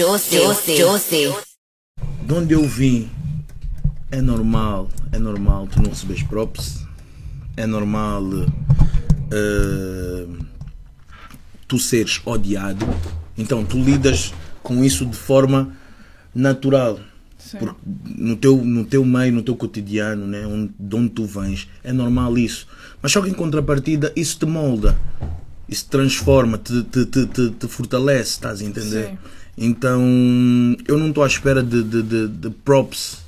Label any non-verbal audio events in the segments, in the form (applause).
Josie, Josie, Josie. De onde eu vim, é normal, é normal tu não recebes props, é normal eh, tu seres odiado, então tu lidas com isso de forma natural. Porque no teu, no teu meio, no teu cotidiano, né, onde, de onde tu vens, é normal isso. Mas só que em contrapartida, isso te molda, isso te transforma, te, te, te, te, te fortalece, estás a entender? Sim. Então, eu não estou à espera de, de, de, de props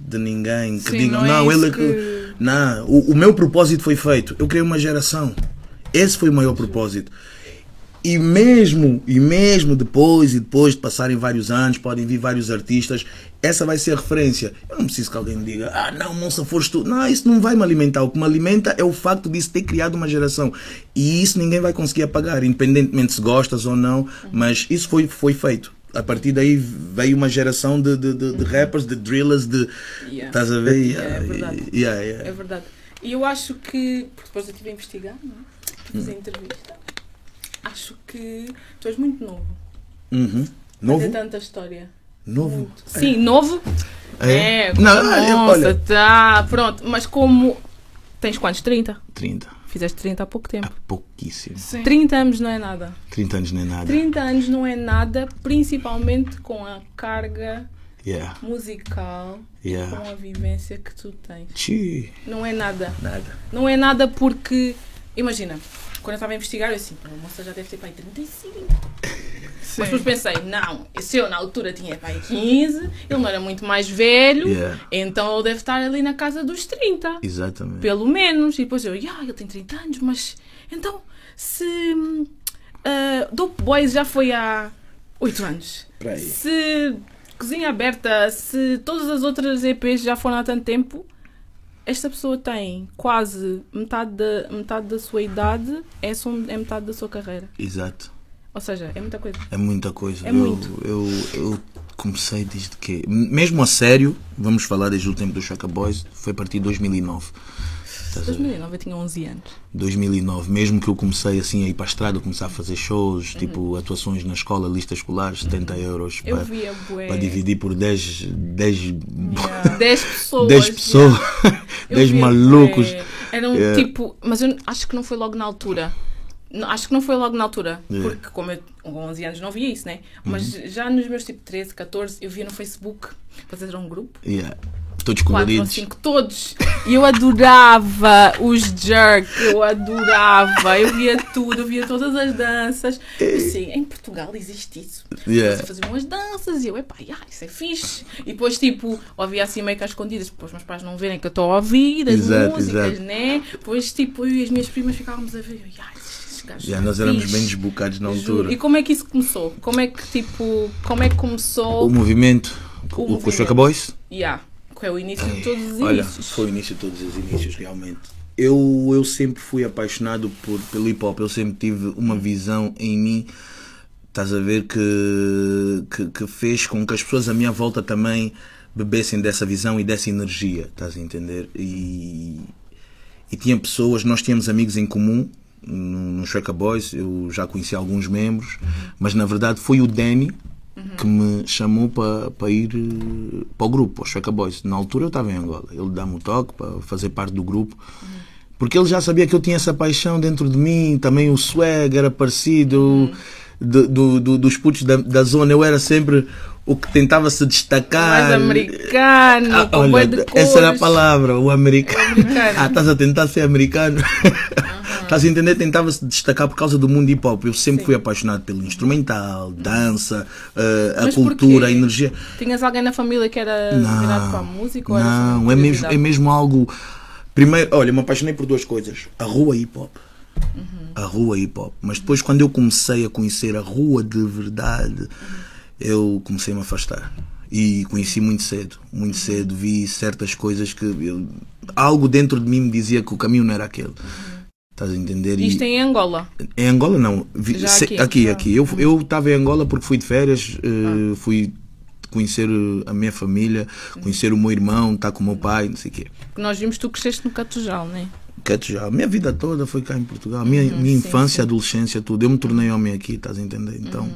de ninguém que Sim, digam, não é não, isso ele é que. Não, o, o meu propósito foi feito. Eu criei uma geração. Esse foi o maior propósito. E mesmo, e mesmo depois e depois de passarem vários anos, podem vir vários artistas, essa vai ser a referência. Eu não preciso que alguém me diga, ah não, moça, foste tu. Não, isso não vai me alimentar. O que me alimenta é o facto disso ter criado uma geração. E isso ninguém vai conseguir apagar, independentemente se gostas ou não, mas isso foi, foi feito. A partir daí veio uma geração de, de, de, de rappers, de drillers, de. Yeah. Estás a ver? Yeah, é verdade. Yeah, yeah. É verdade. E eu acho que, porque depois eu estive a investigar, não é? Para fazer entrevista. Acho que tu és muito novo. Uhum. Novo? ter tanta história. Novo? Sim, novo. É? É, Não, nossa, olha- tá, pronto. Mas como tens quantos? 30? 30. Fizeste 30 há pouco tempo. É pouquíssimo. 30 anos não é nada. 30 anos nem nada. 30 anos não é nada, principalmente com a carga Yeah. musical, Yeah. com a vivência que tu tens. Tchi, Não é nada. nada. Não é nada porque, imagina, quando eu estava a investigar, eu assim, "Pô, a moça já deve ter pai 35. (laughs) Mas depois pensei, não, se eu na altura tinha pai 15, ele não era muito mais velho, Yeah. então ele deve estar ali na casa dos 30. Exatamente. Pelo menos. E depois eu, ah, ele tem 30 anos, mas então se ah, Dope Boys já foi há 8 anos. Se Cozinha Aberta, se todas as outras EPs já foram há tanto tempo, esta pessoa tem quase metade da, metade da sua idade, é, só, é metade da sua carreira. Exato. Ou seja, é muita coisa. É muita coisa. É eu, muito. Eu, eu comecei desde que. Mesmo a sério, vamos falar desde o tempo do Chaka Boys, foi a partir de 2009. Estás a ver? 2009 eu tinha 11 anos. 2009, mesmo que eu comecei assim a ir para a estrada, começar a fazer shows, Uhum. tipo atuações na escola, listas escolares, 70 euros Eu para, para dividir por 10, 10, 10 pessoas. 10 pessoas, Eu (laughs) 10 via malucos. bué. Era um Yeah. tipo. Mas eu acho que não foi logo na altura. Acho que não foi logo na altura. Yeah. Porque, como eu com 11 anos não via isso, né? Mas Uhum. já nos meus tipo 13, 14, eu via no Facebook. Fazer um grupo. Yeah. Todos 4 ou coloridos. 5, todos. E eu adorava os jerk, eu adorava. Eu via tudo, eu via todas as danças. Eu assim, em Portugal existe isso. Yeah. Você fazia umas danças e eu, epá, yeah, isso é fixe. E depois, tipo, ouvia assim meio que às escondidas, os meus pais não verem que eu estou a ouvir as Exato, músicas, exato. né? Depois, tipo, eu e as minhas primas ficávamos a ver, yeah, gajos Yeah, nós éramos bem desbocados na altura. E como é que isso começou? Como é que, tipo, como é que começou? O movimento, O o, movimento. Chaka Boys, Yeah, que é o início de todos os Olha, inícios. foi o início de todos os inícios, realmente. Eu, eu sempre fui apaixonado por, pelo hip hop, eu sempre tive uma visão em mim, estás a ver, que, que, que fez com que as pessoas à minha volta também bebessem dessa visão e dessa energia, estás a entender? E, e tinha pessoas, nós tínhamos amigos em comum no, Shreka Boys, eu já conheci alguns membros, mas na verdade foi o Danny que me chamou para ir eh, para o grupo, para o Shreka Boys. Na altura eu estava em Angola, ele dá-me o toque para fazer parte do grupo. Porque ele já sabia que eu tinha essa paixão dentro de mim, também o swag era parecido do, do- do- dos putos da, da zona. Eu era sempre o que tentava se destacar. Mais americano, Ah, olha, essa era a palavra, o americano. americano. ah, estás a tentar ser americano. Estás a entender? Tentava se destacar por causa do mundo hip hop. Eu sempre fui apaixonado pelo instrumental, dança, eh, a Mas cultura, porquê? a energia. Tinhas alguém na família que era virado para a música? Não, é mesmo, é mesmo algo. Primeiro, olha, me apaixonei por duas coisas: a rua hip hop. A rua hip hop. Mas depois, quando eu comecei a conhecer a rua de verdade, eu comecei a me afastar. E conheci muito cedo. Muito cedo vi certas coisas que. eu- algo dentro de mim me dizia que o caminho não era aquele. Estás a entender? E- Isto é em Angola. em Angola não. Já se- aqui? aqui, aqui. Eu eu estava em Angola porque fui de férias, eh, fui conhecer eh, a minha família, conhecer o meu irmão, estar com o meu pai, não sei o quê. Nós vimos tu cresceste no Catujal, não é? A minha vida toda foi cá em Portugal. A minha, minha Uhum, sim, infância, sim. adolescência, tudo. Eu me tornei homem aqui, estás a entender? Então, Uhum.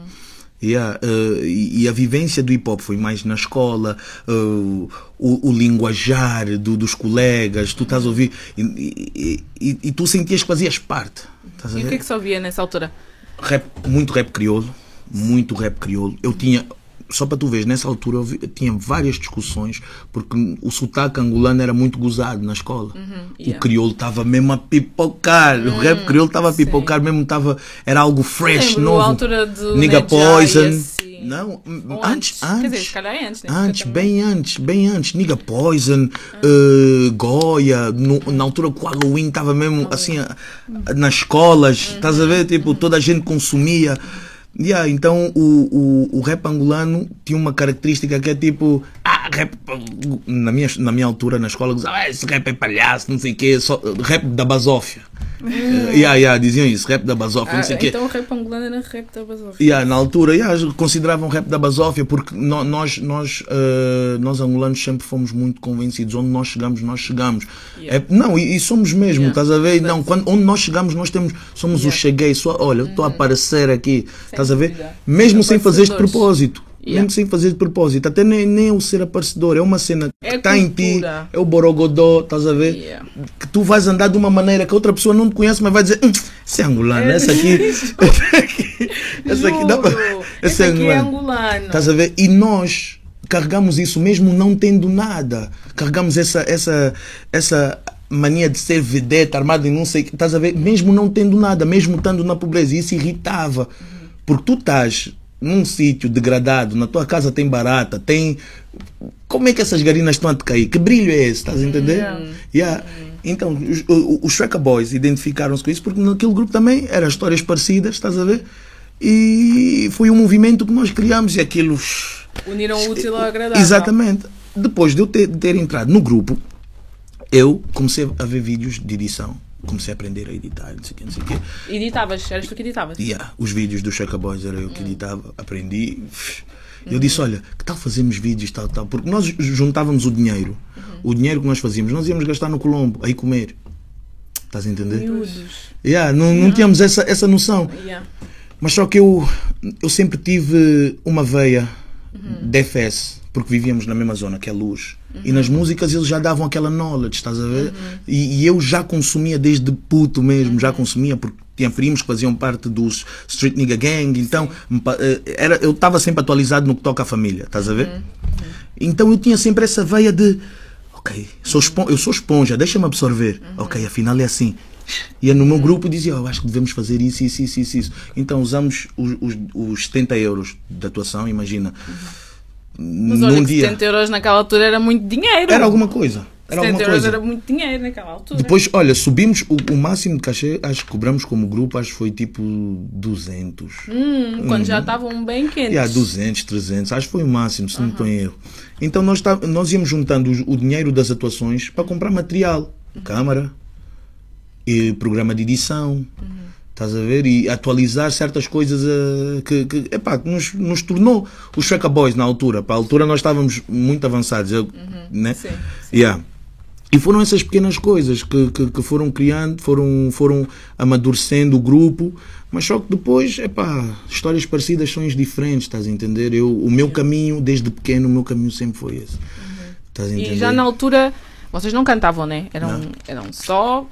Yeah, uh, e, e, a vivência do hip hop foi mais na escola, uh, o, o, linguajar do, dos colegas, tu estás a ouvir e, e, e tu sentias que fazias parte. e o que é que se ouvia nessa altura? Rap, muito rap crioulo, muito rap crioulo. Eu tinha, só para tu veres, nessa altura eu, vi, eu, tinha várias discussões porque o sotaque angolano era muito gozado na escola. Uhum, yeah. O crioulo estava mesmo a pipocar. Uhum, o rap crioulo estava a pipocar, sim. mesmo estava. Era algo fresh, Lembro, novo. altura do Nigga Poison. Assim. Não, Ou antes, antes. Quer dizer, calhar é antes, né? Antes, bem antes, bem antes. Nigga Poison, uh, Goya, no, na altura que o Halloween estava mesmo assim nas escolas, uhum. estás a ver? Tipo, toda a gente consumia. Yeah, então o, o, o rap angolano tinha uma característica que é tipo, ah, rap, na minha, na minha altura na escola, ah, esse rap é palhaço, não sei o quê, só, rap da basófia. Uh, yeah, yeah, diziam isso, rap da basófia, ah, não sei o quê. Então o rap angolano era rap da basófia. Yeah, na altura, yeah, consideravam rap da basófia porque no, nós, nós, uh, nós angolanos sempre fomos muito convencidos, onde nós chegamos, nós chegamos. Yeah. É, não, e, e, somos mesmo, yeah. estás a ver? Não, quando, onde nós chegamos, nós temos, somos o cheguei, só, olha, estou uhum. a aparecer aqui, Sem estás a ver? Mesmo sem fazer de propósito. Yeah. Mesmo sem fazer de propósito, até nem, nem o ser aparecedor, é uma cena é que está em ti, é o borogodó, estás a ver? Yeah. Que tu vais andar de uma maneira que a outra pessoa não te conhece, mas vai dizer: hum, esse é angolano, é. essa aqui. (laughs) essa aqui dá para. Essa, essa aqui é angolano. Estás a ver? E nós carregamos isso mesmo não tendo nada. Carregamos essa, essa, essa mania de ser vedeta, armado em não sei estás a ver? Mesmo não tendo nada, mesmo estando na pobreza. Isso irritava. Porque tu estás num sítio degradado, na tua casa tem barata, tem. Como é que essas garinas estão a te cair? Que brilho é esse? Estás a entender? Yeah. yeah. Então, os, os Shrek Boys identificaram-se com isso porque naquele grupo também eram histórias parecidas, estás a ver? E foi um movimento que nós criamos e aquilo. Uniram o útil ao agradável. Exatamente. Depois de eu ter, ter entrado no grupo, eu comecei a ver vídeos de edição comecei a aprender a editar, não sei o quê, não sei o quê. Editavas? Eras tu que editavas? Yeah, os vídeos do Chaka Boys era eu que hum. editava, aprendi. Eu disse, olha, que tal fazermos vídeos, tal, tal? Porque nós juntávamos o dinheiro. Uhum. O dinheiro que nós fazíamos, nós íamos gastar no Colombo, aí comer. Estás a entender? Miúdos. Yeah, não, não tínhamos essa, essa noção. Yeah. Mas só que eu, eu sempre tive uma veia uhum. de FS, porque vivíamos na mesma zona, que é luz. Uhum. E nas músicas eles já davam aquela knowledge, estás a ver? Uhum. E, e, eu já consumia desde puto mesmo, já consumia, porque tinha primos que faziam parte dos Street Nigga Gang, então eh, era, eu estava sempre atualizado no que toca à família, estás a ver? Uhum. Então eu tinha sempre essa veia de, ok, sou eu sou esponja, deixa-me absorver, ok, afinal é assim. Ia no meu grupo e dizia, oh, acho que devemos fazer isso, isso, isso, isso. isso. Então usamos os, os, os 70 euros de atuação, imagina. Mas olha, num dia. 70 euros naquela altura era muito dinheiro. Era alguma coisa. Era 70 euros era muito dinheiro naquela altura. Depois, olha, subimos o, o, máximo de cachê, acho que cobramos como grupo, acho que foi tipo 200. Hum, quando já estavam bem quentes. Yeah, 200, 300, acho que foi o máximo, se não estou em erro. Então nós, tá, nós íamos juntando o, o dinheiro das atuações para comprar material, uhum. câmara, e programa de edição. Estás a ver? E atualizar certas coisas uh, que, que, epá, que nos, nos tornou os Shrek Boys na altura. Para a altura nós estávamos muito avançados. Eu, uhum. né? Sim, sim. Yeah. E foram essas pequenas coisas que, que, que, foram criando, foram, foram amadurecendo o grupo, mas só que depois, epá, histórias parecidas, sonhos diferentes, estás a entender? Eu, o meu caminho, desde pequeno, o meu caminho sempre foi esse. Uhum. Estás a entender? E já na altura, vocês não cantavam, né? Eram, eram só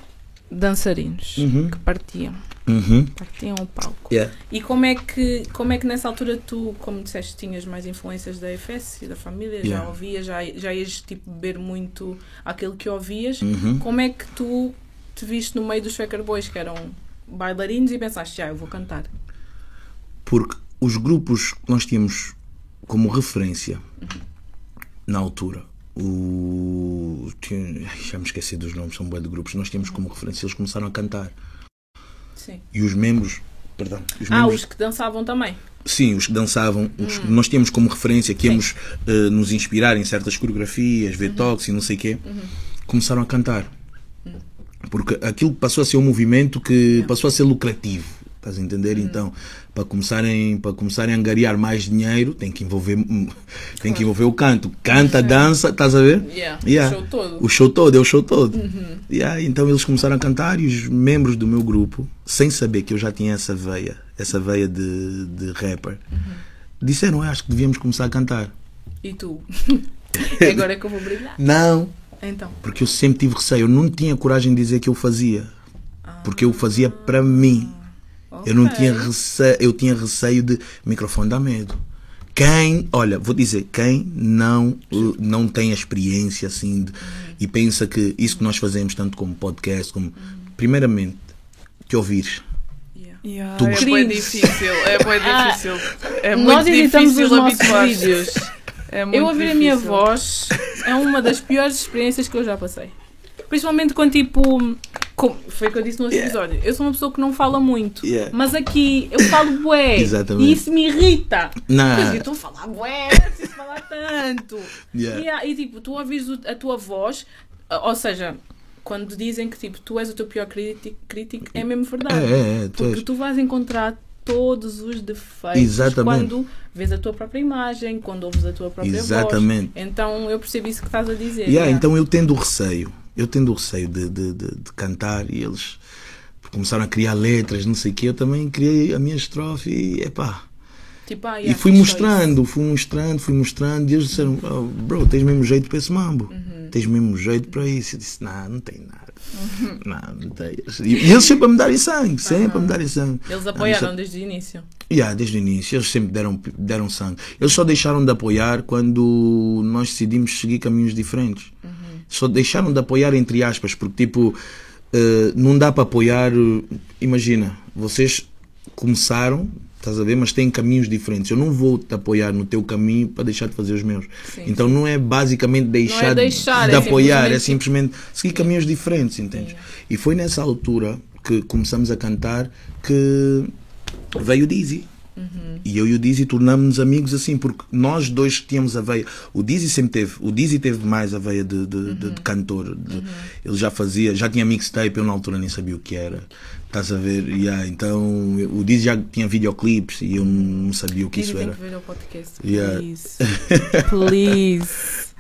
dançarinos uhum. que partiam. Uhum. Partiam o palco. Yeah. E como é, que, como é que nessa altura tu, como disseste, tinhas mais influências da EFS e da família, yeah. já ouvias, já, já ias tipo, beber muito aquilo que ouvias. Uhum. Como é que tu te viste no meio dos Shaker Boys, que eram bailarinos, e pensaste, já, eu vou cantar? Porque os grupos que nós tínhamos como referência uhum. na altura o (laughs) já me esqueci dos nomes, são bem de grupos. Nós tínhamos como referência, eles começaram a cantar. Sim. E os membros, perdão, os ah, membros, os que dançavam também. Sim, os que dançavam, os que nós tínhamos como referência que íamos uh, nos inspirar em certas coreografias, ver uhum. toques e não sei o quê, uhum. começaram a cantar. Uhum. Porque aquilo passou a ser um movimento que passou a ser lucrativo. Estás a entender? Uhum. Então, para começarem, para começarem a angariar mais dinheiro, tem que envolver, claro. tem que envolver o canto. Canta, dança, estás a ver? Yeah. Yeah. O show todo. O show todo, é o show todo. Uhum. Yeah. Então eles começaram a cantar e os membros do meu grupo, sem saber que eu já tinha essa veia, essa veia de, de rapper, uhum. disseram, "Eu acho que devíamos começar a cantar. E tu? (laughs) É agora que eu vou brilhar. Não, Então. porque eu sempre tive receio. Eu não tinha coragem de dizer que eu fazia. Porque eu fazia para mim. Eu não tinha receio, eu tinha receio de microfone dá medo. Quem, olha, vou dizer, quem não não tem a experiência assim de- e pensa que isso que nós fazemos tanto como podcast, como primeiramente te ouvires. Yeah. Tu é bem difícil, é bem (laughs) Ah, difícil. É Nós muito editamos difícil os nossos vídeos. É Eu ouvir a minha difícil. voz é uma das piores experiências que eu já passei. Principalmente quando, tipo, como- foi o que eu disse no outro episódio. Eu sou uma pessoa que não fala muito. Yeah. Mas aqui eu falo bué. (laughs) Exatamente. E isso me irrita. Não. Porque eu estou a falar bué, preciso falar tanto. (laughs) Yeah. E, e, tipo, tu ouvis a tua voz, ou seja, quando dizem que tipo, tu és o teu pior crítico, é mesmo verdade. É, é, é, tu Porque és. tu vais encontrar todos os defeitos Exatamente. quando vês a tua própria imagem, quando ouves a tua própria Exatamente. voz. Então eu percebi isso que estás a dizer. Yeah, yeah. Então eu tendo receio, eu tendo o receio de, de, de, de cantar e eles começaram a criar letras, não sei o que, eu também criei a minha estrofe e epá. Tipo, ah, E fui mostrando, fui mostrando, fui mostrando, e eles disseram, oh, bro, tens mesmo jeito para esse mambo. Uhum. Tens mesmo jeito para isso. Eu disse, não, não tem nada. Uhum. Não, não tens. E, eles sempre a me darem sangue, sempre a me darem sangue. Eles Ah, apoiaram sei- desde o início. Yeah, desde o início, eles sempre deram, deram sangue. Eles só deixaram de apoiar quando nós decidimos seguir caminhos diferentes. Só deixaram de apoiar, entre aspas, porque tipo, eh, não dá para apoiar. Imagina, vocês começaram, estás a ver, mas têm caminhos diferentes. Eu não vou te apoiar no teu caminho para deixar de fazer os meus. Sim, então não é basicamente deixar, deixar, de é apoiar, é simplesmente- simplesmente seguir caminhos diferentes, entendes? E foi nessa altura que começamos a cantar que veio o Dizzy. E eu e o Dizzy tornámos-nos amigos assim, porque nós dois tínhamos a veia. O Dizzy sempre teve, o Dizzy teve mais a veia de, de, de- de cantor. de- Ele já fazia, já tinha mixtape, eu na altura nem sabia o que era. Estás a ver? Yeah, então o Dizzy já tinha videoclipes e eu não sabia o que Dizem isso era. que ver o podcast. Yeah. Please. (laughs) Please.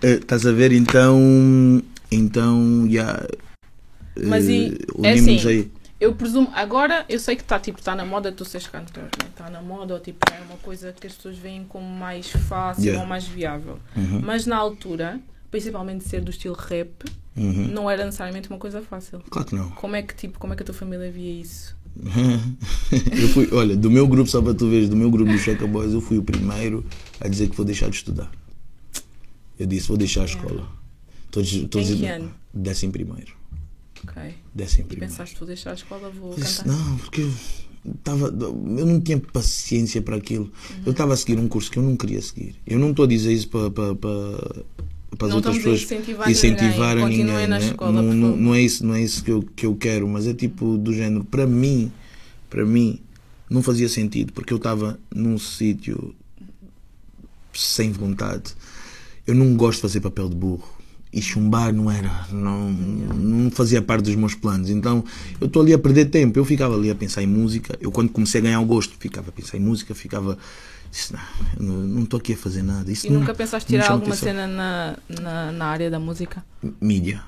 Eh, Estás a ver? Então, então, yeah, Mas e- eh, é assim, aí. Eu presumo, agora eu sei que está tipo, tá na moda tu seres cantor, né? Está na moda, ou tipo, é uma coisa que as pessoas veem como mais fácil Yeah. ou mais viável. Uhum, Mas na altura, principalmente ser do estilo rap, uhum. não era necessariamente uma coisa fácil. Claro que não. Como é que tipo, como é que a tua família via isso? (laughs) eu fui, olha, do meu grupo, só para tu veres, do meu grupo do Checa Boys, eu fui o primeiro a dizer que vou deixar de estudar. Eu disse, vou deixar a escola. Todos, todos Em que ano? Décimo primeiro. Ok. Décimo E primeiro. pensaste, vou deixar a escola, vou disse, cantar. não, porque eu, tava, eu não tinha paciência para aquilo. Uhum. Eu estava a seguir um curso que eu não queria seguir. Eu não estou a dizer isso para, para, para, para as Não outras pessoas incentivar incentivar ninguém. a ninguém. na né? escola, não, não, não é isso, não é isso que, eu, que eu quero, mas é tipo do género. Para mim, para mim, não fazia sentido porque eu estava num sítio sem vontade. Eu não gosto de fazer papel de burro. E chumbar não era, não, não fazia parte dos meus planos. Então eu estou ali a perder tempo. Eu ficava ali a pensar em música. Eu, quando comecei a ganhar o gosto, ficava a pensar em música, ficava. Disse, não, não- estou aqui a fazer nada. Isso E não- nunca pensaste tirar alguma atenção. cena na, na, na área da música? Mídia.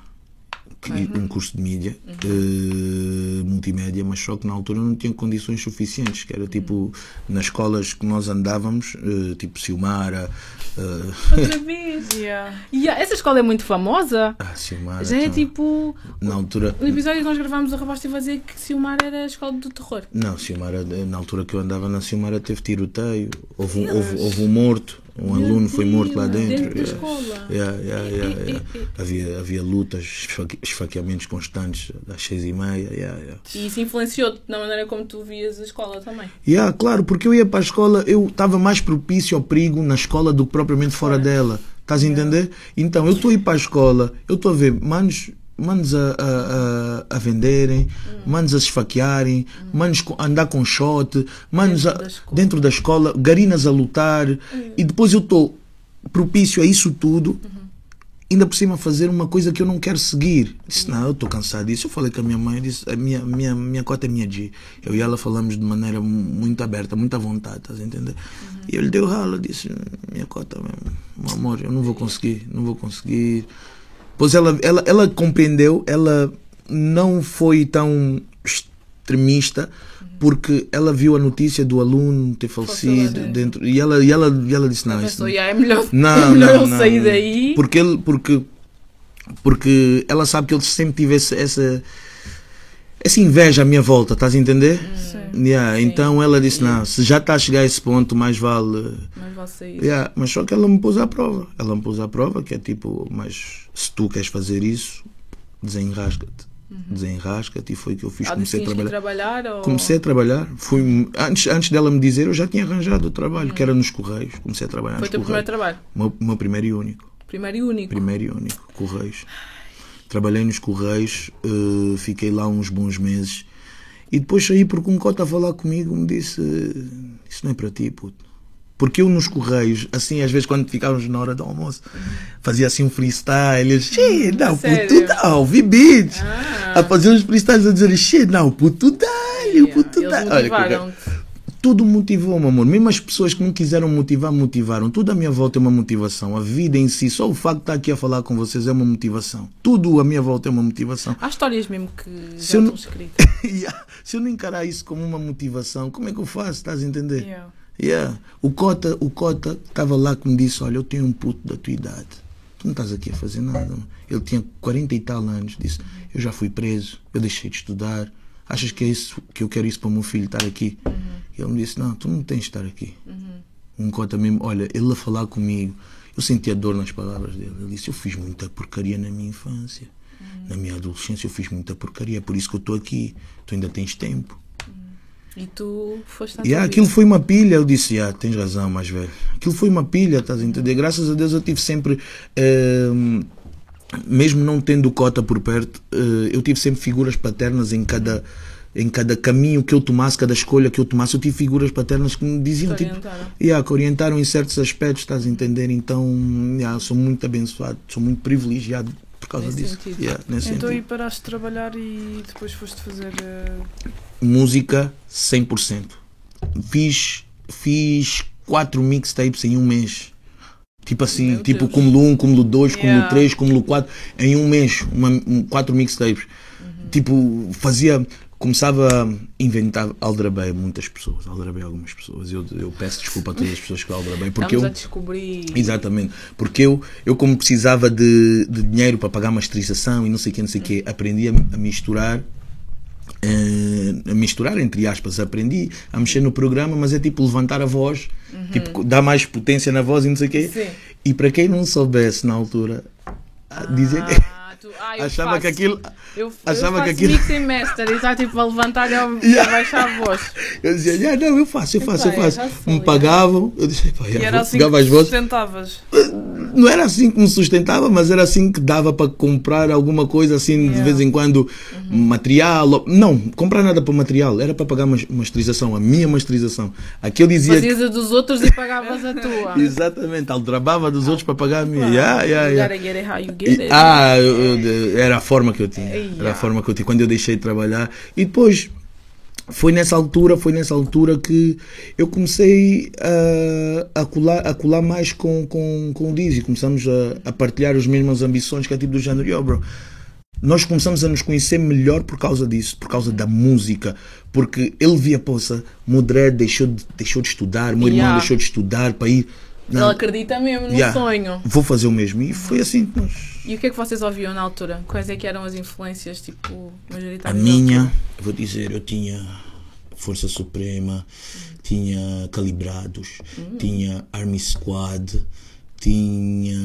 Que- Um curso de mídia, eh, multimédia, mas só que na altura não tinha condições suficientes. Que era tipo, nas escolas que nós andávamos, eh, tipo Silmara. Eh, Outra vez. Yeah. Ah, essa escola é muito famosa. ah, Silmara. Já é então, tipo. Na altura. No episódio que nós gravámos, o rapaz esteve a dizer que Silmar era a escola do terror. Não, Silmara, na altura que eu andava na Silmara teve tiroteio, houve, um- houve, houve um morto, um Meu aluno foi morto lá Deus, dentro. dentro yeah. escola. Yeah, yeah, Havia, havia lutas, esfaque- esfaqueamentos constantes às seis e meia. E isso influenciou-te na maneira como tu vias a escola também. Yeah, claro, porque eu ia para a escola, eu estava mais propício ao perigo na escola do que propriamente fora dela. Estás a entender? Então, eu estou a ir para a escola, eu estou a ver manos, manos a, a, a, a venderem, manos a se esfaquearem, manos co- a andar com shot, manos Dentro a- da escola. dentro da escola, garinas a lutar, e depois eu estou propício a isso tudo. Ainda por cima fazer uma coisa que eu não quero seguir. Disse, não, eu estou cansado disso. Eu falei com a minha mãe, disse, a minha, minha, minha cota é minha G. Eu e ela falamos de maneira muito aberta, muito à vontade, estás a entender? E eu lhe dei o ralo, disse, minha cota, meu, meu amor, eu não vou conseguir, não vou conseguir. Pois ela, ela, ela compreendeu, ela não foi tão extremista, porque ela viu a notícia do aluno ter falecido Falecido. dentro e ela, e ela, e ela disse: Não, isso Pensou, "Yeah, é melhor, (laughs) não, é melhor não, eu não, sair não. daí. Porque ele, porque, porque ela sabe que ele sempre tive esse- essa, essa inveja à minha volta, estás a entender? Sim. Yeah, Sim. Então ela disse: Não, se já está a chegar a esse ponto, mais vale. Mas vai sair. Yeah, mas só que ela me pôs à prova. Ela me pôs à prova que é tipo, mas se tu queres fazer isso, desenrasca-te. Desenrasca-te e foi o que eu fiz. Ah, Comecei a trabalhar. trabalhar ou... Comecei a trabalhar. Fui, antes, antes dela me dizer, eu já tinha arranjado o trabalho, que era nos Correios. Comecei a trabalhar Foi o nos teu primeiro trabalho? O meu, o meu primeiro e único. Primeiro e único. Primeiro e único. Correios. Trabalhei nos Correios, eh, fiquei lá uns bons meses. E depois saí porque um cota a falar comigo me disse: Isso não é para ti, puto. Porque eu nos Correios, assim, às vezes quando ficávamos na hora do almoço, fazia assim um freestyle. Xê, não, Sério? puto, dá, ouvi beats. Ah. A fazer uns freestyles a dizer: Xê, não, puto, dá-lhe, Yeah, puto, dá. motivaram-te. Tudo motivou, meu amor. Mesmo as pessoas que não quiseram motivar, motivaram. Tudo à minha volta é uma motivação. A vida em si, só o facto de estar aqui a falar com vocês é uma motivação. Tudo à minha volta é uma motivação. Há histórias mesmo que Se já eu não- estão escritas. (laughs) Yeah. Se eu não encarar isso como uma motivação, como é que eu faço? Estás a entender? Yeah. Yeah. O Cota o Cota estava lá que me disse: Olha, eu tenho um puto da tua idade. Tu não estás aqui a fazer nada. mano." Ele tinha 40 e tal anos. Disse: Eu já fui preso, eu deixei de estudar. Achas que é isso que eu quero isso para o meu filho estar aqui? E ele me disse: Não, tu não tens de estar aqui. Um Cota mesmo, olha, ele a falar comigo. Eu sentia dor nas palavras dele. Ele disse: Eu fiz muita porcaria na minha infância. Na minha adolescência eu fiz muita porcaria. É por isso que eu estou aqui. Tu ainda tens tempo. E tu foste à E ah, tua aquilo foi uma pilha, eu disse, ah, tens razão, mais velho. Aquilo foi uma pilha, estás a entender? Graças a Deus eu tive sempre, ehm, mesmo não tendo cota por perto, eh, eu tive sempre figuras paternas em cada, em cada caminho que eu tomasse, cada escolha que eu tomasse, eu tive figuras paternas que me diziam, tipo, yeah, que orientaram em certos aspectos, estás a entender? Então, yeah, sou muito abençoado, sou muito privilegiado por causa Nesse disso. sentido. Yeah, nesse Então sentido. aí paraste de trabalhar e depois foste fazer. eh, música 100%. Fiz, fiz quatro mixtapes em um mês. Tipo assim, Meu tipo Deus. cúmulo 1, cúmulo 2, cúmulo Yeah. 3, cúmulo 4, em um mês, uma, um- quatro mixtapes. Uhum. Tipo, fazia, começava a inventar, aldrabei muitas pessoas, aldrabei algumas pessoas. Eu, eu peço desculpa a todas as pessoas que eu aldrabei, porque Estamos eu, a descobrir. Exatamente. Porque eu, eu como precisava de, de dinheiro para pagar masterização e não sei o que, não sei o que, aprendi a, a misturar. eh, a misturar, entre aspas, aprendi a mexer no programa, mas é tipo levantar a voz, tipo, dar mais potência na voz e não sei o quê. Sim. E para quem não soubesse na altura, a dizer que (laughs) Ah, ah, eu achava faço. que aquilo. Eu, achava eu que aquilo- mix e master e está tipo a levantar e (laughs) Yeah. a baixar a voz. Eu dizia, "Ah, não, eu faço, eu faço, eu faço. sou, Me já. pagavam, eu disse, "Epá, E já, era assim que as vozes. sustentavas. não era assim que me sustentava, mas era assim que dava para comprar alguma coisa assim de Yeah. vez em quando, material. ou- Não, comprar nada para material, era para pagar mas- masterização, a minha masterização. Aqui eu dizia. que- Fazias a dos outros e pagavas a tua. (laughs) Exatamente, aldrabava dos outros para pagar a minha. Claro. Yeah, yeah, You yeah. gotta get it how you get it. ah, eu- eu- era a forma que eu tinha. Era a forma que eu tinha quando eu deixei de trabalhar. E depois foi nessa altura, foi nessa altura que eu comecei a, a, colar, a colar mais com, com, com o Dizzy. Começamos a, a partilhar as mesmas ambições que é tipo do género, yo, bro. Nós começamos a nos conhecer melhor por causa disso, por causa da música, porque ele via, poça, Modred deixou de, deixou de estudar, meu irmão Yeah. deixou de estudar para ir. Ele Não, acredita mesmo no Yeah. sonho. vou fazer o mesmo. E foi assim que nós. E o que é que vocês ouviam na altura? Quais é que eram as influências, tipo, A majoritárias? da minha, vou dizer, eu tinha Força Suprema, tinha Calibrados, tinha Army Squad, tinha.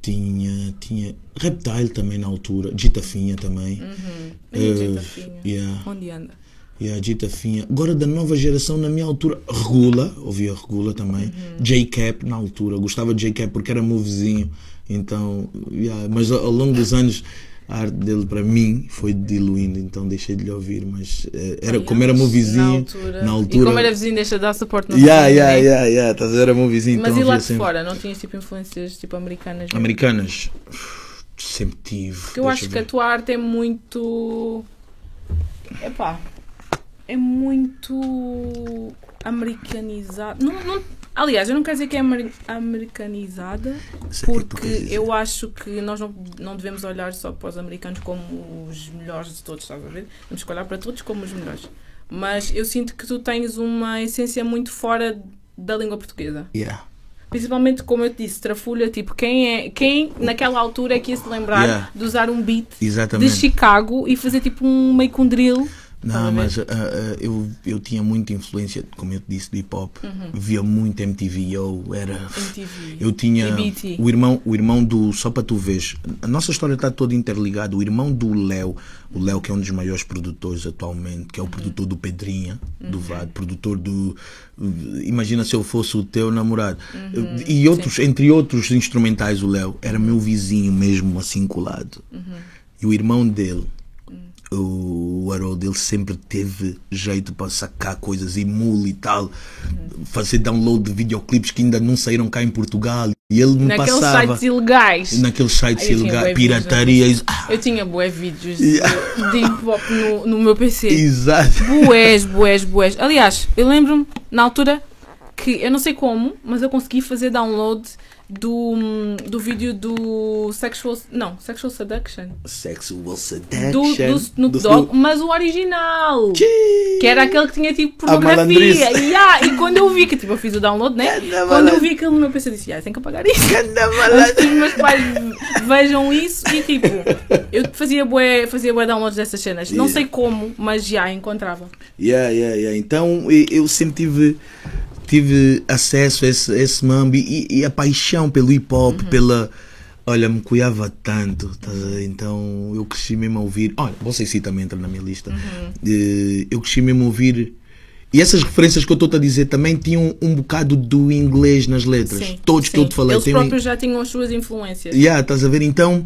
Tinha. Tinha. Reptile também na altura, Gita Finha também. E Eh, Gita Finha? yeah. Onde anda? Yeah, Gita Finha. Agora da nova geração, na minha altura, Regula, ouvia Regula também. J-Cap na altura, gostava de J-Cap porque era meu vizinho. Então, yeah, mas ao, longo dos anos a arte dele para mim foi diluindo, então deixei de lhe ouvir. Mas eh, era, como era meu vizinho, Na altura. na E altura. como era vizinho, deixa de dar suporte no yeah, vizinho, yeah, né? yeah, yeah, estás a ver? Era meu vizinho, Mas então e lá de sempre. fora? Não tinhas tipo influências tipo americanas? mesmo? Americanas, sempre tive. Porque eu acho eu que a ver. tua arte é muito. Epá. É muito americanizada. Não, não, Aliás, eu não quero dizer que é amer- americanizada, é porque dizer. eu acho que nós não, não devemos olhar só para os americanos como os melhores de todos, estás a ver? Temos que olhar para todos como os melhores. Mas eu sinto que tu tens uma essência muito fora da língua portuguesa. Yeah. Principalmente, como eu te disse, trafulha, tipo, quem é quem naquela altura é que ia se lembrar Yeah. de usar um beat de Exatamente. Chicago e fazer tipo um meio com drill. Não, mas ah, ah, eu, eu tinha muita influência, como eu te disse, de hip hop. Via muito MTV, eu era. MTV. Eu tinha o irmão, o irmão do. Só para tu veres, a nossa história está toda interligada. O irmão do Léo, o Léo que é um dos maiores produtores atualmente, que é o produtor do Pedrinha, do VAD, produtor do. Imagina se eu fosse o teu namorado. E outros, entre outros instrumentais, o Léo era meu vizinho mesmo, assim colado. E o irmão dele, o Harold, ele sempre teve jeito para sacar coisas, emule e tal, fazer download de videoclipes que ainda não saíram cá em Portugal. E ele me Naqueles passava sites ilegais. naqueles sites ilegais, pirataria. e- Ah, Eu tinha bué vídeos Yeah. de hip hop no, no meu PC. (laughs) exato. Bués, bués, bués. Aliás, eu lembro-me na altura que eu não sei como, mas eu consegui fazer download do, do vídeo do Sexual. Não, Sexual Seduction. Sexual seduction. do Snoop do Dogg, mas o original. Que era aquele que tinha tipo pornografia. Yeah, e quando eu vi que tipo, eu fiz o download, né? Ganda Quando eu vi aquilo no meu PC, eu disse: yeah, tem que apagar isso. Que os meus pais vejam isso e tipo, eu fazia bué, fazia bué downloads dessas cenas. Não Yeah. sei como, mas já encontrava. Yeah, yeah, yeah. Então eu sempre tive, tive acesso a esse, esse mambo e, e a paixão pelo hip hop, Uhum. pela. Olha, me cuidava tanto, ver? então eu cresci mesmo a ouvir. Olha, você sim também entra na minha lista. Uhum. Eu cresci mesmo a ouvir. E essas referências que eu estou a dizer também tinham um bocado do inglês nas letras. Sim, Todos que sim. eu te falei. Eles têm próprios já tinham as suas influências. Yeah, estás a ver? Então,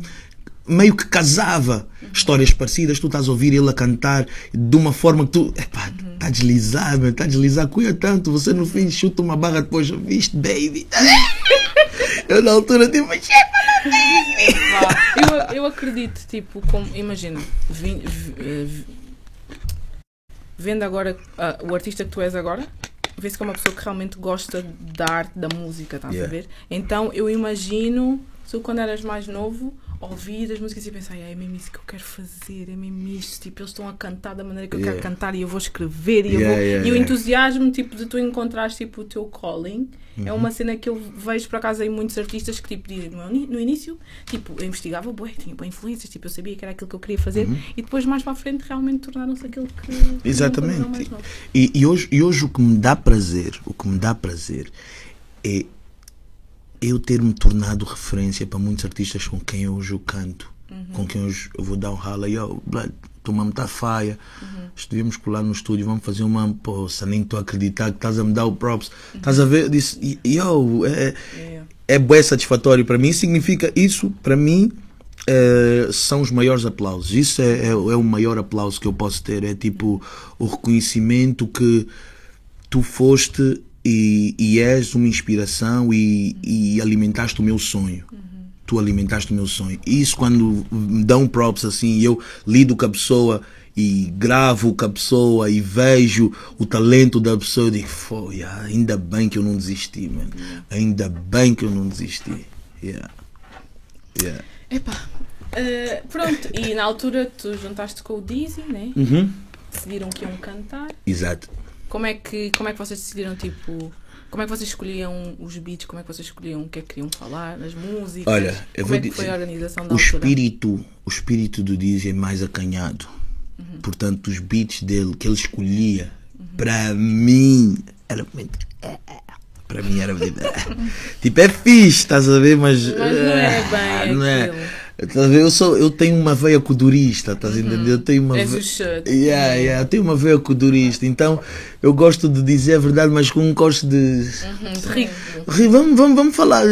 meio que casava histórias parecidas, tu estás a ouvir ele a cantar de uma forma que tu, epá, está a deslizar, está a deslizar, cuida tanto, você no fim chuta uma barra depois, viste, baby. (laughs) Eu na altura tipo, Vá. Eu, eu acredito, tipo, como, imagina, vim- eh, vendo agora ah, o artista que tu és agora, vê-se que é uma pessoa que realmente gosta da arte, da música, estás a Yeah. ver? Então eu imagino, tu quando eras mais novo, ouvir as músicas e pensar, "Ai, é mesmo isso que eu quero fazer, é mesmo isto, tipo, eles estão a cantar da maneira que eu Yeah. quero cantar e eu vou escrever e, eu Yeah, vou... yeah, e o entusiasmo, tipo, de tu encontrares, tipo, o teu calling, é Uhum. uma cena que eu vejo, por acaso, em muitos artistas que, tipo, dizem, no, início, tipo, eu investigava, bué, tinha boas influências, tipo, eu sabia que era aquilo que eu queria fazer e depois, mais para a frente, realmente tornaram-se aquilo que... Uhum. Exatamente. E, e hoje, e hoje o que me dá prazer, o que me dá prazer é eu ter me tornado referência para muitos artistas com quem hoje eu canto, com quem hoje eu vou dar um rala, blood, tu me tá faia, estivemos colar no estúdio, vamos fazer uma poça, nem estou a acreditar que estás a me dar o props, estás a ver, eu disse, yo, é, Yeah. é bem satisfatório para mim. Significa isso, para mim, eh, são os maiores aplausos. Isso é, é, é o maior aplauso que eu posso ter. É tipo o reconhecimento que tu foste e, e és uma inspiração e, e alimentaste o meu sonho. Tu alimentaste o meu sonho. Isso quando me dão props assim, eu lido com a pessoa e gravo com a pessoa e vejo o talento da pessoa, eu digo, foi, ainda bem que eu não desisti, mano. Ainda bem que eu não desisti. Yeah. Yeah. Epá, eh, pronto, e na altura tu juntaste com o Dizzy, né? Uhum. Decidiram que iam cantar. Exato. Como é que, como é que vocês decidiram, tipo... Como é que vocês escolhiam os beats? Como é que vocês escolhiam o que é que queriam falar? As músicas? Olha, eu como vou é que foi a organização da o altura? espírito, o espírito do Dizzy é mais acanhado. Uhum. Portanto, os beats dele que ele escolhia, para mim, era muito. Para mim era (laughs) tipo, é fixe, estás a ver? Mas, Mas não é bem não é. Estás? Eu, sou, eu tenho uma veia codurista, estás a entender? Eu tenho uma Uhum. És ve- o. Yeah, yeah, eu tenho uma veia codurista. Então, eu gosto de dizer a verdade, mas com um gosto de. Uhum, rico. Vamos, vamos, vamos falar.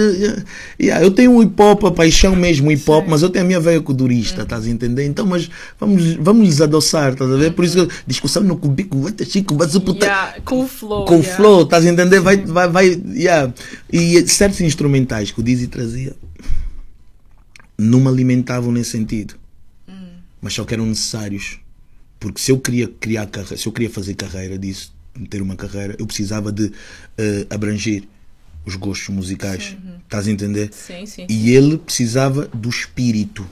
Yeah, eu tenho um hip hop, a paixão mesmo hip hop, mas eu tenho a minha veia codurista, estás a entender? Então, mas vamos, vamos lhes adoçar, estás a ver? Por isso que eu, discussão no cubico, vai ter chico, vai. Yeah, com o flow. Com yeah. flow, estás a entender? Vai, vai, vai, yeah. E certos instrumentais que o Dizzy trazia não me alimentavam nesse sentido, mas só que eram necessários. Porque se eu queria criar carreira, se eu queria fazer carreira disso, ter uma carreira, eu precisava de eh, abranger os gostos musicais. Estás a entender? Sim, sim. E ele precisava do espírito.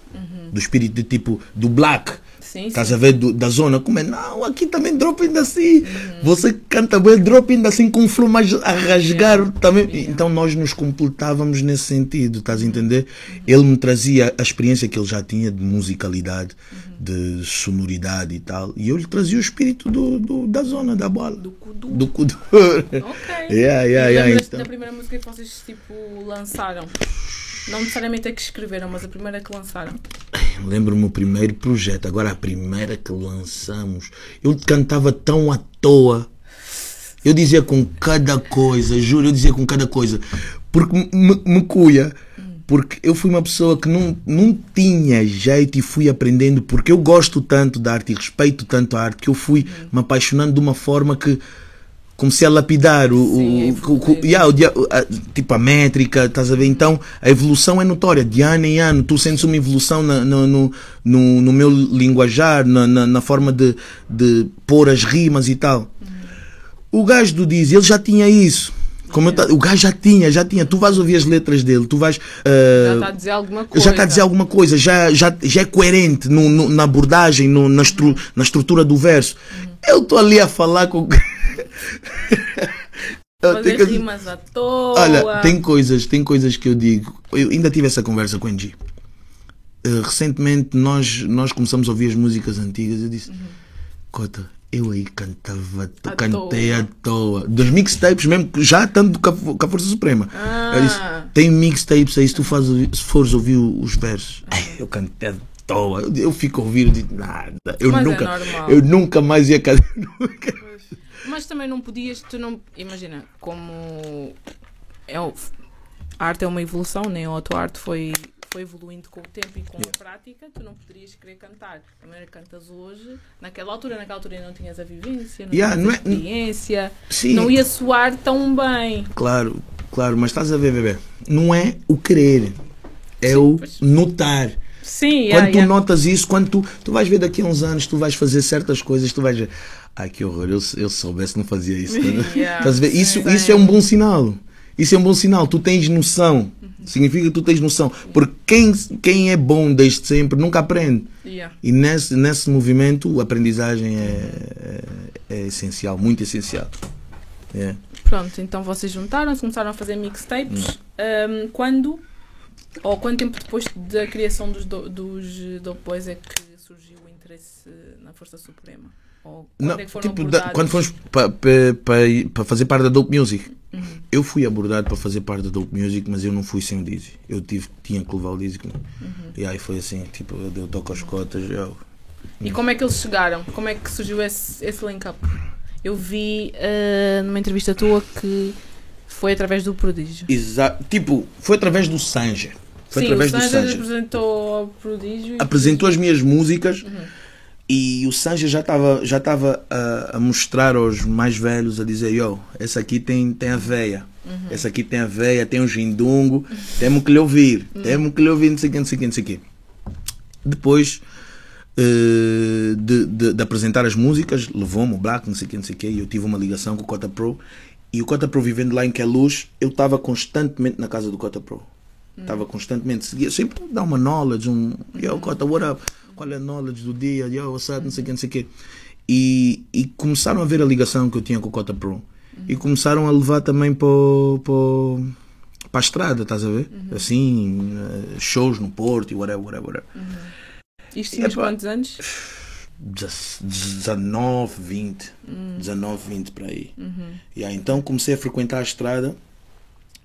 Do espírito de tipo, do black. Sim, Estás sim. a ver do- da zona? Como é? Não, aqui também drop ainda assim. Você canta bem, drop ainda assim com um flow mais a rasgar também. Yeah. Então nós nos completávamos nesse sentido, estás a entender? Ele me trazia a experiência que ele já tinha de musicalidade, de sonoridade e tal. E eu lhe trazia o espírito do, do- da zona, da bola. Do Kudu. Do Kudur. (laughs) Ok. Yeah, yeah, E yeah, então. da primeira música que vocês tipo lançaram? Não necessariamente a que escreveram, mas a primeira que lançaram. Lembro-me o primeiro projeto, agora a primeira que lançamos. Eu cantava tão à toa. Eu dizia com cada coisa, juro, eu dizia com cada coisa. Porque me, me- cuia. Porque eu fui uma pessoa que não, não tinha jeito e fui aprendendo. Porque eu gosto tanto da arte e respeito tanto a arte que eu fui me apaixonando de uma forma que comecei a lapidar o, Sim, o, a o, o, yeah, o a- tipo a métrica, estás a ver? Então a evolução é notória, de ano em ano. Tu sentes uma evolução na- no, no, no, no meu linguajar, na, na, na forma de, de pôr as rimas e tal. O gajo do Diz, ele já tinha isso. Como eu ta- o gajo já tinha, já tinha. Tu vais ouvir as letras dele, tu vais. Já ah, está a dizer alguma coisa. já está a dizer alguma coisa, já, já, já é coerente no, no- na abordagem, no- na, estru- na estrutura do verso. Eu estou ali a falar com. (laughs) Fazer que- rimas à toa. Olha, tem coisas, tem coisas que eu digo. Eu ainda tive essa conversa com o Angie. Uh, recentemente nós, nós começamos a ouvir as músicas antigas. Eu disse, Cota, eu aí cantava, À cantei à toa. Dos mixtapes mesmo, já tanto com a, Força Suprema. Ah. Eu disse, tem mixtapes aí, se tu faz, se fores ouvir os versos. Ai, eu cantei à toa. Eu, eu fico a ouvir, eu digo, nada. Eu Mas é nunca, normal. eu nunca mais ia. (laughs) Nunca. Mas também não podias, tu não. Imagina, como é o- a arte é uma evolução, né? Ou a tua arte foi, foi evoluindo com o tempo e com a prática, tu não poderias querer cantar. A que cantas hoje, naquela altura, naquela altura não tinhas a vivência, não Yeah, tinhas não a é- experiência, Sim. não ia soar tão bem. Claro, claro, mas estás a ver, bebê? Não é o querer, é Sim, o pois. notar. Sim, Quando yeah, tu yeah. notas isso, quando tu, tu vais ver daqui a uns anos, tu vais fazer certas coisas, tu vais ver, ai que horror, eu, se eu soubesse não fazia isso. (laughs) Yeah, Estás a ver? Isso, isso é um bom sinal. Isso é um bom sinal. Tu tens noção. Significa que tu tens noção. Porque quem, quem é bom desde sempre nunca aprende. Yeah. E nesse, nesse movimento a aprendizagem é, é, é essencial, muito essencial. É. Pronto, então vocês juntaram-se, começaram a fazer mixtapes. Um, quando, ou quanto tempo depois da criação dos, do, dos Dope Boys é que surgiu o interesse na Força Suprema? Ou quando Não, é que foram tipo, da- quando fomos para fazer parte da Dope Music, eu fui abordado para fazer parte da Dope Music, mas eu não fui sem o Dizzy. Eu tive, tinha que levar o Dizzy comigo. E aí foi assim, tipo, eu, toco as cotas, eu, E como é que eles chegaram? Como é que surgiu esse, esse link-up? Eu vi ah, numa entrevista tua que foi através do Prodígio. Exa tipo, foi através do Sanger. Foi Sim, através o do Sanger Sanger. apresentou ao Prodígio. Apresentou as minhas músicas Uhum. E o Sanger já estava já tava a, a mostrar aos mais velhos, a dizer, yo, essa aqui tem, tem a veia. Uhum. Essa aqui tem a veia, tem o gindungo, temos que lhe ouvir, Uhum. temos que lhe ouvir, não sei o que, não sei o que, não sei o que. Depois eh, de, de, de apresentar as músicas, levou-me o Black, não sei o que, não sei o que, e eu tive uma ligação com o Cota Pro. E o Cota Pro vivendo lá em Queluz, eu estava constantemente na casa do Cota Pro. Estava constantemente, seguia, sempre dar uma knowledge, um yo, Cota, what up? Qual é a knowledge do dia? Yo, what's up? Não sei o que, não sei o que. E, e começaram a ver a ligação que eu tinha com o Cota Pro. E começaram a levar também para para a estrada, estás a ver? Assim, eh, shows no Porto e whatever, whatever, whatever. Isto tinhas quantos anos? 19, 20. 19, 20 para aí. E aí, então comecei a frequentar a estrada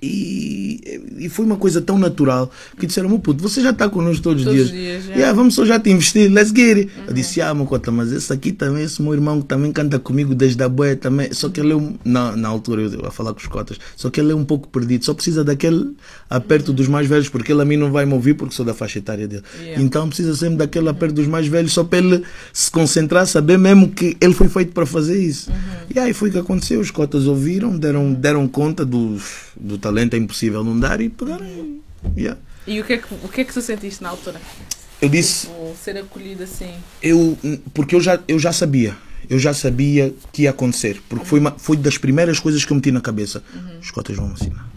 e, e foi uma coisa tão natural que disseram: meu puto, você já está connosco todos, Todos os dias. dias. Yeah, vamos só já te investir, let's get it. Eu disse: Ah, meu cota, mas esse aqui também, esse meu irmão que também canta comigo desde a boia também. Só que ele é um. Na, na altura, eu a falar com os cotas, só que ele é um pouco perdido, só precisa daquele aperto dos mais velhos, porque ele a mim não vai me ouvir porque sou da faixa etária dele. Yeah. Então precisa sempre daquele aperto dos mais velhos, só para ele se concentrar, saber mesmo que ele foi feito para fazer isso. E aí foi o que aconteceu. Os cotas ouviram, deram, deram conta do, do talento é impossível não dar e pegaram. e- yeah. E o que, é que, o que é que tu sentiste na altura? Eu disse, Ou ser acolhido assim? eu, porque eu já, eu já sabia. Eu já sabia que ia acontecer. Porque foi, uma, foi das primeiras coisas que eu meti na cabeça. Os cotas vão me ensinar.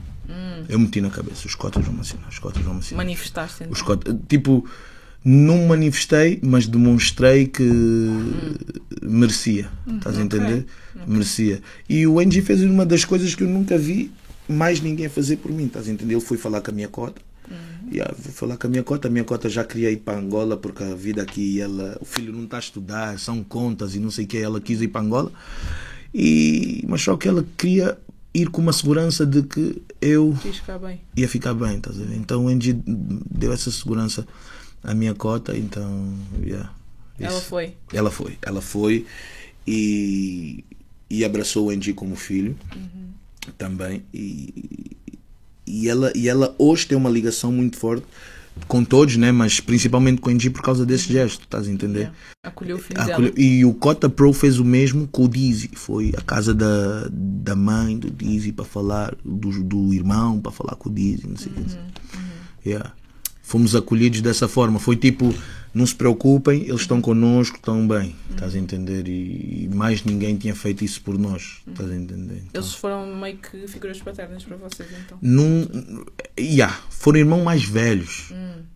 Eu meti na cabeça, os cotas vão me assinar, os cotas vão me assinar. Manifestaste então. Os cotas, tipo, não manifestei, mas demonstrei que merecia. Estás a entender? Merecia. E o Angie fez uma das coisas que eu nunca vi mais ninguém fazer por mim. Estás a entender? Ele foi falar com a minha cota. Yeah, vou falar com a minha cota. A minha cota já queria ir para Angola porque a vida aqui, ela, o filho não está a estudar, são contas e não sei o que. Ela quis ir para Angola. E, mas só que ela queria ir com uma segurança de que eu ficar ia ficar bem, estás a ver? Então o Angie deu essa segurança à minha cota, então, yeah. Ela foi. Ela foi, ela foi e, e abraçou o Angie como filho também. E, e, ela, e ela hoje tem uma ligação muito forte com todos, né? mas principalmente com o Angie por causa desse gesto, estás a entender? Acolheu o filho Acolheu-. E o Cota Pro fez o mesmo com o Dizzy. Foi à casa da, da mãe do Dizzy para falar, do, do irmão para falar com o Dizzy. Não sei o que. Yeah. Fomos acolhidos dessa forma. Foi tipo, não se preocupem, eles estão connosco, estão bem. Estás a entender? E, e mais ninguém tinha feito isso por nós. Estás a entender? Então, Eles foram meio que figuras paternas para vocês, então. num, yeah, foram irmãos mais velhos.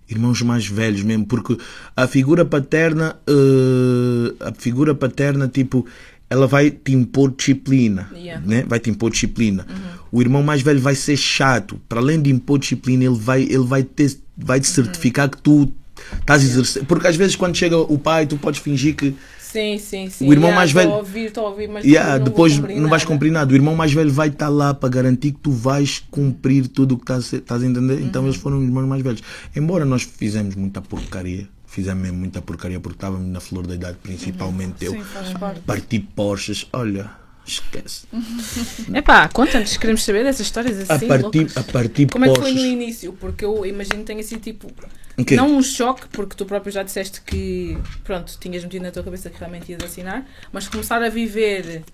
Irmãos mais velhos mesmo, porque a figura paterna, eh, a figura paterna, tipo, ela vai te impor disciplina, Yeah. né? Vai te impor disciplina. O irmão mais velho vai ser chato, para além de impor disciplina, ele vai, ele vai ter, vai te certificar que tu estás a exercer. Porque às vezes quando chega o pai, tu podes fingir que Sim, sim, sim. O irmão Yeah, mais estou velho- a ouvir, estou a ouvir, mas Yeah, não depois não vais nada. cumprir nada. O irmão mais velho vai estar lá para garantir que tu vais cumprir tudo o que estás, a- estás a entender. Então Uhum. eles foram os irmãos mais velhos. Embora nós fizemos muita porcaria, fizemos mesmo muita porcaria porque estávamos na flor da idade, principalmente eu. Sim, faz parte. Parti Porsches, olha, esquece. (laughs) Epá, conta-nos, queremos saber dessas histórias A assim, partir, loucas. a partir Como é que foi no início? Porque eu imagino que tenha sido tipo. O quê? Não um choque, porque tu próprio já disseste que, pronto, tinhas metido na tua cabeça que realmente ias assinar, mas começar a viver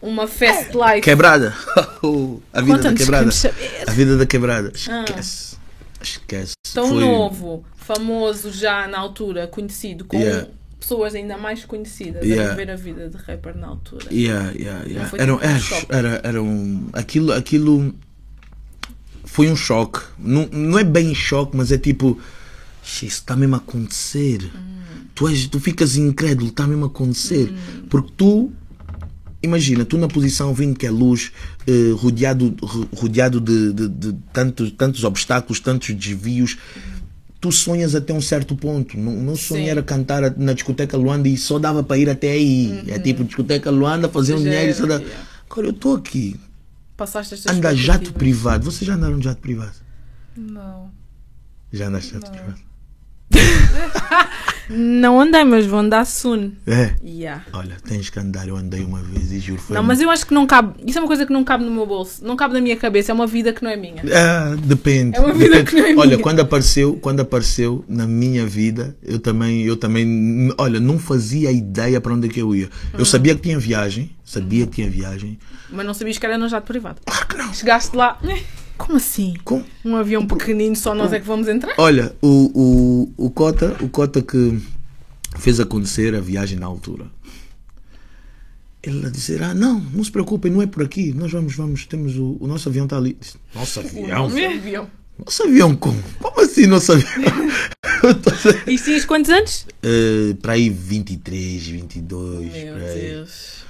uma fast life. Quebrada. (laughs) a vida da quebrada. A vida da quebrada. Ah. Esquece. Esquece. Tão Foi- novo, famoso já na altura, conhecido, com Yeah. Pessoas ainda mais conhecidas Yeah. a viver a vida de rapper na altura. Yeah, yeah, yeah. foi Era, tipo era, era, era um. Aquilo, aquilo foi um choque. Não, não é bem choque, mas é tipo. "Xi, Isso está mesmo a acontecer. Tu, és, tu ficas incrédulo, está mesmo a acontecer. Porque tu. Imagina, tu na posição 20 que é luz, eh, rodeado, ro- rodeado de, de, de tantos, tantos obstáculos, tantos desvios, tu sonhas até um certo ponto. Não, não sonho Sim. era cantar na discoteca Luanda e só dava para ir até aí. É tipo discoteca Luanda, fazer um dinheiro e só yeah. Agora eu estou aqui, Passaste estas anda jato privado. Vocês já andaram de jato privado? Não. Já andaste de jato Não. privado? Não andei, mas vou andar soon. É. Yeah. Olha, tens que andar. Eu andei uma vez e juro foi. Não, mas eu acho que não cabe. Isso é uma coisa que não cabe no meu bolso. Não cabe na minha cabeça. É uma vida que não é minha. Ah, depende. É uma vida depende. que não é Olha, minha. quando apareceu, quando apareceu na minha vida, eu também, eu também, olha, não fazia ideia para onde é que eu ia. Hum. Eu sabia que tinha viagem, sabia que tinha viagem. Mas não sabias que era num jato privado. Claro que não. Chegaste lá. "Eh, Como assim? Com- Um avião pequenino, só nós é que vamos entrar? Olha, o, o, o Cota, o Cota que fez acontecer a viagem na altura. Ele a dizer, ah, não, não se preocupem, não é por aqui. Nós vamos, vamos, temos o, o nosso avião está ali. Nosso avião? Um avião. Nosso avião como? Como assim nosso avião? (laughs) E tinhas quantos anos? Eh, para aí 23, 22. Meu. Deus.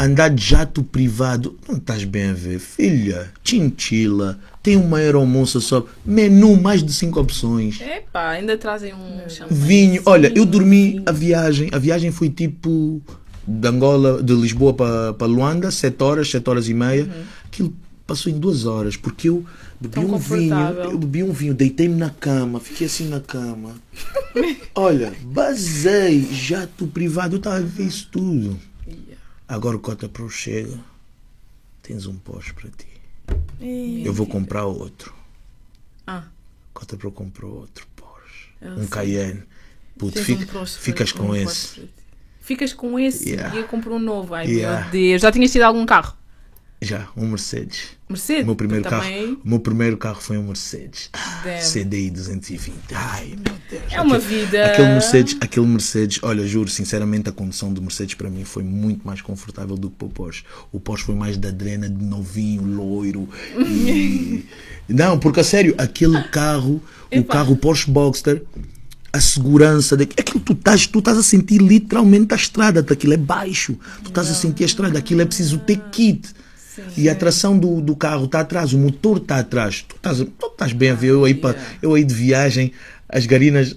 Andar de jato privado, não estás bem a ver, filha. Chinchila, tem uma aeromoça só, menu, mais de 5 opções. Epá, ainda trazem um champanhe. Vinho, olha, eu dormi a viagem. A viagem foi tipo de Angola, de Lisboa para Luanda, 7 horas, 7 horas e meia. Aquilo passou em 2 horas, porque eu bebi Tão um vinho, eu bebi um vinho, deitei-me na cama, fiquei assim na cama. (laughs) olha, basei, jato privado, eu estava a ver isso tudo. Agora o Cota Pro chega, tens um Porsche para ti. Eu vou comprar outro. Ah, Cota Pro comprou outro Porsche. Eu um sei. Cayenne. Puto, fica- um ficas com um esse. Ficas com esse Yeah. e eu compro um novo. Ai Yeah. meu Deus. Já tinhas tido algum carro? Já, um Mercedes. Mercedes? O meu primeiro Também. carro, o meu primeiro carro foi um Mercedes. Damn. CDI 220. Ai, meu Deus. É uma Aquele- vida. Aquele Mercedes, aquele Mercedes, olha, juro, sinceramente, a condução do Mercedes para mim foi muito mais confortável do que o Porsche. O Porsche foi mais da drena de novinho, loiro. E, Não, porque a sério, aquele carro, o carro Porsche Boxster, a segurança daquilo, aquilo tu estás, tu estás a sentir literalmente a estrada, aquilo é baixo, tu estás a sentir a estrada, aquilo é preciso ter kit. E a tração do, do carro está atrás, o motor está atrás. Tu estás, tu estás bem a ver, eu aí, pa- eu aí de viagem, as garinas.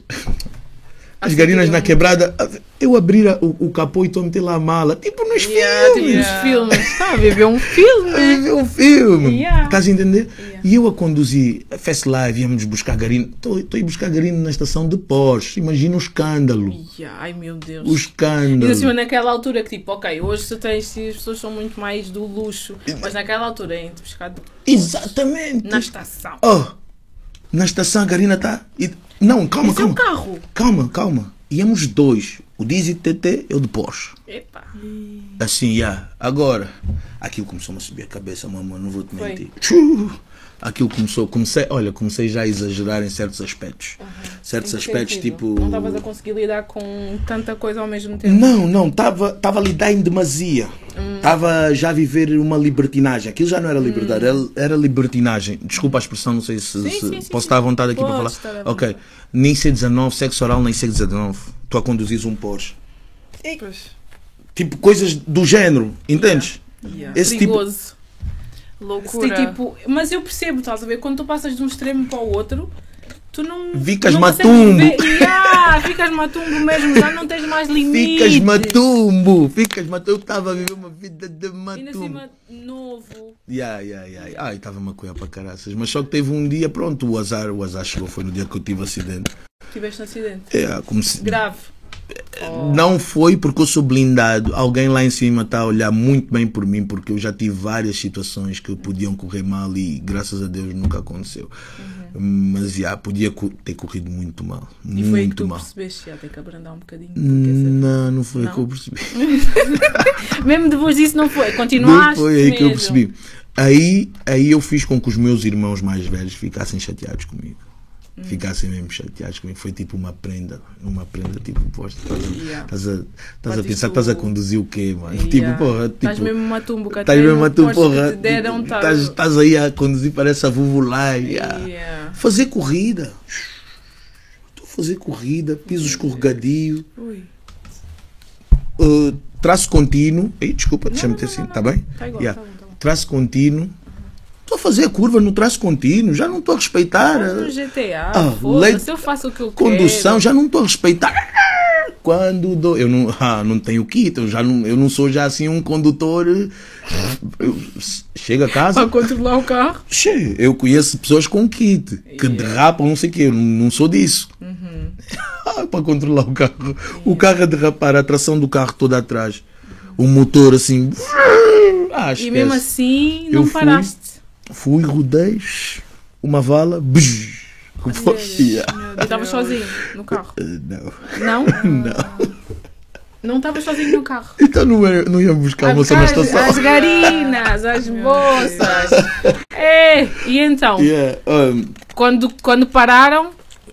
As garinas na quebrada, eu abrir a- o, o capô e estou a meter lá a mala, tipo nos Yeah, tipo filmes. nos filmes. Está a viver um filme. É ver um filme. Yeah. Estás a entender? E eu a conduzir a Fast Live, íamos buscar garino. Estou a ir buscar garino na estação de Porsche. Imagina o escândalo. Yeah, Ai meu Deus. O E escândalo. assim, naquela altura que tipo, ok, hoje se tens, se as pessoas são muito mais do luxo, mas naquela altura em te buscar de- Exatamente. na estação. Oh, na estação a garina está. Não, calma, Esse é o calma. carro. Calma, calma. Íamos dois. O Dizzy TT e o de Porsche. Epa. Assim, já. Agora, aquilo começou-me a subir a cabeça, mamãe, não vou te mentir. Tchu! Aquilo começou, comecei, olha, comecei já a exagerar em certos aspectos. Certos Em que aspectos, sentido? tipo. Não estavas a conseguir lidar com tanta coisa ao mesmo tempo. Não, não, estava tava a lidar em demasia. Estava já a viver uma libertinagem. Aquilo já não era liberdade, era, era libertinagem. Desculpa a expressão, não sei se, Sim, se- sim, sim, posso sim. estar à vontade aqui para falar. Ok, nem C19, sexo oral, nem C19. Tu a conduzires um Porsche. Pois. Tipo, coisas do género, entendes? Yeah. Esse tipo. Loucura. Tem, tipo, mas eu percebo, estás a ver? Quando tu passas de um extremo para o outro, tu não. Ficas não matumbo. ver- Yeah, ficas matumbo mesmo, já não tens mais limite. Ficas matumbo, ficas matumbo. Eu estava a viver uma vida de Ainda matumbo. cima, novo. Ya, ya, ya. Ai, estava-me a coiar para caraças. Mas só que teve um dia, pronto, o azar, o azar chegou, foi no dia que eu tive acidente. Tiveste um acidente. É, como se- Grave. Oh. Não foi porque eu sou blindado. Alguém lá em cima está a olhar muito bem por mim, porque eu já tive várias situações que podiam correr mal e graças a Deus nunca aconteceu. Mas já, podia ter corrido muito mal. Uhum. E foi aí que muito tu mal. percebeste, já tem que abrandar um bocadinho. essa- Não, não foi aí Não? que eu percebi. (laughs) Mesmo depois disso não foi. Continuaste. Foi aí que eu mesmo. percebi. Aí, aí eu fiz com que os meus irmãos mais velhos ficassem chateados comigo. Hum. Ficassem mesmo chateados comigo. Foi tipo uma prenda. Uma prenda tipo, posta. Estás a, Yeah. estás a, estás a pensar, estás a conduzir o quê, mano? Yeah. Tipo, porra. Estás tipo, mesmo matumbo, que Estás mesmo no a tua Porsche que porra. deram, tipo, tá- Estás estás aí a conduzir, parece a vuvulai. yeah. Yeah. Fazer corrida. Estou a fazer corrida, piso escorregadio, Ui. uh, traço contínuo. Ei, desculpa, deixa-me ter assim, está bem? Tá igual, Yeah. tá bom, tá bom. Traço contínuo. Estou a fazer curva no traço contínuo, já não estou a respeitar. No GTA, Ah, leite- eu faço o que eu Condução, quero. já não estou a respeitar. Quando dou, eu não, ah, não tenho kit, eu já não, eu não sou já assim um condutor. eu- chega a casa, Para controlar o carro. Che, eu conheço pessoas com kit que Yeah. derrapam, não sei o quê, eu não, sou disso. Ah, (laughs) para controlar o carro. O carro a derrapar, a tração do carro toda atrás. O motor assim. Ah, E mesmo assim não Eu paraste. Fui, rodei, uma vala. bzz, estava sozinho no carro. Eh, Não. Não? (laughs) Não. Não estava sozinho no carro. Então não, é, não ia buscar A você na estação. as garinas, as bolsas. É, e então, Yeah, um, quando, quando pararam,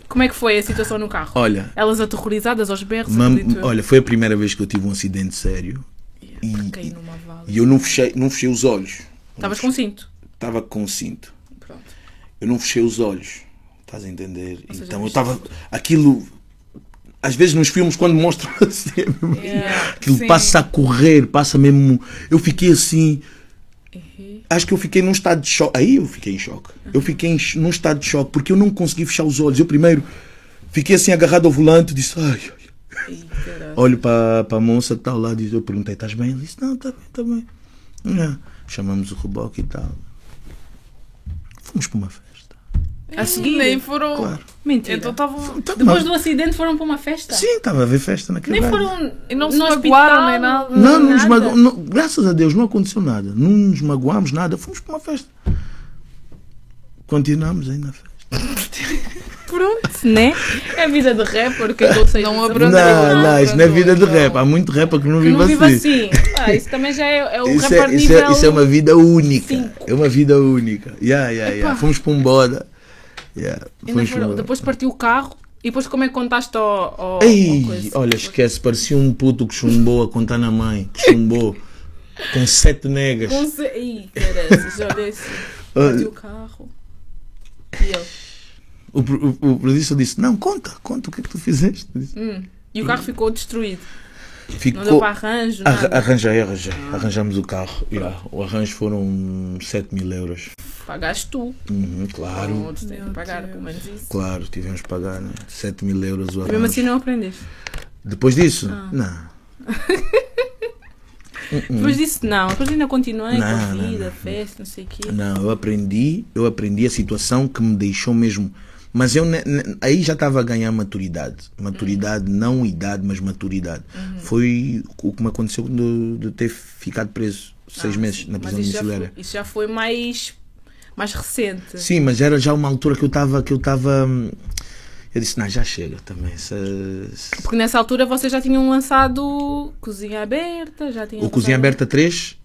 como é que foi a situação no carro? olha, Elas aterrorizadas aos berros, mam- olha, foi a primeira vez que eu tive um acidente sério Yeah, e- Caí numa vala. e eu não fechei, não fechei os olhos. Estavas com cinto. Estava com cinto. Pronto. eu não fechei os olhos. Estás a entender? seja, então eu estava. Aquilo. Às vezes nos filmes, quando mostram (laughs) assim, Yeah. aquilo Sim. passa a correr, passa mesmo. Eu fiquei assim. Uhum. Acho que eu fiquei num estado de choque. Aí eu fiquei em choque. Eu fiquei em, num estado de choque porque eu não consegui fechar os olhos. Eu primeiro fiquei assim agarrado ao volante disse: Ai, ai. Olho para a moça que está lá, diz, eu perguntei, estás bem? Ele disse, não, está bem, está bem. É. Chamamos o reboque e tal. Fomos para uma festa. A seguir? Nem foram. Claro. Mentira. Então estavam. Tá, Depois do acidente foram para uma festa? Sim, estava a ver festa naquele Nem foram. E não se magoaram nem nada? Não, não nos nada. mago... não, graças a Deus não aconteceu nada. Não nos magoámos nada. Fomos para uma festa. Continuamos aí na festa. (laughs) Pronto, né? É a vida de rapper que eu sei. Não Não, abrandou. não, isso não é vida de Não. rap. Há muito rapper que não Que vive não vive assim. assim. Ah, isso também já é, é o Isso rapper é, isso, nível. é, isso é uma vida única. cinco. É uma vida única. Yeah, yeah, yeah. Epá. Fomos para um boda. Yeah, fomos para um boda. depois partiu o carro e depois como é que contaste ao. ao, Ei, ao coisa? olha, esquece, parecia um puto que chumbou a contar na mãe. Que chumbou. com sete negas. Com ce- Ih, caralho, olha esse. Olha, Partiu o carro. E ele? O, o, o producer disse: Não, conta, conta o que é que tu fizeste. Disse, Hum. E o carro ficou destruído. Não deu Ficou. para arranjo, nada. Arranjei, arranjei. Arranjamos o carro. Yeah, O arranjo foram 7 mil euros. Pagaste tu. Uhum, claro, Outros têm que Meu pagar, pelo menos isso. claro, tivemos que pagar né? 7 mil euros o E arranjo. mesmo assim não aprendeste. Depois disso? Ah. Não. (laughs) Depois disso, não. Depois ainda continuei com a Hum. Não, não, vida, não. festa, não sei o quê. Não, eu aprendi, eu aprendi a situação que me deixou mesmo. Mas eu aí já estava a ganhar maturidade. Maturidade, não idade, mas maturidade. Uhum. Foi o que me aconteceu de, de ter ficado preso seis Ah, meses sim. na prisão domiciliária. isso já foi mais, mais recente. Sim, mas era já uma altura que eu estava. que eu estava. Eu disse, não, já chega também. Porque nessa altura vocês já tinham lançado Cozinha Aberta, já tinham O Cozinha Aberta 3,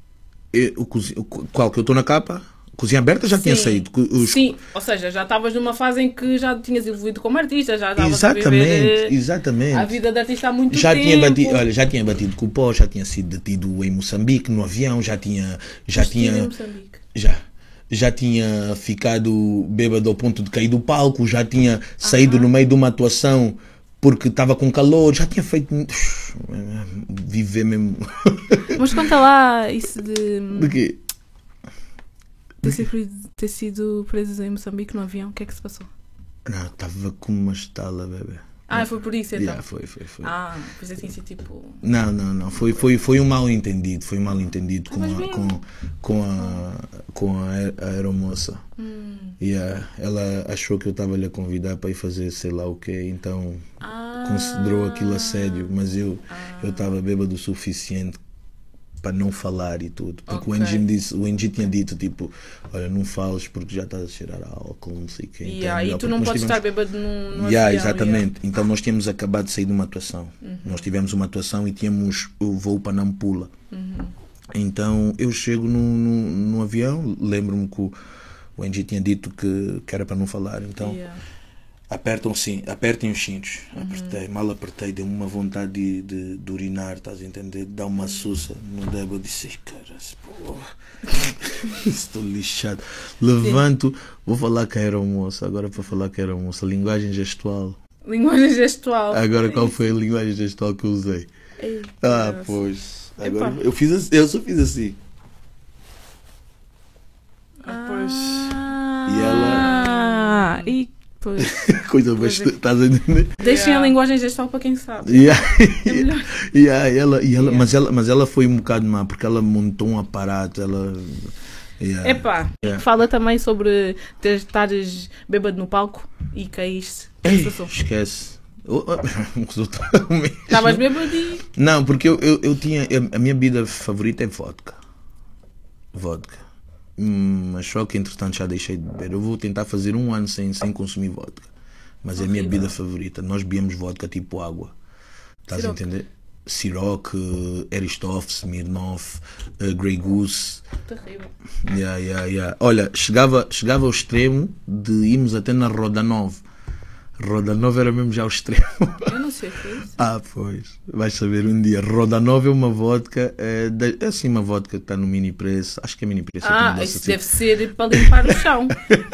eh, o, cozi- o co- qual que eu estou na capa? Cozinha Aberta já tinha Sim. saído. Co- os- Sim, ou seja, já estavas numa fase em que já tinhas evoluído como artista, já estavas a Exatamente, viver eh, exatamente. a vida de artista há muito já tempo. tinha batido, olha, já tinha batido com o pó, já tinha sido detido em Moçambique no avião, já tinha, já Estive em tinha, Moçambique. já, já tinha ficado bêbado ao ponto de cair do palco, já tinha saído no meio de uma atuação porque estava com calor, já tinha feito viver mesmo (laughs) Mas conta lá isso de de quê? ter sido, preso- ter sido preso em Moçambique no avião. O que é que se passou? Não, estava com uma estala, bebê. Ah, foi por isso então. Yeah, foi, foi, foi. Ah, pois assim, assim, tipo. Não, não, não. Foi, foi, foi um mal entendido. Foi um mal entendido com, mas a, com, com a, com a aeromoça. Hum. Yeah, ela achou que eu estava lhe a convidar para ir fazer sei lá o quê, então Ah, considerou aquilo assédio, mas eu Ah. eu estava bêbado o suficiente para não falar e tudo. Porque Ok. o Engie disse, o Engie tinha dito tipo, olha, não fales porque já estás a cheirar a álcool, não sei o quê. então Yeah, e melhor", tu não podes tivemos- estar bêbado no, no Yeah, avião. exatamente. Então nós tínhamos acabado de sair de uma atuação. Uhum. Nós tivemos uma atuação e tínhamos o voo para Nampula. Uhum. Então eu chego no, no, avião, lembro-me que o, o Angie tinha dito que, que era para não falar. Então Yeah. Apertam sim, apertem os cintos. Uhum. Apertei, mal apertei, deu-me uma vontade de, de, de urinar, estás a entender? De dar uma sussa no debo. Eu disse, "Ei, cara, (laughs) estou lixado. Levanto, vou falar que era moça, agora para falar que era moça, linguagem gestual. Linguagem gestual. Agora qual foi a linguagem gestual que eu usei? Ei, Ah, Deus. pois. Agora eu fiz assim, eu só fiz assim. Ah, pois. E ela- Ah, e pois. (laughs) Coisa bastante, estás a entender? Deixem Yeah. a linguagem gestual para quem sabe. Yeah. É. (laughs) Yeah, ela, e ela, Yeah. mas, ela, mas ela foi um bocado má porque ela montou um aparato. Ela. Yeah. Epá, Yeah. fala também sobre ter, estares bêbado no palco e caíste. Ei, esquece. Oh, oh, (laughs) resultou mesmo. Estavas bêbado e. Não, porque eu, eu, eu tinha. eu- a minha bebida favorita é vodka. Vodka. Hum, mas só que entretanto já deixei de beber. Eu vou tentar fazer um ano sem, sem consumir vodka. Mas é a minha bebida favorita. Nós bebemos vodka tipo água. Estás a entender? Ciroc, eh, Eristoff, Smirnoff, eh, Grey Goose. Terrível. Yeah, yeah, yeah. Olha, chegava, chegava ao extremo de irmos até na Roda 9. Roda 9 era mesmo já o extremo. Eu não sei o que é isso. Ah, pois. Vais saber um dia. Roda 9 é uma vodka. É, é assim uma vodka que está no mini preço. Acho que é mini preço. Ah, isso assim. deve ser para limpar o chão.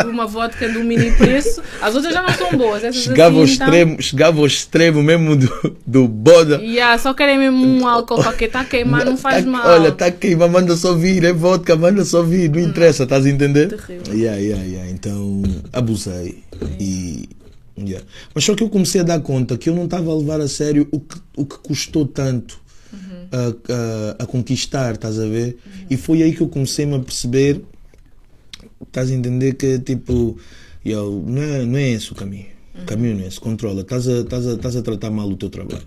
Uma vodka do mini preço. As outras já não são boas. Essas Chegava ao assim, então- extremo, chegava ao extremo mesmo do, do boda. Yeah, só querem mesmo um álcool para que está a queimar, não faz Tá- mal. Olha, está queima, manda só vir, é vodka, manda só vir, não interessa, estás a entender? Terrível. Yeah, yeah, yeah. Então abusei. E, yeah. Mas só que eu comecei a dar conta que eu não estava a levar a sério o que, o que custou tanto a, a, a conquistar, estás a ver? E foi aí que eu comecei-me a perceber, estás a entender que tipo, yo, não, é, não é esse o caminho. O caminho não é esse, controla, estás a, estás, a, estás a tratar mal o teu trabalho.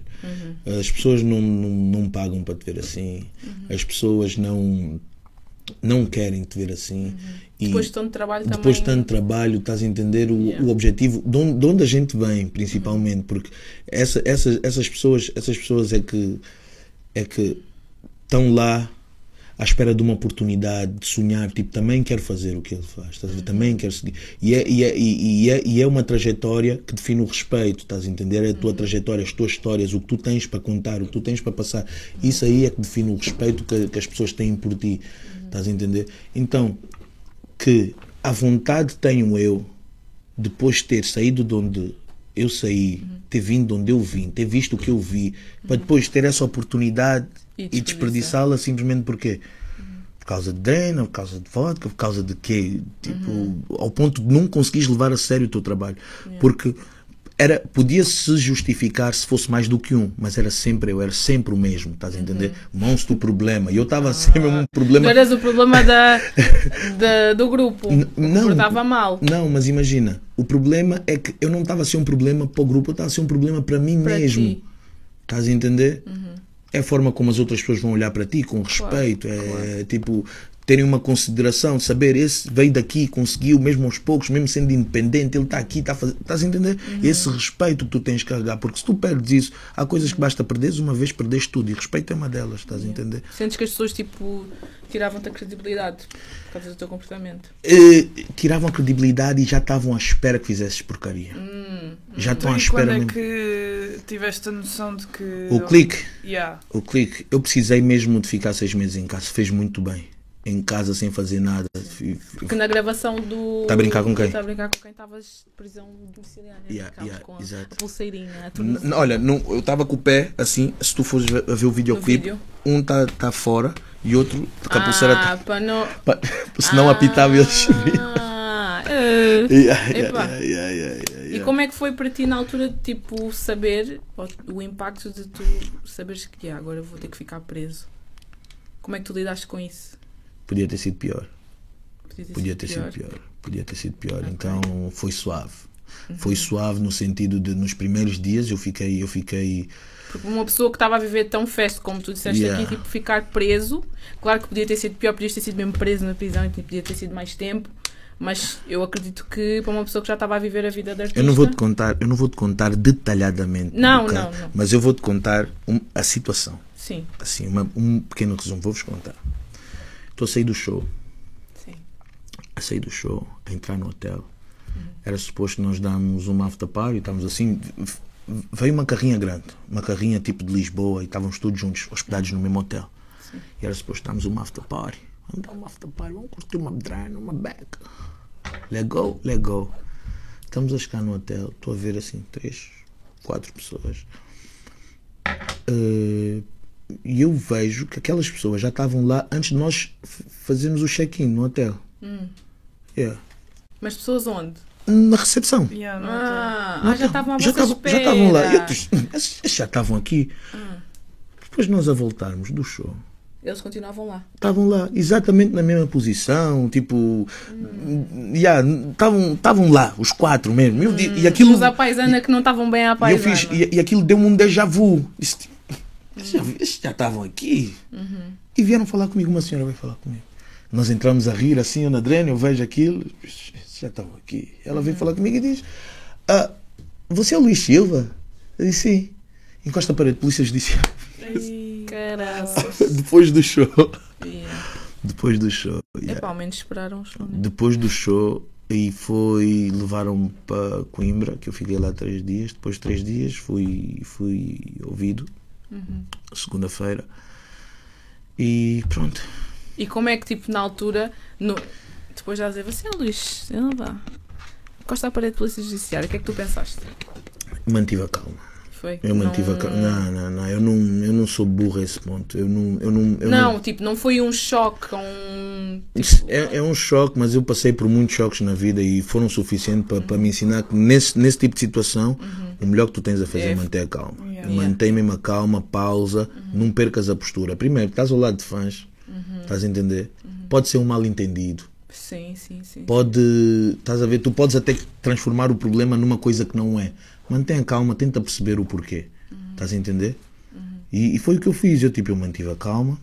As pessoas não, não, não pagam para te ver assim, as pessoas não, não querem te ver assim. Depois de tanto trabalho também. depois de tanto trabalho, estás a entender o, Yeah. o objetivo, de onde, de onde a gente vem, principalmente, porque essa, essas, essas pessoas, essas pessoas é que é que estão lá à espera de uma oportunidade de sonhar, tipo, também quero fazer o que ele faz, estás a ver? também quero seguir. E é, e, é, e, e é, e é uma trajetória que define o respeito, estás a entender? É a tua trajetória, as tuas histórias, o que tu tens para contar, o que tu tens para passar. Isso aí é que define o respeito que, que as pessoas têm por ti, estás a entender? Então, que a vontade tenho eu depois de ter saído de onde eu saí, ter vindo de onde eu vim, ter visto o que eu vi, para depois ter essa oportunidade E e, desperdiçá-la simplesmente porque por causa de dreno, por causa de vodka, por causa de quê? Tipo, ao ponto de não conseguires levar a sério o teu trabalho. Porque era, podia se justificar se fosse mais do que um, mas era sempre eu, era sempre o mesmo, estás a entender? Monstro problema. E eu estava sempre um Tu problema. eras o problema da, (laughs) da- do grupo. N- não. Portava mal. Não, mas imagina, o problema é que eu não estava a ser um problema para o grupo, eu estava a ser um problema para mim Para mesmo. ti. Estás a entender? É a forma como as outras pessoas vão olhar para ti, com respeito. é tipo, terem uma consideração, de saber esse veio daqui, conseguiu, mesmo aos poucos, mesmo sendo independente, ele está aqui, está a fazer. Estás a entender? Esse respeito que tu tens que carregar, porque se tu perdes isso, há coisas que basta perderes uma vez, perdes tudo, e respeito é uma delas, estás a entender? Sentes que as pessoas, tipo, tiravam-te a credibilidade por causa do teu comportamento. Eh, tiravam a credibilidade e já estavam à espera que fizesses porcaria. Hum, Já estão à E espera quando é que tiveste a noção de que. O clique. Yeah. O clique, eu precisei mesmo de ficar seis meses em casa, fez muito bem. Em casa sem fazer nada. Porque na gravação do. Tá a brincar com quem? Está a brincar com quem estavas de prisão domiciliária. Yeah, Ficavas yeah, com a, exato. a pulseirinha. a Olha, não, eu estava com o pé assim, se tu fores ver- ver o videoclipe, vídeo. um está tá fora e outro com a pulseira Ah, tá, para não. (laughs) pa- senão apitava e eles Ah. (laughs) (laughs) Yeah, yeah, yeah, yeah, yeah, yeah, E yeah. como é que foi para ti na altura, tipo, saber o, impacto de tu saberes que ah, agora vou ter que ficar preso? Como é que tu lidaste com isso? Podia ter sido pior. Podia ter, Podia sido ter sido pior. Podia ter sido pior. Ok. Uhum. Então foi suave. Foi suave no sentido de nos primeiros dias eu fiquei, eu fiquei Porque uma pessoa que estava a viver tão festa como tu disseste Yeah. aqui, tipo, ficar preso, claro que podia ter sido pior, podias ter sido mesmo preso na prisão e podia ter sido mais tempo, mas eu acredito que para uma pessoa que já estava a viver a vida de artista... Eu não vou te contar, eu não vou te contar detalhadamente. Não, não, não. Mas eu vou te contar um- a situação. Sim, Assim, uma- um pequeno resumo, vou-vos contar. Estou a sair do show, sim. a sair do show, a entrar no hotel. Era suposto nós darmos uma after party, estávamos assim. Veio uma carrinha grande, uma carrinha tipo de Lisboa, e estávamos todos juntos, hospedados no mesmo hotel. E era suposto darmos uma after party. Vamos dar uma after party, vamos curtir uma drana, uma beca. Let go. Estamos a chegar no hotel, estou a ver assim, três, quatro pessoas. Eh, E eu vejo que aquelas pessoas já estavam lá antes de nós fazermos o check-in no hotel. Hum. Yeah. Mas pessoas onde? Na recepção. Yeah, Ah, ah, já estavam- estavam à já já estavam lá. "Hum, (laughs) já estavam aqui. Ah. Depois nós a voltarmos do show. Eles continuavam lá. Estavam lá, exatamente na mesma posição, tipo. yeah, Estavam estavam lá, os quatro mesmo. Eu di- e aquilo, Os à paisana que não estavam bem à e, eu paisana. fiz, e, e aquilo deu-me um déjà vu. Disse, esses já, estavam aqui. E vieram falar comigo, uma senhora veio falar comigo. Nós entramos a rir assim, eu na drena, eu vejo aquilo, já estavam aqui. Ela veio falar comigo e diz: ah, Você é o Luís Silva? Eu disse sim. Encosta a parede, polícia judicial. Caraças. (laughs) Depois do show. Yeah. Depois do show. yeah. Epá, ao menos esperaram os show, né? Depois do show, e foi. Levaram-me para Coimbra, que eu fiquei lá três dias. Depois de três dias, fui, fui ouvido. Segunda-feira. E pronto. E como é que, tipo, na altura, no... depois já dizer, o Luís, eu não vá. Encosta à parede de polícia judiciária, o que é que tu pensaste? Mantive a calma. Foi? Eu mantive não... a calma. Não, não, não. Eu não, eu não sou burro a esse ponto. Eu não. Eu não, eu Não, tipo, não foi um choque, um... Isso É, é um choque, mas eu passei por muitos choques na vida e foram suficientes para, para me ensinar que nesse, nesse tipo de situação o melhor que tu tens a fazer é, É. manter a calma. Yeah. Mantém mesmo a calma, pausa, não percas a postura. Primeiro, estás ao lado de fãs, estás a entender? Pode ser um mal entendido. Sim, sim, sim. Pode, estás a ver, tu podes até transformar o problema numa coisa que não é. Mantém a calma, tenta perceber o porquê. Estás a entender? E, e foi o que eu fiz. Eu tipo, eu mantive a calma.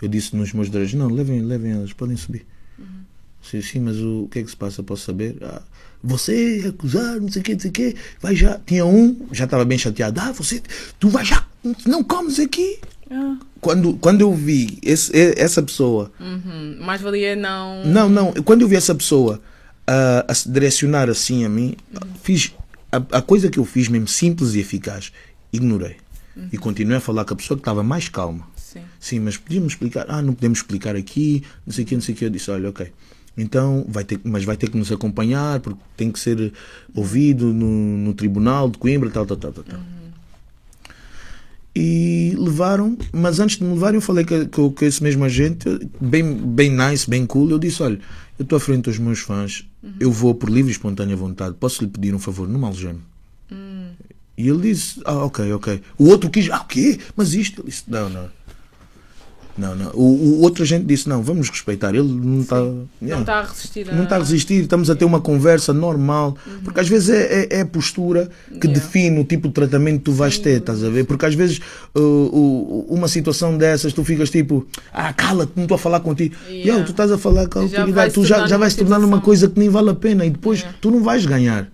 Eu disse nos meus direitos, não, levem, levem elas, podem subir. Sim, sim, mas o, o que é que se passa? Posso saber? Ah, você é acusado, não sei o que, não sei o que. Vai já. Tinha um, já estava bem chateado. Ah, você, tu vai já, não comes aqui. Ah, Quando, quando eu vi esse, essa pessoa, Uhum. Mais valia não... não, não, quando eu vi essa pessoa ah, a se direcionar assim a mim, fiz a, a coisa que eu fiz mesmo simples e eficaz, ignorei. E continuei a falar com a pessoa que estava mais calma. Sim. Sim, mas podíamos explicar. Ah, não podemos explicar aqui, não sei o que, não sei o que. Eu disse, olha, ok. Então, vai ter, mas vai ter que nos acompanhar, porque tem que ser ouvido no, no tribunal de Coimbra, tal, tal, tal, tal. tal. E levaram, mas antes de me levarem, eu falei com, esse mesmo agente, bem, bem nice, bem cool. Eu disse: Olha, eu estou à frente dos meus fãs, eu vou por livre e espontânea vontade, posso lhe pedir um favor? Não me algeme. E ele disse: Ah, ok, ok. O outro quis: Ah, o quê? Mas isto? Ele disse: Não, não. Não, não. O, o outro agente disse: Não, vamos respeitar. Ele não está. Não está a resistir a... Não está a resistir, estamos a ter uma conversa normal. Porque às vezes é, é, é a postura que Yeah. define o tipo de tratamento que tu vais ter, estás a ver? Porque às vezes uh, uh, uma situação dessas tu ficas tipo, ah, cala-te, não estou a falar contigo. Yeah. Yo, tu estás a falar com a autoridade, tu já, já numa vai se tornar numa coisa que nem vale a pena e depois Yeah. tu não vais ganhar.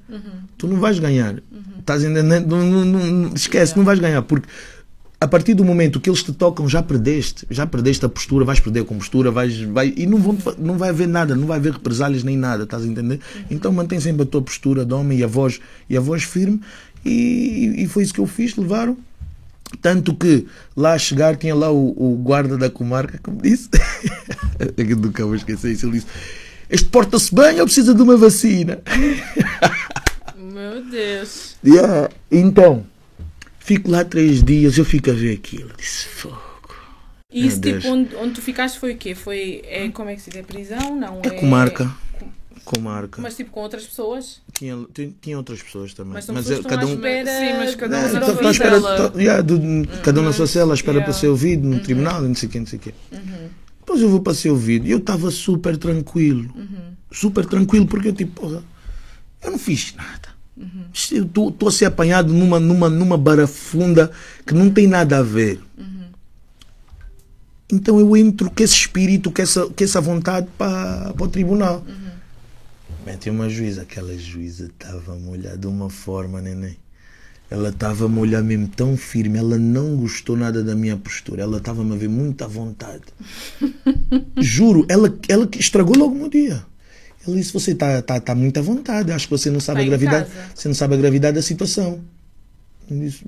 Tu não vais ganhar. Estás entendendo? Não, não, não- não- esquece, não vais ganhar. Porque a partir do momento que eles te tocam, já perdeste. Já perdeste a postura, vais perder a compostura, vais, vai, e não, vão, não vai haver nada, não vai haver represálias nem nada, estás a entender? Então mantém sempre a tua postura de homem e a voz, e a voz firme, e, e foi isso que eu fiz, levaram. Tanto que lá chegar tinha lá o, o guarda da comarca, como disse, (laughs) eu nunca vou esquecer isso, ele disse: Este porta-se bem ou precisa de uma vacina? Meu Deus. (laughs) Yeah. Então, fico lá três dias, eu fico a ver aquilo. Disse, fogo. E isso, Deus. tipo, onde, onde tu ficaste foi o quê? Foi, é, como é que se diz? É prisão? Não, É comarca. Comarca. Mas tipo, com outras pessoas? Tinha, tinha, tinha outras pessoas também. Mas são Mas pessoas é, cada um. espera... Sim, mas cada um É, na sua cela. to- yeah, do- cada um na sua cela, espera yeah. para ser ouvido no tribunal, e não sei o quê, não sei o quê. Depois eu vou para ser ouvido e eu estava super tranquilo. Super tranquilo, porque eu tipo, porra, eu não fiz nada. Eu Estou a ser apanhado numa, numa, numa barafunda que não tem nada a ver. Então eu entro com esse espírito, com essa, com essa vontade para, para o tribunal. Mete uma juíza, aquela juíza estava a de uma forma, neném. Ela estava a me olhar mesmo tão firme, ela não gostou nada da minha postura, ela estava a me ver muito à vontade. (laughs) Juro, ela, ela que estragou logo no dia. Ela disse: Você está tá, tá muito à vontade, acho que você não sabe Tá a gravidade, casa. você não sabe a gravidade da situação. Eu disse: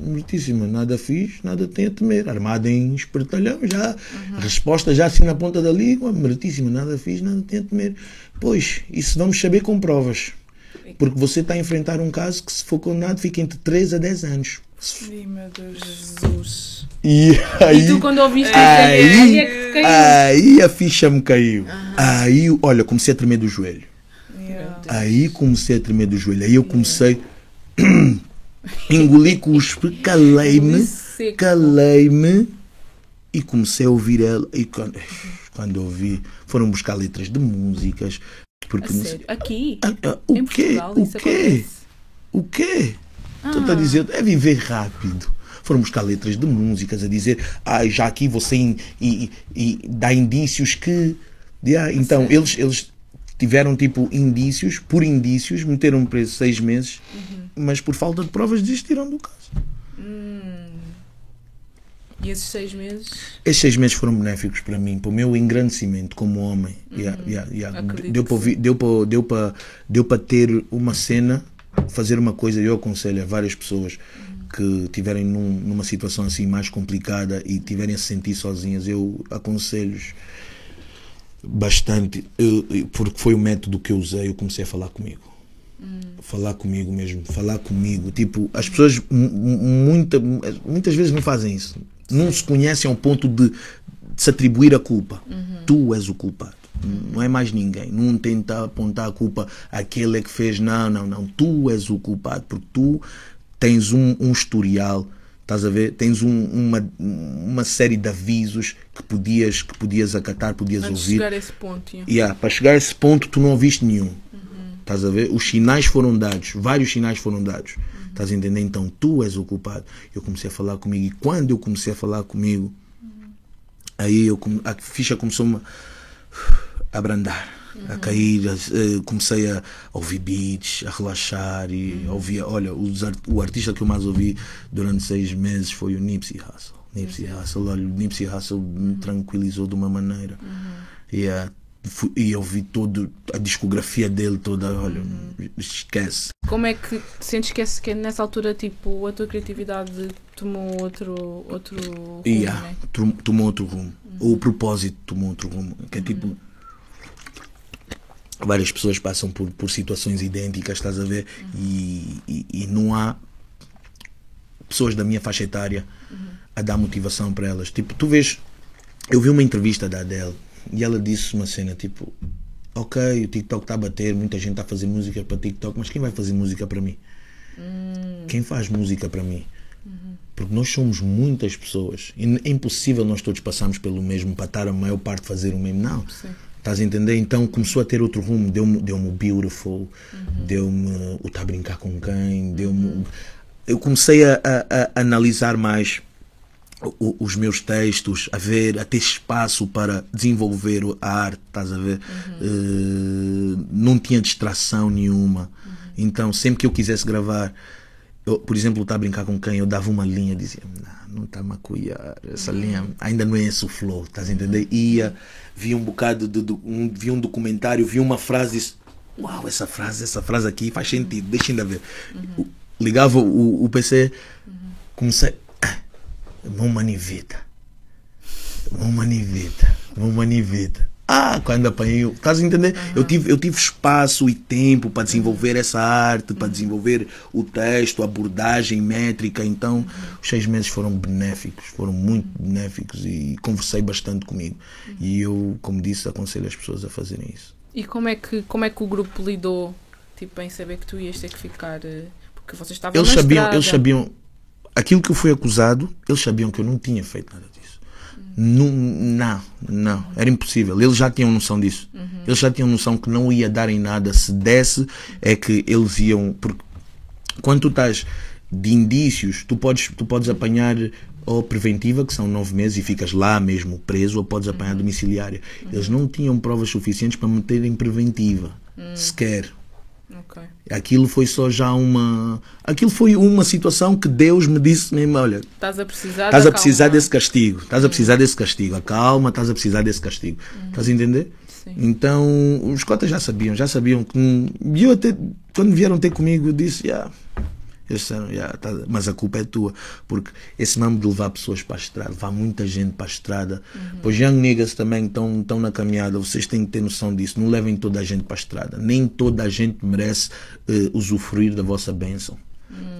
Muitíssima, nada fiz, nada tem a temer. Armada em espertalhão, já. Resposta já assim na ponta da língua, meritíssima, nada fiz, nada tem a temer. Pois, isso vamos saber com provas. Porque você está a enfrentar um caso que, se for condenado, fica entre 3 a 10 anos. Ai, meu Deus, Jesus. E aí, E tu quando ouviste aí, aí é que caiu. aí a ficha me caiu. Aí, olha, comecei a tremer do joelho. Yeah. Aí comecei a tremer do joelho. Aí eu comecei. (clears throat) engoli cuspe, calei-me, calei-me e comecei a ouvir ela. E quando, (sniffs) quando ouvi, foram buscar letras de músicas. Porque A não sei- sério? Aqui? Ah, ah, o em quê? Portugal O isso quê? acontece? O quê? Tu tá a dizer, é viver rápido. Foram buscar letras de músicas a dizer, ah, já aqui você in- dá indícios que. Yeah, então, eles, eles tiveram tipo indícios, por indícios, meteram preso seis meses, mas por falta de provas desistiram do caso. E esses seis meses? Esses seis meses foram benéficos para mim, para o meu engrandecimento como homem. Yeah, yeah, yeah. Ouvir- deu para deu para deu para ter uma cena, fazer uma coisa. Eu aconselho a várias pessoas que tiverem num- numa situação assim mais complicada e tiverem a se sentir sozinhas. Eu aconselho-os bastante, eu- porque foi o método que eu usei. Eu comecei a falar comigo. Falar comigo mesmo, falar comigo. Tipo, as pessoas mu- mu- muita, muitas vezes não fazem isso. Não se conhecem ao ponto de, de se atribuir a culpa. Tu és o culpado. Não é mais ninguém. Não tenta apontar a culpa àquele é que fez. Não, não, não. Tu és o culpado. Porque tu tens um, um historial. Estás a ver? Tens um- uma, uma série de avisos que podias, que podias acatar, podias Antes ouvir. chegar a esse ponto. yeah. Yeah, para chegar a esse ponto tu não ouviste nenhum. Estás a ver? Os sinais foram dados, vários sinais foram dados. Estás a entender? Então tu és o culpado. Eu comecei a falar comigo e quando eu comecei a falar comigo, aí eu, a ficha começou a abrandar, a cair. a- eh, comecei a ouvir beats, a relaxar e ouvia. Olha, os o artista que eu mais ouvi durante seis meses foi o Nipsey Hussle. Nipsey Hussle, olha, o Nipsey Hussle me tranquilizou de uma maneira. E, eh, fui- e eu vi todo a discografia dele toda, olha, esquece. Como é que sentes que, esse- que nessa altura tipo, a tua criatividade tomou outro, outro rumo, E ah, né? tom- tomou outro rumo. O propósito tomou outro rumo. Que é tipo. várias pessoas passam por, por situações idênticas, estás a ver? E, e, e não há pessoas da minha faixa etária a dar motivação para elas. Tipo, tu vês, eu vi uma entrevista da Adele e ela disse uma cena tipo: Ok, o TikTok está a bater, muita gente está a fazer música para TikTok, mas quem vai fazer música para mim? Quem faz música para mim? Porque nós somos muitas pessoas. E é impossível nós todos passarmos pelo mesmo para estar a maior parte fazer o mesmo. Não. Sim. Estás a entender? Então começou a ter outro rumo. Deu-me deu o Beautiful, deu-me o Tá a Brincar com Quem, deu-me. Eu comecei a, a- a analisar mais o- os meus textos, a ver, a ter espaço para desenvolver a arte, estás a ver? Eh, não tinha distração nenhuma. Então, sempre que eu quisesse gravar, eu, por exemplo, estar a brincar com quem, eu dava uma linha, dizia, não, não está a macuiar, essa linha ainda não é esse o flow, estás a entender? Ia, via um bocado, de, do- um, via um documentário, via uma frase, disse, uau, essa frase, essa frase aqui faz sentido, deixa ainda ver. O- Ligava o, o PC, comecei, "Ah, uma maniveta, uma maniveta, uma maniveta. Ah, quando apanhei, estás a entender? Eu, tive, eu tive espaço e tempo para desenvolver essa arte, para desenvolver o texto, a abordagem métrica. Então, os seis meses foram benéficos, foram muito benéficos e conversei bastante comigo. E eu, como disse, aconselho as pessoas a fazerem isso. E como é, que, como é que o grupo lidou tipo, em saber que tu ias ter que ficar. eh, Porque vocês estavam Eles sabiam, estrada. eles sabiam aquilo que eu fui acusado, eles sabiam que eu não tinha feito nada disso. Não, não, não, era impossível. Eles já tinham noção disso. Eles já tinham noção que não ia dar em nada. Se desse, é que eles iam. Porque quando tu estás de indícios, tu podes, tu podes apanhar ou preventiva, que são nove meses e ficas lá mesmo preso, ou podes apanhar domiciliária. Eles não tinham provas suficientes para meterem preventiva, sequer. Ok. Aquilo foi só já uma. Aquilo foi uma situação que Deus me disse mesmo: olha, Estás a precisar. estás a precisar desse castigo, estás a precisar desse castigo, acalma, estás a precisar desse castigo. Estás a entender? Sim. Então os cotas já sabiam, já sabiam que. E eu até, quando vieram ter comigo, eu disse: yeah. Eles disseram, "Yeah, tá- mas a culpa é tua, porque esse nome de levar pessoas para a estrada, levar muita gente para a estrada, pois young niggas também estão, na caminhada, vocês têm que ter noção disso, não levem toda a gente para a estrada, nem toda a gente merece eh, usufruir da vossa bênção.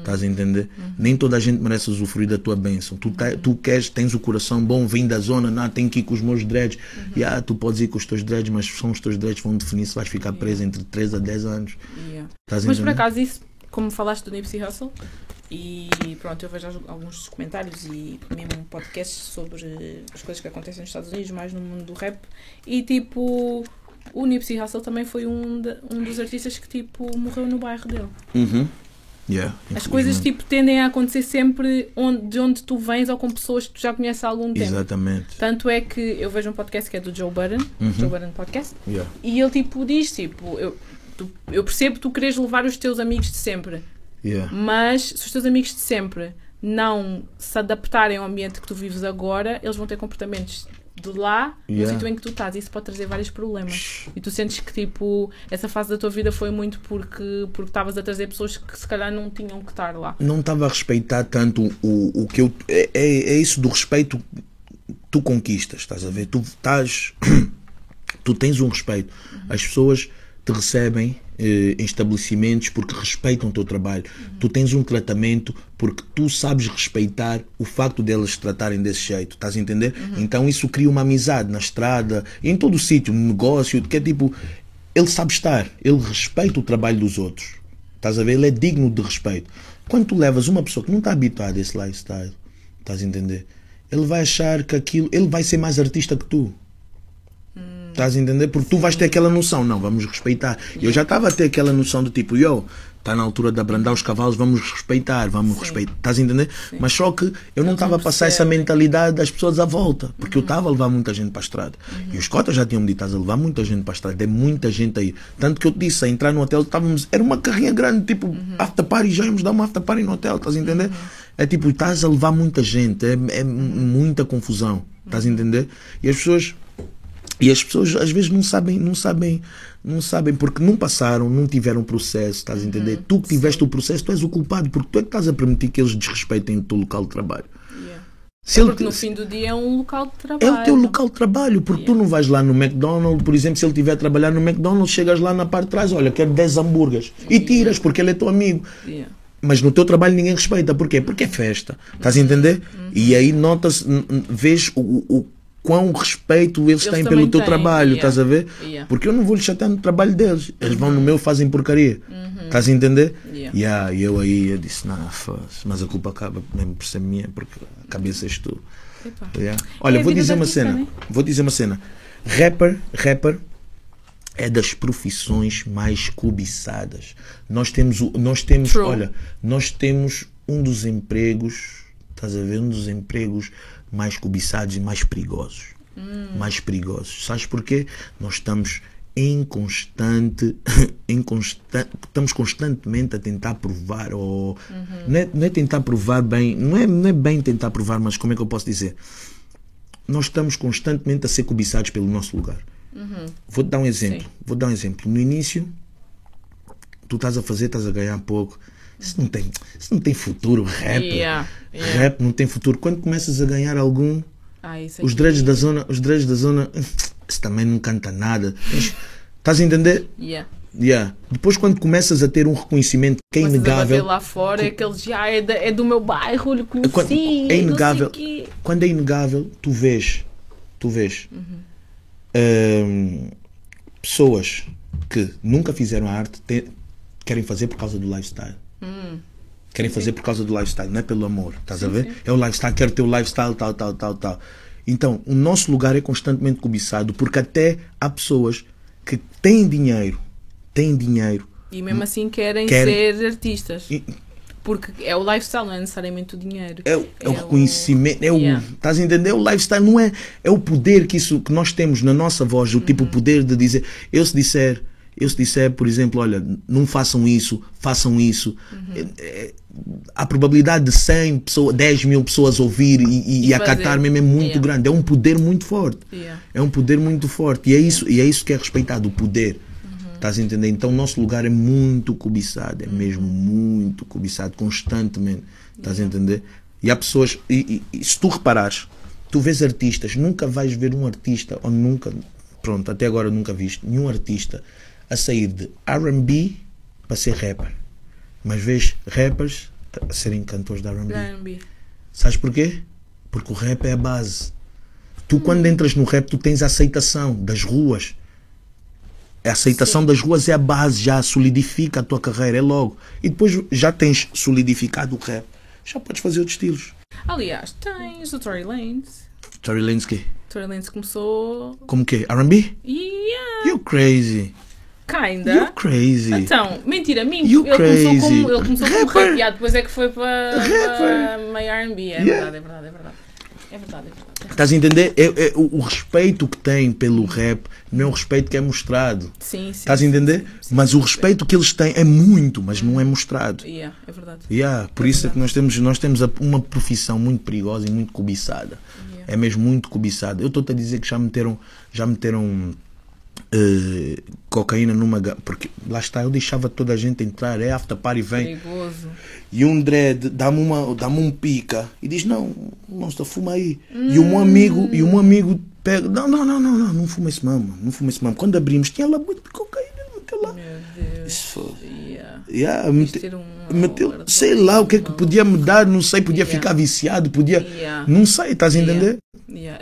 Estás a entender? Nem toda a gente merece usufruir da tua bênção. Tu, te- tu queres, tens o coração bom, vim da zona, não, tenho que ir com os meus dreads. Yeah, tu podes ir com os teus dreads, mas são os teus dreads que vão definir se vais ficar preso entre 3 a 10 anos. Yeah. Mas por acaso isso, como falaste do Nipsey Hussle, e pronto, eu vejo alguns documentários e mesmo podcasts sobre as coisas que acontecem nos Estados Unidos, mais no mundo do rap, e tipo, o Nipsey Hussle também foi um, de- um dos artistas que tipo morreu no bairro dele. Uhum. Yeah, As coisas tipo tendem a acontecer sempre onde, de onde tu vens ou com pessoas que tu já conheces há algum tempo. Exatamente. Tanto é que eu vejo um podcast que é do Joe Budden, Uhum. Joe Budden Podcast, Yeah. e ele tipo diz, tipo, eu, tu- eu percebo que tu queres levar os teus amigos de sempre, Yeah. mas se os teus amigos de sempre não se adaptarem ao ambiente que tu vives agora, eles vão ter comportamentos de lá, Yeah. no sítio em que tu estás. Isso pode trazer vários problemas. E tu sentes que, tipo, essa fase da tua vida foi muito porque porque estavas a trazer pessoas que se calhar não tinham que estar lá. Não estava a respeitar tanto o, o que eu. É, é é isso do respeito que tu conquistas, estás a ver? Tu estás. (clears throat) Tu tens um respeito. As pessoas te recebem eh, em estabelecimentos porque respeitam o teu trabalho. Tu tens um tratamento porque tu sabes respeitar o facto delas te tratarem desse jeito. Estás a entender? Então isso cria uma amizade na estrada, em todo o sítio, no negócio, que é tipo. Ele sabe estar, ele respeita o trabalho dos outros. Estás a ver? Ele é digno de respeito. Quando tu levas uma pessoa que não está habituada a esse lifestyle, estás a entender? Ele vai achar que aquilo. Ele vai ser mais artista que tu. Estás a entender? Porque tu vais ter aquela noção, não, vamos respeitar. Eu já estava a ter aquela noção do tipo, yo, está na altura de abrandar os cavalos, vamos respeitar, vamos respeitar. Estás a entender? Mas só que eu não estava a passar essa mentalidade das pessoas à volta, porque eu estava a levar muita gente para a estrada. E os cotas já tinham me dito, estás a levar muita gente para a estrada, é muita gente aí. Tanto que eu te disse, a entrar no hotel, estávamos, era uma carrinha grande, tipo, after party, já íamos dar uma after party no hotel, estás a entender? É tipo, estás a levar muita gente, é, é muita confusão, estás a entender? E as pessoas e as pessoas às vezes não sabem, não sabem, não sabem porque não passaram, não tiveram processo, estás a entender? Tu que tiveste o processo, tu és o culpado, porque tu é que estás a permitir que eles desrespeitem o teu local de trabalho. Se ele Porque no fim do dia é um local de é trabalho. o teu local de trabalho, porque tu não vais lá no McDonald's, por exemplo, se ele estiver a trabalhar no McDonald's, chegas lá na parte de trás, olha, quero 10 hambúrgueres e tiras, porque ele é teu amigo. Yeah. Mas no teu trabalho ninguém respeita. Porquê? Porque é festa. Estás a entender? E aí nota-se, n- n- vês o, o quão respeito eles, Eles têm também pelo teu têm, trabalho. yeah. Estás a ver? Yeah. Porque eu não vou lhe chatear no trabalho deles. Eles vão no meu fazem porcaria. Estás a entender? Yeah. Yeah, e eu aí eu disse, não, mas a culpa acaba mesmo por ser minha, porque a cabeça és tu. Yeah. Olha, É a vou dizer uma cena. né? Vou dizer uma cena. Rapper, rapper é das profissões mais cobiçadas. Nós temos, o- nós temos, True. olha, nós temos um dos empregos, estás a ver, um dos empregos mais cobiçados e mais perigosos. Hum. Mais perigosos. Sabes porquê? Nós estamos em constante, (laughs) em constan- estamos constantemente a tentar provar ou Uhum. não, é, não é tentar provar bem, não é, não é bem tentar provar, mas como é que eu posso dizer? Nós estamos constantemente a ser cobiçados pelo nosso lugar. Vou-te dar um exemplo. Sim. Vou dar um exemplo. No início, tu estás a fazer, estás a ganhar pouco. Isso não tem, isso não tem futuro, rap. Yeah, yeah. Rap não tem futuro. Quando começas a ganhar algum, Ah, isso os dreads da zona, os dreads da zona, isso também não canta nada. Estás a entender? Yeah. Yeah. Depois quando começas a ter um reconhecimento que é inegável, lá fora, é aqueles já é, da- é do meu bairro, lhe conheci, quando- é inegável. quê. Quando é inegável, tu vês, tu vês hum, pessoas que nunca fizeram arte te- querem fazer por causa do lifestyle. Querem fazer por causa do lifestyle, não é pelo amor. Estás a ver? É o lifestyle, quero ter o lifestyle, tal, tal, tal, tal. Então, o nosso lugar é constantemente cobiçado porque até há pessoas que têm dinheiro, têm dinheiro. E mesmo assim querem, Querem- ser artistas. E- Porque é o lifestyle, não é necessariamente o dinheiro. É, o- é É o- reconhecimento, é o, Yeah. estás a entender? O lifestyle não é, é o poder que isso que nós temos na nossa voz, o Uhum. tipo o poder de dizer, eu se disser, eu se disser, por exemplo, olha, não façam isso, façam isso, Uhum. é- a probabilidade de 100 pessoas, 10 mil pessoas ouvir e, e, E acatar mesmo é muito Yeah. grande, é um poder muito forte. Yeah. É um poder muito forte e é isso, e é isso que é respeitado, o poder. Uhum. Estás a entender? Então o nosso lugar é muito cobiçado, é Uhum. mesmo muito cobiçado, constantemente. Estás a entender? E há pessoas, e, e- e se tu reparares, tu vês artistas, nunca vais ver um artista, ou nunca, pronto, até agora nunca viste nenhum artista a sair de RB para ser rapper. Mas vês rappers a serem cantores de RB. Sabes porquê? Porque o rap é a base. Tu, quando entras no rap, tu tens a aceitação das ruas. A aceitação das ruas é a base, já solidifica a tua carreira, é logo. E depois já tens solidificado o rap. Já podes fazer outros estilos. Aliás, tens o Tory Lanez. Tory Lanez quê? Tory Lanez começou. Como que? R&B? Yeah, You crazy. Kinda. You crazy. Então, mentira, minto. You Ele começou crazy. como, ele começou como Rapper. rap, yeah, depois é que foi para, para meio R&B. É Yeah. verdade, é verdade, é verdade. É verdade, é verdade. Estás a entender? É, é o, o respeito que tem pelo rap não é um respeito que é mostrado. Sim, sim. Estás a entender? Mas o respeito que eles têm é muito, mas não é mostrado. Yeah, é verdade. Yeah, por isso é que nós temos, nós temos uma profissão muito perigosa e muito cobiçada. Yeah. É mesmo muito cobiçada. Eu estou-te a dizer que já meteram, já meteram eh, cocaína numa. Porque lá está, eu deixava toda a gente entrar, é after party, vem. Perigoso. E um dread dá-me uma, dá um pica e diz: Não, monstro, fuma aí. E o meu amigo, e meu amigo pega: Não, não, não, não, não, não fuma esse mamo, não fuma esse mamo. Quando abrimos, tinha lá muito cocaína, meteu lá. Meu Deus. Isso foi. Yeah. Yeah, mete- um meteu, sei lá o que é que podia mudar, não sei, podia Yeah. ficar viciado, podia. Yeah. Não sei, estás a entender?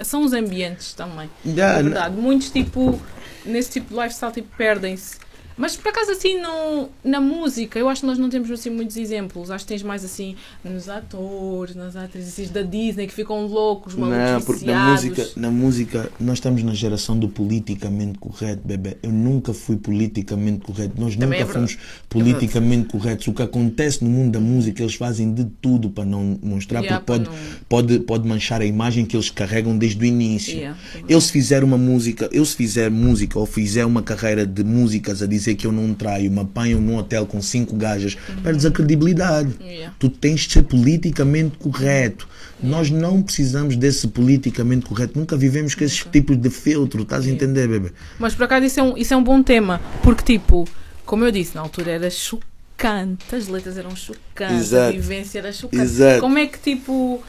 São os ambientes também. Yeah, é verdade. Muitos, tipo, nesse tipo de lifestyle, tipo, perdem-se. Mas por acaso, assim, no, na música, eu acho que nós não temos assim muitos exemplos. Acho que tens mais assim nos atores, nas atrizes da Disney que ficam loucos, malucos, Não, porque na música, na música nós estamos na geração do politicamente correto, bebê. Eu nunca fui politicamente correto. Nós Também nunca é fomos politicamente corretos. O que acontece no mundo da música, eles fazem de tudo para não mostrar, Yeah, porque pode, não- pode, pode manchar a imagem que eles carregam desde o início. Yeah. Eu se fizer uma música, eu se fizer música ou fizer uma carreira de músicas a dizer que eu não traio, me apanho num hotel com cinco gajas, perdes a credibilidade. Yeah. Tu tens de ser politicamente correto. Nós não precisamos desse politicamente correto. Nunca vivemos com esses tipos de filtro. Estás a entender, bebê? Mas por acaso isso é, um, isso é um bom tema, porque tipo, como eu disse, na altura era chocante, as letras eram chocantes, a Exato. vivência era chocante. Exato. Como é que tipo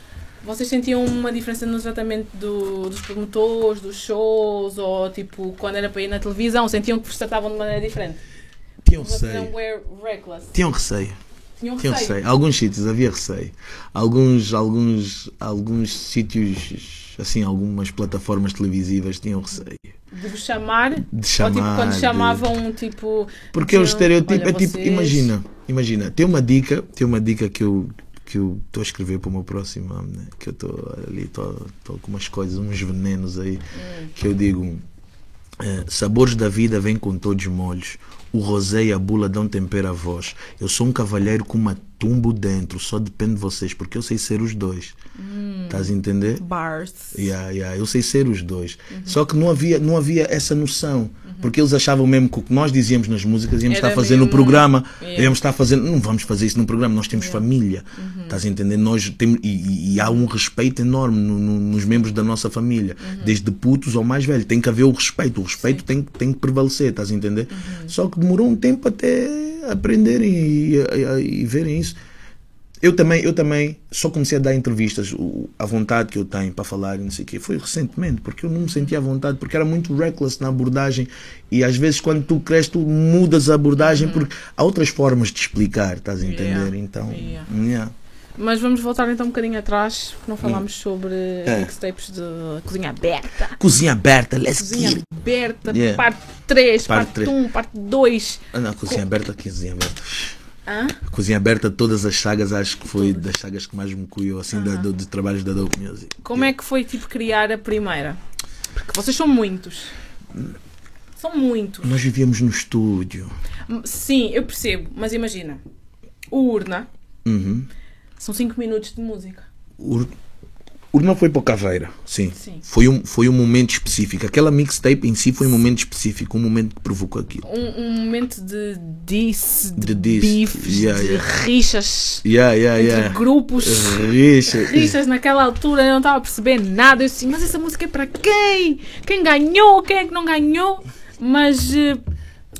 Vocês sentiam uma diferença no tratamento do- dos promotores, dos shows, ou tipo, quando era para ir na televisão, sentiam que vos tratavam de maneira diferente? Tinham receio. Tinham receio. Tinham receio. receio. Alguns sítios havia receio. Alguns, alguns, alguns sítios, assim, algumas plataformas televisivas tinham receio. De vos chamar, De ou tipo, chamar. quando de- chamavam, tipo. Porque o diziam, estereotipo "Olha, é tipo, vocês-" imagina, imagina, tem uma dica, tem uma dica que eu que eu estou a escrever para o meu próximo ano, né? que eu estou ali, estou com umas coisas, uns venenos aí, que eu digo, eh, sabores da vida vêm com todos os molhos. O rosé e a bula dão tempero à voz. Eu sou um cavalheiro com uma tumbo dentro, só depende de vocês, porque eu sei ser os dois. Estás a entender? Bars. Yeah, yeah, eu sei ser os dois. Só que não havia, não havia essa noção. Porque eles achavam mesmo que o que nós dizíamos nas músicas íamos Era estar fazer no programa. Yeah. Íamos estar fazendo. Não vamos fazer isso no programa, nós temos família. Estás a entender? Nós temos, e, e- há um respeito enorme no- no- nos membros da nossa família. Desde putos ao mais velho. Tem que haver o respeito. O respeito tem, tem que prevalecer, estás a entender? Só que demorou um tempo até aprenderem e, e- e verem isso. Eu também, eu também só comecei a dar entrevistas. O, a vontade que eu tenho para falar e não sei o quê foi recentemente, porque eu não me sentia à vontade, porque era muito reckless na abordagem. E às vezes, quando tu cresces, tu mudas a abordagem, porque há outras formas de explicar, estás a entender? Yeah. Então, Yeah. yeah. Mas vamos voltar então um bocadinho atrás, porque não falámos sobre É. mixtapes de cozinha aberta. cozinha aberta, let's Cozinha it. aberta, Yeah. parte 3, Parte parte três. 1, parte 2. Ah, não, cozinha aberta, cozinha aberta. Hã? Cozinha aberta, todas as sagas, acho que foi das sagas que mais me cuiou, assim, da- do- de trabalhos da Dope Music. Como é que foi tipo criar a primeira? Porque vocês são muitos. São muitos. Nós vivíamos no estúdio. Sim, eu percebo, mas imagina. O Urna Uhum. São 5 minutos de música. O o não foi para o Caveira, sim. Sim. Foi, um, foi um momento específico. Aquela mixtape em si foi um momento específico, um momento que provocou aquilo. Um, um momento de disse, de, De diss, bifes, yeah, de yeah. rixas Yeah, yeah, entre yeah. grupos. Rixa. Rixas naquela altura, eu não estava a perceber nada. Eu disse, mas essa música é para quem? Quem ganhou? Quem é que não ganhou? Mas eh,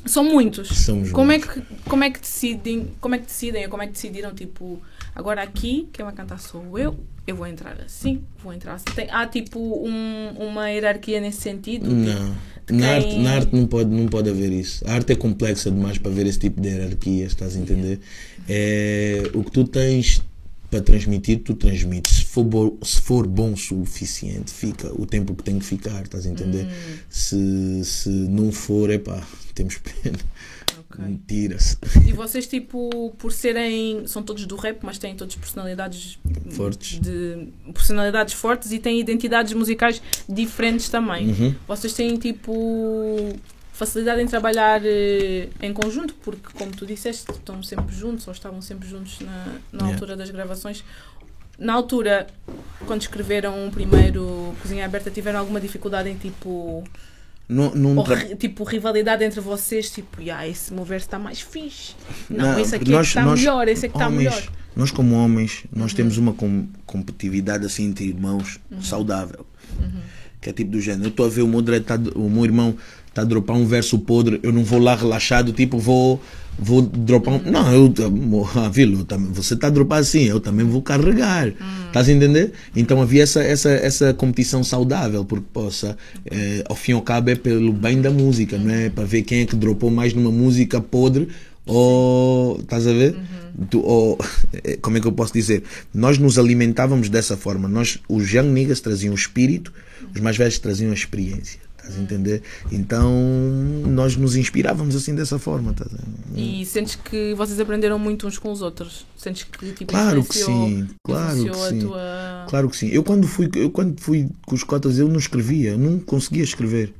são muitos. Somos como muitos. é que como é que decidem? Como é que decidem? Como é que decidiram tipo agora aqui quem vai cantar sou eu? Eu vou entrar assim, vou entrar assim. Tem- há tipo um- uma hierarquia nesse sentido? Não. De Na quem- arte, na arte não, pode, não pode haver isso. A arte é complexa demais para ver esse tipo de hierarquia, estás a entender? É, o que tu tens para transmitir, tu transmites. Se for, bo- se for bom o suficiente, fica o tempo que tem que ficar, estás a entender? Hum. Se, se não for, é pá, temos pena. Ok. Tira-se. E vocês, tipo, por serem. São todos do rap, mas têm todas personalidades Fortes. De, personalidades fortes e têm identidades musicais diferentes também. Uhum. Vocês têm, tipo. Facilidade em trabalhar eh, em conjunto, porque, como tu disseste, estão sempre juntos ou estavam sempre juntos na, na Yeah. altura das gravações. Na altura, quando escreveram o primeiro Cozinha Aberta, tiveram alguma dificuldade em tipo. Ou tra- ri- tipo, rivalidade entre vocês, tipo, yeah, esse meu verso está mais fixe. Não, Não, esse aqui porque é nós- que está nós, melhor, esse é que está melhor. Uhum. Nós como homens, nós temos uma com, competitividade assim entre irmãos Uhum. saudável. Que é tipo do género. Eu estou a ver o meu, direito tá- o meu irmão está a dropar um verso podre, eu não vou lá relaxado, tipo, vou, vou dropar um. Uhum. Não, eu, (laughs) ah, Vilo, você está a dropar assim, eu também vou carregar. Uhum. Estás a entender? Então havia essa, essa, essa competição saudável, porque possa, eh, ao fim e ao cabo é pelo bem da música, não é? Para ver quem é que dropou mais numa música podre ou estás a ver? Tu- ou, (laughs) eh, como é que eu posso dizer? Nós nos alimentávamos dessa forma. Nós, os young niggas traziam o espírito, os mais velhos traziam a experiência. Estás a entender? Então nós nos inspirávamos assim dessa forma. E sentes que vocês aprenderam muito uns com os outros? Sentes que tipo, Claro que sim, claro que sim. tua. Claro que sim. Eu quando fui, eu quando fui com os cotas eu não escrevia, eu não conseguia escrever.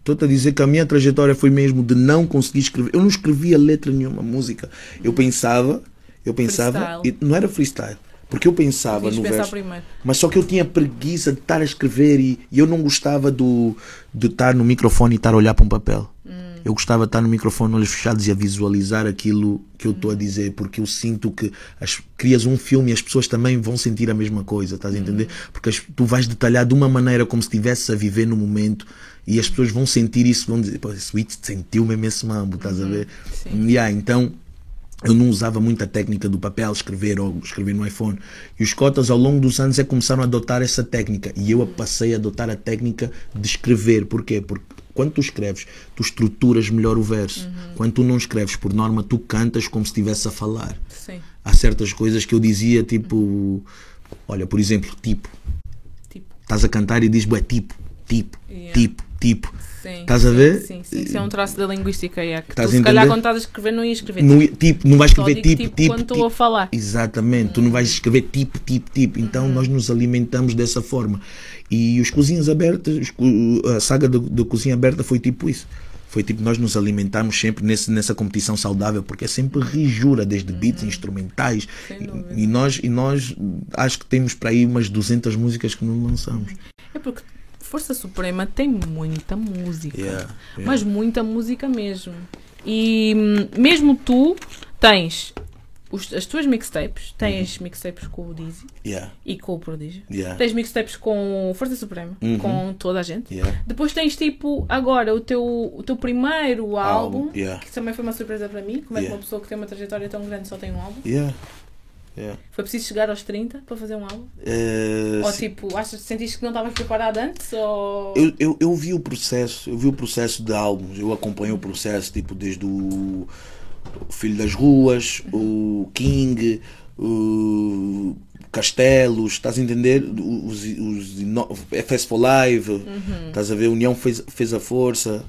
Estou-te a dizer que a minha trajetória foi mesmo de não conseguir escrever. Eu não escrevia letra nenhuma música. Eu pensava, eu pensava, Freestyle. e não era freestyle, porque eu pensava no verso. primeiro. Mas só que eu tinha preguiça de estar a escrever e, e eu não gostava do, de estar no microfone e estar a olhar para um papel. Eu gostava de estar no microfone, olhos fechados e a visualizar aquilo que eu estou a dizer, porque eu sinto que as, crias um filme e as pessoas também vão sentir a mesma coisa, estás a entender? Porque as- tu vais detalhar de uma maneira como se estivesse a viver no momento e as pessoas vão sentir isso, vão dizer, pô, esse sentiu mesmo esse mambo, estás a ver? Sim. Yeah, então eu não usava muita técnica do papel, escrever ou escrever no iPhone. E os cotas, ao longo dos anos, é começaram a adotar essa técnica. E eu passei a adotar a técnica de escrever. Porquê? Porque quando tu escreves, tu estruturas melhor o verso. Quando tu não escreves, por norma, tu cantas como se estivesse a falar. Sim. Há certas coisas que eu dizia, tipo. Olha, por exemplo, tipo. Tipo. Estás a cantar e dizes, bué, tipo, tipo, Yeah. tipo, tipo. Sim. Estás a sim, ver? Sim, sim. Isso é um traço da linguística. É, que tu, se calhar, quando estás a escrever, não ia escrever. Não, tipo, não vais escrever tipo, tipo tipo. quando estou tipo. a falar. Exatamente, tu não vais escrever tipo, tipo, tipo. Então nós nos alimentamos dessa forma. E os cozinhas abertas, a saga da cozinha aberta foi tipo isso. Foi tipo nós nos alimentamos sempre nesse, nessa competição saudável, porque é sempre rijura, desde beats instrumentais. Sem dúvida. E nós, e nós acho que temos para aí umas 200 músicas que não lançamos. É porque Força Suprema tem muita música. Yeah, yeah. Mas muita música mesmo. E hum, mesmo tu tens os- as tuas mixtapes, tens mixtapes com o Dizzy Yeah, e com o Prodígio. Tens mixtapes com Força Suprema, Uhum. com toda a gente. Depois tens tipo agora o teu, o teu primeiro álbum, que também foi uma surpresa para mim. Como é que uma pessoa que tem uma trajetória tão grande só tem um álbum? Yeah. Foi preciso chegar aos 30 para fazer um álbum? Eh, Ou tipo, achas sentiste que não estavas preparado antes? Ou... Eu, eu, eu vi o processo, eu vi o processo de álbuns, eu acompanhei o processo, tipo, desde o Filho das Ruas, o King, o Castelos, estás a entender? Os, os FS for Live, estás a ver? União fez, fez a força.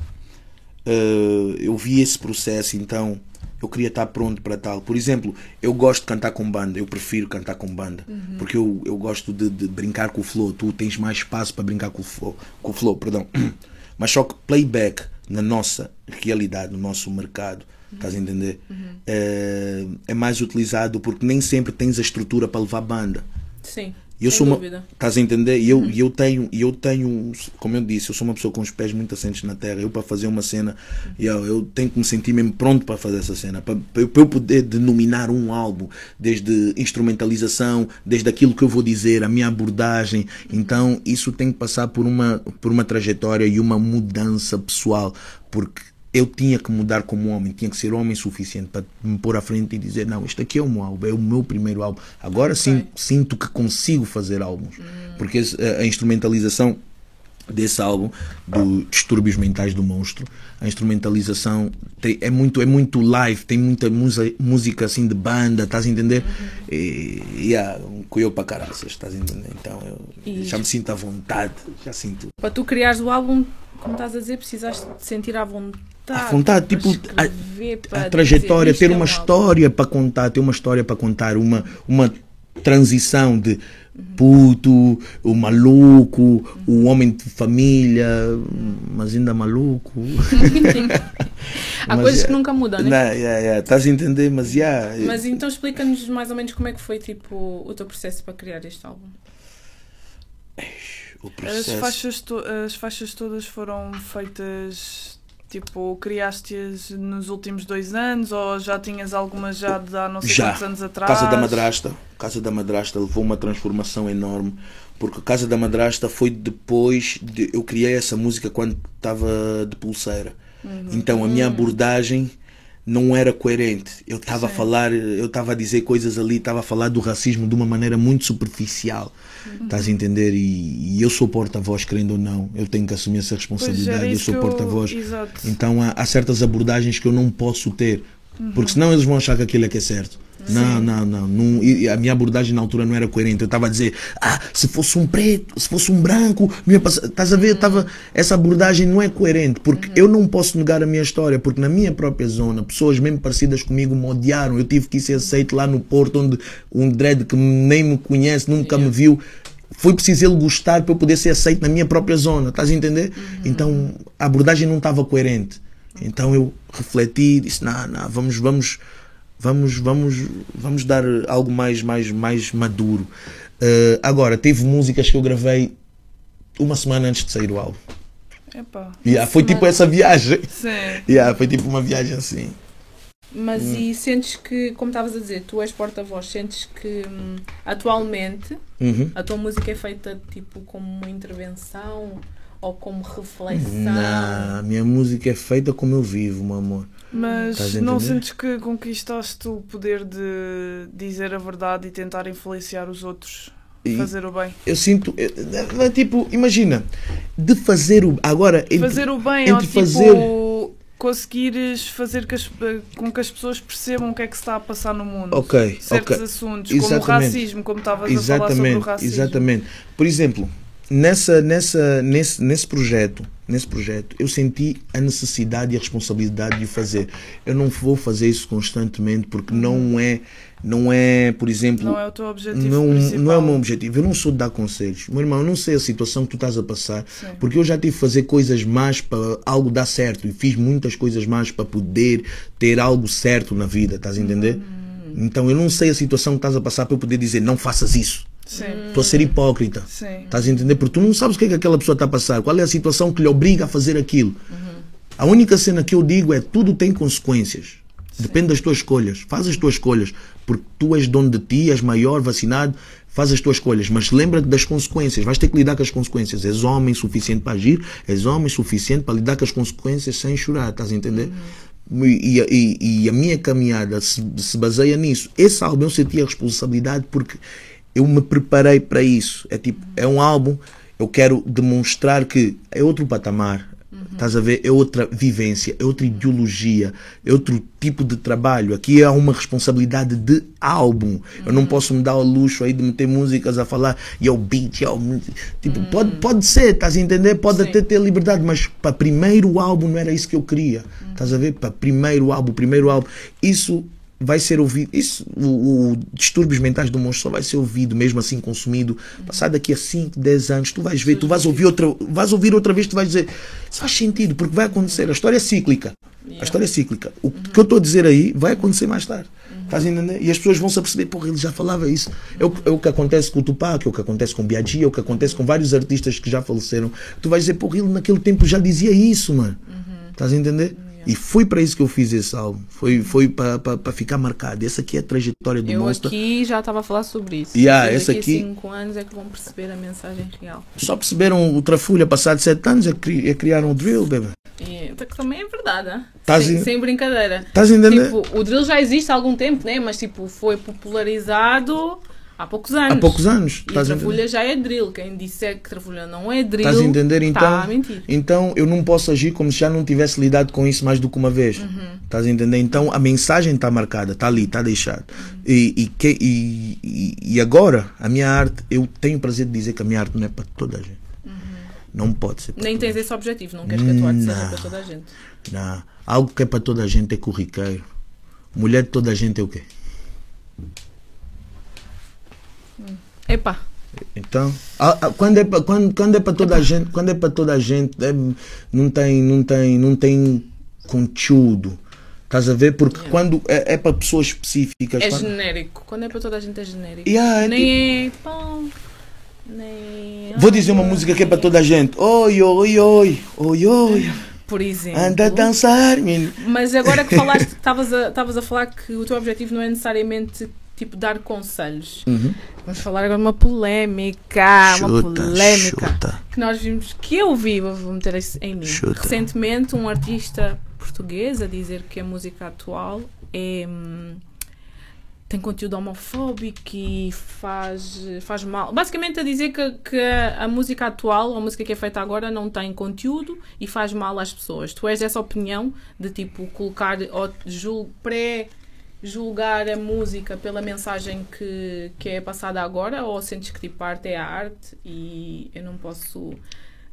Eh, eu vi esse processo, então eu queria estar pronto para tal. Por exemplo, eu gosto de cantar com banda, eu prefiro cantar com banda, porque eu, eu gosto de, de brincar com o flow. Tu tens mais espaço para brincar com o flow, com o flow perdão. (clears throat) Mas só que playback na nossa realidade, no nosso mercado, estás a entender? É, é mais utilizado porque nem sempre tens a estrutura para levar banda. Sim. Eu sem sou uma, estás a entender? E eu, e eu tenho, eu tenho, como eu disse, eu sou uma pessoa com os pés muito assentes na terra. Eu para fazer uma cena, eu, eu tenho que me sentir mesmo pronto para fazer essa cena, para, para eu poder denominar um álbum, desde instrumentalização, desde aquilo que eu vou dizer, a minha abordagem. Então isso tem que passar por uma, por uma trajetória e uma mudança pessoal, porque eu tinha que mudar como homem, tinha que ser homem suficiente para me pôr à frente e dizer: Não, este aqui é o meu álbum, é o meu primeiro álbum. Agora sim sinto que consigo fazer álbuns, porque esse- a, a instrumentalização desse álbum, do Distúrbios Mentais do Monstro, a instrumentalização tem- é, muito, é muito live, tem muita musa- música assim de banda, estás a entender? E, e há um coelho para caraças, estás a entender? Então eu já me sinto à vontade, já sinto. Para tu criares o álbum, como estás a dizer, precisaste de sentir à vontade. À vontade, tipo, a- escrever, a trajetória, ter "Isto é uma um álbum". história para contar, ter uma história para contar, uma, uma transição de puto, o maluco, o homem de família, mas ainda maluco. (laughs) Há Mas, coisas é- que nunca mudam, né? Não, yeah, yeah, estás a entender, mas yeah, Mas então explica-nos mais ou menos como é que foi tipo, o teu processo para criar este álbum. O As processo. faixas, to- as faixas todas foram feitas, tipo, criaste-as nos últimos dois anos ou já tinhas algumas já de há não sei Já. quantos anos atrás? Casa da Madrasta. Casa da Madrasta levou uma transformação enorme. Porque Casa da Madrasta foi depois de. Eu criei essa música quando estava de pulseira. Então a minha abordagem não era coerente. Eu estava a falar, eu estava a dizer coisas ali, estava a falar do racismo de uma maneira muito superficial. Estás a entender? E, e eu sou porta-voz, querendo ou não. Eu tenho que assumir essa responsabilidade. Eu sou porta-voz. Então há, há certas abordagens que eu não posso ter. Porque senão eles vão achar que aquilo é que é certo. Não, não, não. não e a minha abordagem na altura não era coerente. Eu estava a dizer, ah, se fosse um preto, se fosse um branco, passar. Estás a ver? Tava, essa abordagem não é coerente. Porque eu não posso negar a minha história. Porque na minha própria zona, pessoas mesmo parecidas comigo me odiaram. Eu tive que ser aceito lá no Porto, onde um dread que nem me conhece, nunca me viu. Foi preciso ele gostar para eu poder ser aceito na minha própria zona. Estás a entender? Então a abordagem não estava coerente. Então eu refleti disse: não, não, vamos, vamos, vamos, vamos, vamos dar algo mais, mais, mais maduro. Eh, agora, teve músicas que eu gravei uma semana antes de sair o álbum. Epá. Yeah, foi tipo semana. essa viagem. Sim. (laughs) Yeah, foi tipo uma viagem assim. Mas Hum. e sentes que, como estavas a dizer, tu és porta-voz, sentes que hum, atualmente Uhum. a tua música é feita tipo como uma intervenção ou como reflexão? Não, a minha música é feita como eu vivo, meu amor. Mas não sentes que conquistaste o poder de dizer a verdade e tentar influenciar os outros E fazer o bem? eu sinto, é tipo, imagina, de fazer o. Agora, entre- fazer o bem ou entre tipo fazer- conseguires fazer que as- com que as pessoas percebam o que é que se está a passar no mundo. Ok, Certos ok. assuntos, como o Exatamente. racismo, como estavas a falar sobre o Exatamente, racismo. exatamente. Por exemplo, nessa, nessa, nesse, nesse projeto, nesse projeto, eu senti a necessidade e a responsabilidade de o fazer. Eu não vou fazer isso constantemente porque não é, não é, por exemplo, Não é o teu objetivo não, principal. não é o meu objetivo. Eu não sou de dar conselhos. Meu irmão, eu não sei a situação que tu estás a passar. Sim. Porque eu já tive que fazer coisas más para algo dar certo. E fiz muitas coisas más para poder ter algo certo na vida. Estás a entender? Hum. Então eu não sei a situação que estás a passar para eu poder dizer não faças isso. Sim, Estou a ser hipócrita. sim. Estás a entender? Porque tu não sabes o que é que aquela pessoa está a passar. Qual é a situação que lhe obriga a fazer aquilo. A única cena que eu digo é tudo tem consequências. Depende das tuas escolhas. Faz as tuas escolhas. Porque tu és dono de ti, és maior, vacinado. Faz as tuas escolhas. Mas lembra-te das consequências. Vais ter que lidar com as consequências. És homem suficiente para agir. És homem suficiente para lidar com as consequências sem chorar. Estás a entender? E, e- e a minha caminhada se, se baseia nisso. Esse álbum eu senti a responsabilidade porque eu me preparei para isso. É tipo, é um álbum, eu quero demonstrar que é outro patamar. Estás a ver? É outra vivência, é outra ideologia, é outro tipo de trabalho. Aqui há uma responsabilidade de álbum. Eu não posso me dar ao luxo aí de meter músicas a falar e o beat, yo, tipo, pode, pode ser, estás a entender? Pode Sim. até ter liberdade, mas para primeiro álbum não era isso que eu queria. Estás a ver? Para primeiro álbum, primeiro álbum. Isso vai ser ouvido. Isso, o, o Distúrbios Mentais do Monstro só vai ser ouvido, mesmo assim consumido. Passar daqui a 5, 10 anos, tu vais ver, tu vais ouvir outra, vais ouvir outra vez, tu vais dizer, isso faz sentido, porque vai acontecer. A história é cíclica. A história é cíclica. O que eu estou a dizer aí vai acontecer mais tarde. Estás a entender? E as pessoas vão se aperceber, porra, ele já falava isso. É o, é o que acontece com o Tupac, é o que acontece com o Biagi, é o que acontece com vários artistas que já faleceram. Tu vais dizer, porra, ele naquele tempo já dizia isso, mano. Estás a entender? E foi para isso que eu fiz esse álbum. Foi, foi para ficar marcado. Essa aqui é a trajetória do Eu Monster. aqui já estava a falar sobre isso. Yeah, Vocês esse daqui aqui- 5 anos é que vão perceber a mensagem real. Só perceberam o Trafulha passado 7 anos é, cri, é criar um drill, bebê. E que também é verdade, né? Sem, em- sem brincadeira. Estás a entender? Tipo, o drill já existe há algum tempo, né? Mas tipo, foi popularizado há poucos anos. Há poucos anos. E Estás a entender? Trafulha já é drill. Quem disser que Trafulha não é drill, Estás a entender? Então, tá a mentir. então eu não posso agir como se já não tivesse lidado com isso mais do que uma vez. Uhum. Estás a entender? Então a mensagem está marcada, está ali, está deixada. E, e, que- e, e- e agora, a minha arte, eu tenho o prazer de dizer que a minha arte não é para toda a gente. Não pode ser Uhum. Nem tens esse objetivo, não queres que a tua arte seja Não. para toda a gente. Não. Algo que é para toda a gente é corriqueiro. Mulher de toda a gente é o quê? Epá, Então, a- a- quando é para quando, quando é para toda a gente, quando é para toda a gente, é- não tem não tem não tem conteúdo. Estás a ver? Porque quando é, é para pessoas específicas, é quando- genérico. Quando é para toda a gente é genérico. Yeah, é nem é pão, nem. Vou dizer uma música que é para toda a gente. Oi, oi, oi, oi, oi. Por exemplo. Anda a dançar, menino. Mas agora que falaste, (laughs) estavas a, a falar que o teu objetivo não é necessariamente tipo dar conselhos. Uhum. Vamos falar agora de uma polémica, uma Chuta, polémica chuta. que nós vimos, que eu vi, vou meter isso em mim. Chuta. Recentemente, um artista português a dizer que a música atual é hum, tem conteúdo homofóbico e faz, faz mal. Basicamente a dizer que, que a, música atual, a música que é feita agora, não tem conteúdo e faz mal às pessoas. Tu és dessa opinião de tipo colocar ou jul, pré julgar a música pela mensagem que, que é passada agora ou sentes que tipo a arte é a arte e eu não posso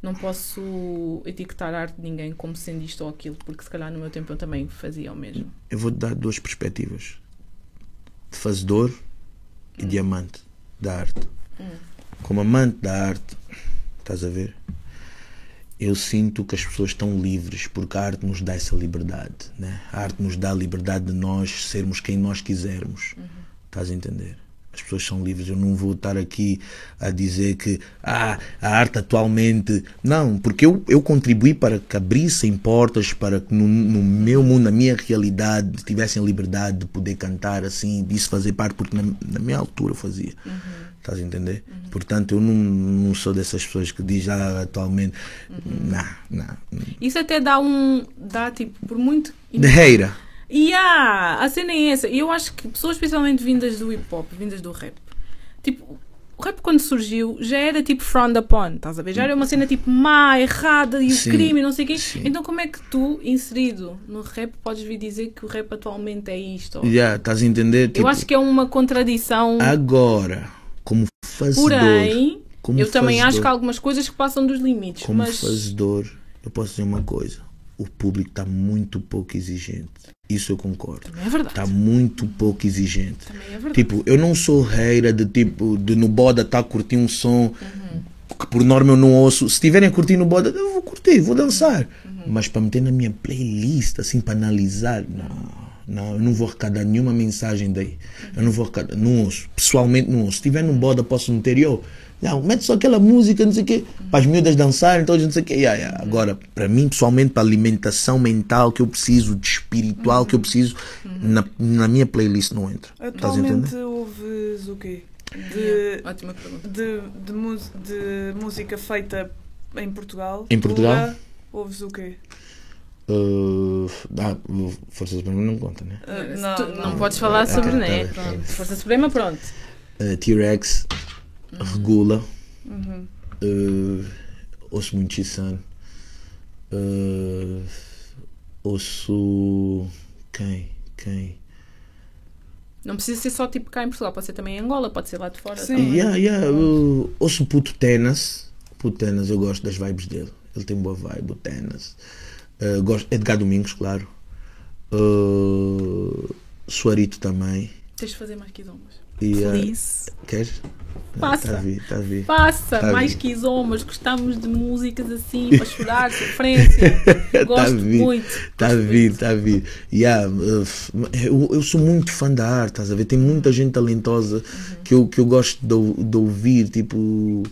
não posso etiquetar a arte de ninguém como sendo isto ou aquilo porque se calhar no meu tempo eu também fazia o mesmo Eu vou te dar duas perspectivas: de fazedor e de amante da arte. Como amante da arte, estás a ver? Eu sinto que as pessoas estão livres porque a arte nos dá essa liberdade, né? A arte nos dá a liberdade de nós sermos quem nós quisermos. Estás a entender? As pessoas são livres. Eu não vou estar aqui a dizer que ah, a arte atualmente. Não, porque eu, eu contribuí para que abrissem portas, para que no, no meu mundo, na minha realidade, tivessem liberdade de poder cantar assim, disso fazer parte, porque na, na minha altura eu fazia. Uhum. Estás a entender? Uhum. Portanto, eu não, não sou dessas pessoas que dizem ah, atualmente. Uhum. Não, não. Isso até dá um. dá tipo, por muito. (laughs) De reira. E yeah, a cena é essa. E eu acho que pessoas, especialmente vindas do hip hop, vindas do rap, tipo, o rap quando surgiu já era tipo frowned upon, estás a ver? Já era uma cena tipo má, errada e o Sim, crime não sei o quê. sim. Então, como é que tu, inserido no rap, podes vir dizer que o rap atualmente é isto? Ou- Já, estás a entender? Eu Tipo, acho que é uma contradição. Agora, fazedor. Porém, como eu também acho fazedor- que há algumas coisas que passam dos limites. Como mas fazedor, eu posso dizer uma coisa: o público está muito pouco exigente. Isso eu concordo. também é verdade. Está muito pouco exigente. Também é verdade. Tipo, eu não sou reira de tipo, de no Boda estar a curtir um som Uhum. que por norma eu não ouço. Se estiverem a curtir no Boda, eu vou curtir, vou dançar. Uhum. Mas para meter na minha playlist, assim, para analisar, não. Não, eu não vou arrecadar nenhuma mensagem daí. Eu não vou arrecadar, não ouço. Pessoalmente não ouço. Se estiver no Boda, posso meter eu. Não, mete só aquela música, não sei o quê, para as miúdas dançarem, todos não sei o quê. Yeah, yeah. Agora, para mim, pessoalmente, para alimentação mental que eu preciso, de espiritual que eu preciso, na, na minha playlist não entra. A? Atualmente ouves o quê? De, Yeah, Ótima pergunta. de, de, de música feita em Portugal. Em Portugal? Tuga, ouves o quê? Uh, ah, Força Suprema não conta, né? Ah, tu não, podes falar Ah, sobre, tá né? tá bem. Força Suprema, pronto. Uh, T-Rex, Regula, Uhum. uh, ouço muito Chissan, uh, ouço. Quem? Quem? Não precisa ser só tipo cá em Portugal, pode ser também em Angola, pode ser lá de fora. Sim. também. Yeah, yeah, uh, ouço Puto Tenas, Puto Tenas, eu gosto das vibes dele, ele tem boa vibe, o Tenas. Uh, gosto, Edgar Domingos, claro. Uh, Suarito também. Tens de fazer mais quizomas. E, uh, Please. Queres? Passa. Está a vir, está a vir. Faça Tá mais quizomas. Gostamos de músicas assim, (laughs) para chorar, sofrência. Gosto Tá bem. muito. Está a gosto vir, está a vir. Yeah, uh, eu, eu sou muito fã da arte, estás a ver? Tem muita gente talentosa que, eu, que eu gosto de, de ouvir, tipo.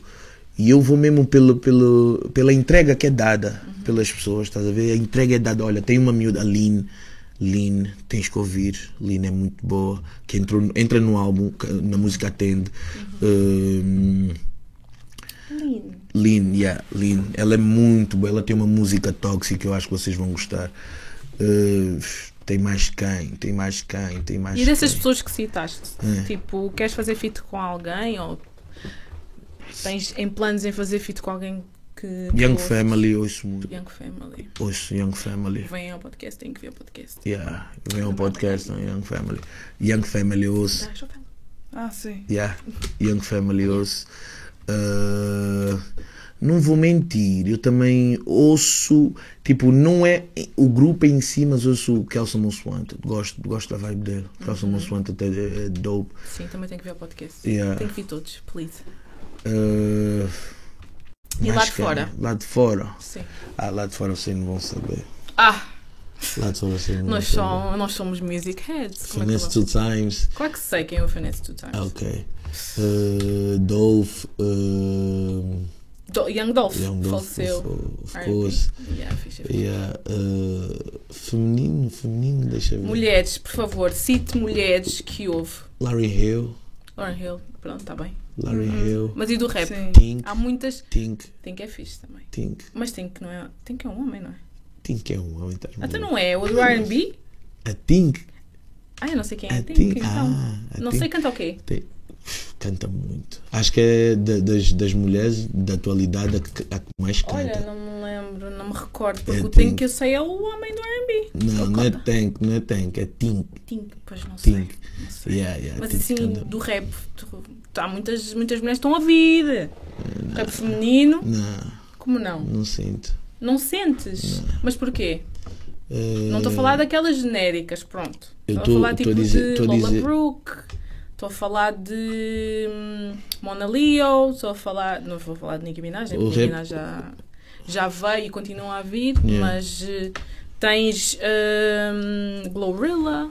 E eu vou mesmo pelo, pelo, pela entrega que é dada pelas pessoas, estás a ver? A entrega é dada. Olha, tem uma miúda, a Lin. Lin, tens que ouvir. Lin é muito boa. Que entrou, entra no álbum, na música Atende. Um, Lindo. Lin, yeah, Lin. Ela é muito boa. Ela tem uma música tóxica, eu acho que vocês vão gostar. Uh, tem mais quem? Tem mais quem? Tem mais E dessas quem? pessoas que citaste, É. tipo, queres fazer feat com alguém ou tens em planos em fazer feat com alguém que. Young Family, ouço muito. Young Family. Ouço Young Family. Vem ao podcast, tem que ver o podcast. Yeah, vem um podcast no Young Family. Young Family ouço. Ah, sim. Yeah, Young Family ouço. Uh, não vou mentir, eu também ouço, tipo, não é o grupo em si, mas ouço o Kelson Most Wanted. Gosto, gosto da vibe dele. Kelson Most Wanted é, é dope. Sim, também tem que ver o podcast. Yeah. Tem que ver todos, please. Uh, E lá de fora? Lá de fora. Sim. Ah, lá de fora vocês não vão saber. Ah, Lá de fora vocês não vão nós, saber. somos, nós somos music heads. É Finesse eu Two Times. Claro que sei quem é o Finesse Two Times. Ok. Uh, Dolph. Uh, Do- Young Dolph, Young Dolph. faleceu. Of, course. Yeah, fixe. Yeah, uh, feminino, feminino, deixa ver. Mulheres, por favor, cite mulheres que houve. Larry Hill. Lauren Hill, pronto, está bem. Larry Hill. Mas e do rap? Sim. Tink. Há muitas. Tink. Tem que é fixe também. Tink. Mas tem que não é. Que é um homem, não é? Tink é um homem. tá Até não é. O do RB? A Tink. Ah, eu não sei quem é. A Tem Tink. então. Ah, a não Tink. sei cantar o quê? Canta muito. Acho que é da- das, das mulheres da atualidade a que, a que mais canta. Olha, não me lembro, não me recordo. Porque É o Tink Tink. que eu sei é o homem do RB. Não, não é. Tank, não é Tank, é Tink. Tink, pois não sei. Não. Yeah, yeah, Mas assim, do rap, tu- há muitas, muitas mulheres estão a vir. Rap feminino, Não, como não? não sinto. Não sentes? Mas porquê? Eh, Não estou a falar daquelas genéricas, pronto. Estou a falar tipo a dizer- de Lola dizer- Brooke, estou a falar de hum, Mona Leo, estou a falar. Não vou falar de Nicki Minaj, né? Nicki rap- Minaj já, já veio e continua a vir, Yeah. mas eh, tens hum, Glorilla,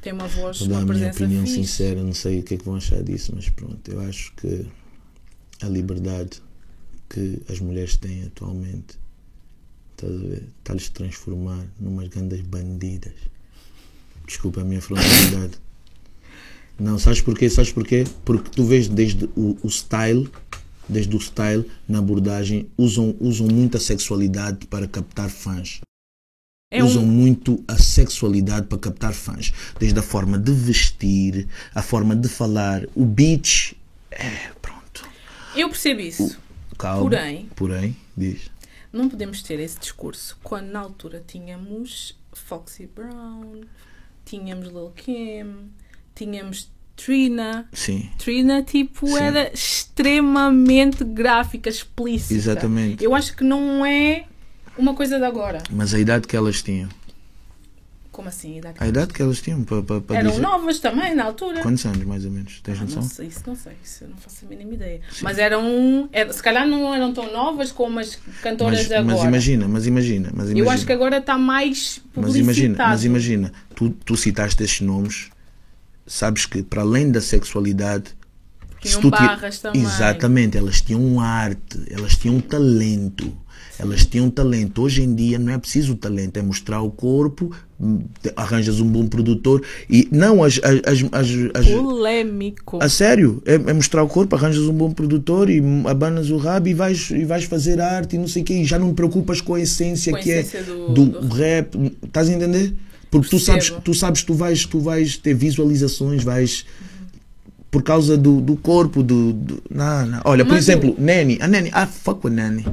tem uma voz, Vou dar uma a minha opinião fixe. sincera, não sei o que é que vão achar disso, mas pronto, eu acho que a liberdade que as mulheres têm atualmente está-lhes transformar numas grandes bandidas. Desculpa a minha frontalidade. Não, sabes porquê? Sabes porquê? Porque tu vês desde o, o style, desde o style na abordagem, usam, usam muita sexualidade para captar fãs É usam um, muito a sexualidade para captar fãs. Desde a forma de vestir, a forma de falar. O beach. É, pronto. eu percebo isso. Calma. Porém- Porém, diz. Não podemos ter esse discurso quando na altura tínhamos Foxy Brown, tínhamos Lil Kim, tínhamos Trina. Sim, Trina, tipo, Sim. era extremamente gráfica, explícita. Exatamente. Eu acho que não é uma coisa de agora. mas a idade que elas tinham. Como assim? a idade? A idade que elas tinham para, para, para Eram dizer. novas também na altura. Quantos anos, mais ou menos? Tens Ah, noção? não sei, isso não sei, isso eu não faço a mínima ideia. Mas eram, era- se calhar não eram tão novas como as cantoras Mas, de agora. mas imagina, mas imagina, mas imagina. Eu acho que agora está mais Mas publicitado. imagina, mas imagina, tu, tu citaste estes nomes, sabes que para além da sexualidade, Tinham barras também. Exatamente, elas tinham arte, elas tinham talento. Elas tinham talento. Hoje em dia não é preciso talento, é mostrar o corpo, hum, arranjas um bom produtor e não as, as, as, as, Polêmico. a sério, é, é mostrar o corpo, arranjas um bom produtor e abanas o rabo e vais, e vais fazer arte e não sei o quê, e já não te preocupas com a essência Com a que essência é do- do, do- rap. Estás a entender? Porque tu sabes, tu sabes, tu vais, tu vais ter visualizações, vais por causa do, do corpo, do, do não, não. Olha, por Mas exemplo, Nanny, a Nanny, I fuck with. Nani,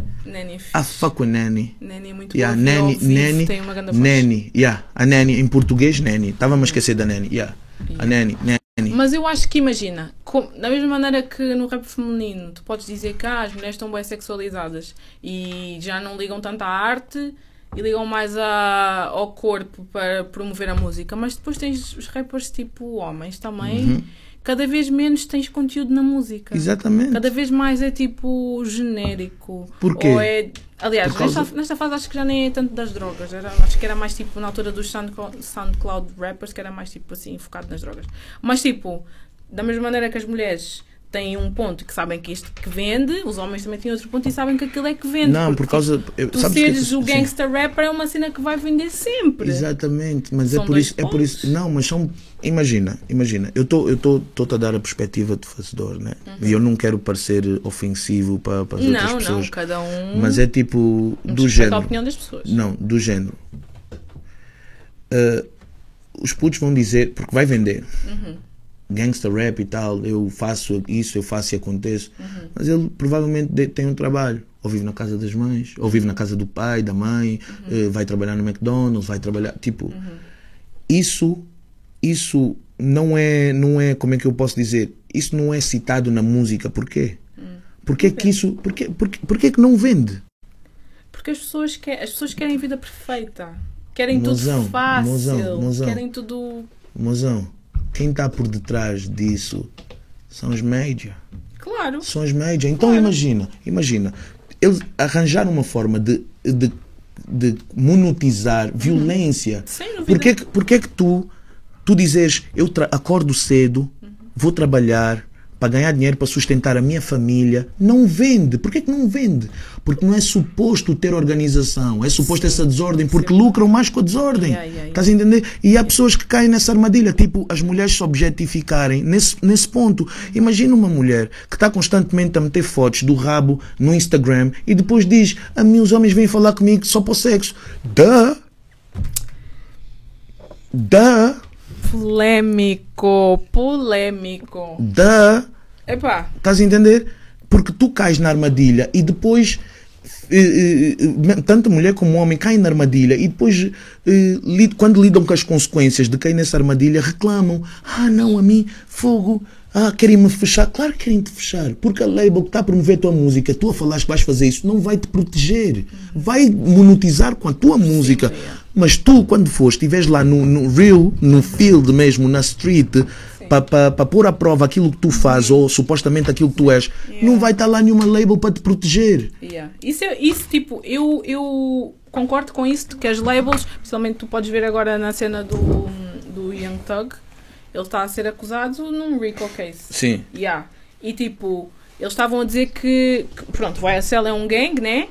I fuck with Nanny. Nani é muito Yeah, boa. Ao vivo, Nanny, tem uma grande voz. Yeah, a Nanny, em português, Nanny. Estava-me a esquecer da Nanny, yeah. A Nanny, Nanny. Mas eu acho que, imagina, com- da mesma maneira que no rap feminino tu podes dizer que ah, as mulheres estão bem sexualizadas e já não ligam tanto à arte e ligam mais a- ao corpo para promover a música, mas depois tens os rappers tipo homens também, Uhum. cada vez menos tens conteúdo na música. Exatamente. Cada vez mais é tipo genérico. Porquê? Ou é, aliás, causa- nesta, nesta fase acho que já nem é tanto das drogas. Era, acho que era mais tipo na altura dos SoundCloud, SoundCloud rappers, que era mais tipo assim, focado nas drogas. Mas tipo, da mesma maneira que as mulheres têm um ponto que sabem que isto que vende, os homens também têm outro ponto e sabem que aquilo é que vende. Não, por causa. eu- Tu sabes que- seres o sim. gangster rapper é uma cena que vai vender sempre. Exatamente, mas São é por isso, é por isso. pontos. Não, mas são. Imagina, imagina. Eu estou eu tô, tô a dar a perspectiva de fazedor, né? E eu não quero parecer ofensivo para, para as outras Uhum. Não, pessoas. não, cada um. Mas é tipo do respeita a género. opinião das pessoas. Não, do género. Ah, os putos vão dizer, porque vai vender. Uhum. Gangsta rap e tal, eu faço isso, eu faço e acontece. Uhum. Mas ele provavelmente tem um trabalho. Ou vive na casa das mães, ou vive na casa do pai, da mãe, Uhum. eh, vai trabalhar no McDonald's, vai trabalhar. Tipo, isso, isso não é, não é, como é que eu posso dizer? Isso não é citado na música. Por quê? Hum. Porquê que isso, porquê, porquê, porquê que não vende? Porque as pessoas, querem, as pessoas querem vida perfeita. Querem Mozão, tudo fácil. mozão, mozão. Querem tudo. Mozão, quem está por detrás disso são os major. Claro. São os major. Então Claro. imagina, imagina, eles arranjaram uma forma de, de, de monetizar violência. Sem dúvida. Porquê que, porquê que tu, tu dizes, eu acordo cedo, vou trabalhar para ganhar dinheiro para sustentar a minha família, não vende. Porquê que não vende? Porque não é suposto ter organização, é suposto essa desordem, porque lucram mais com a desordem. Yeah, yeah, yeah. Estás a entender? E há pessoas que caem nessa armadilha, tipo as mulheres se objetificarem nesse, nesse ponto. Imagina uma mulher que está constantemente a meter fotos do rabo no Instagram e depois diz: A mim os homens vêm falar comigo só para o sexo. Duh! Duh! Polêmico. Polêmico. Duh! Epá. Estás a entender? Porque tu cais na armadilha e depois. eh, eh, eh, tanto mulher como homem caem na armadilha e depois, quando lidam com as consequências de cair nessa armadilha, reclamam: Ah, não, a mim, fogo, ah, querem-me fechar. Claro que querem te fechar, porque a label que está a promover a tua música, tu a falares que vais fazer isso, não vai te proteger, vai monetizar com a tua música. Mas tu, quando fores, estiveres lá no, no real, no field mesmo, na street, para pôr à prova aquilo que tu fazes ou supostamente aquilo que tu és, não vai estar lá nenhuma label para te proteger. Yeah. Isso, é, isso, tipo, eu, eu concordo com isso, que as labels, principalmente tu podes ver agora na cena do, do Young Thug, ele está a ser acusado num RICO case. Sim. Yeah. E tipo, eles estavam a dizer que, que pronto, o YSL é um gang, né?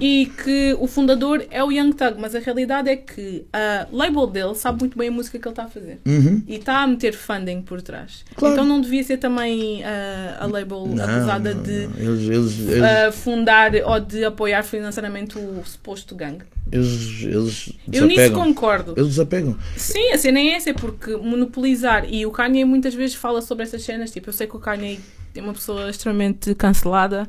E que o fundador é o Young Thug, mas a realidade é que a label dele sabe muito bem a música que ele está a fazer. Uhum. E está a meter funding por trás. Claro. Então não devia ser também ah, a label Não, acusada não, de não. Eles, eles, eles, ah, fundar ou de apoiar financeiramente o suposto gangue. eles, eles Eu nisso concordo. Eles desapegam. Sim, a cena é essa, é porque monopolizar. E o Kanye muitas vezes fala sobre essas cenas. Tipo, eu sei que o Kanye é uma pessoa extremamente cancelada.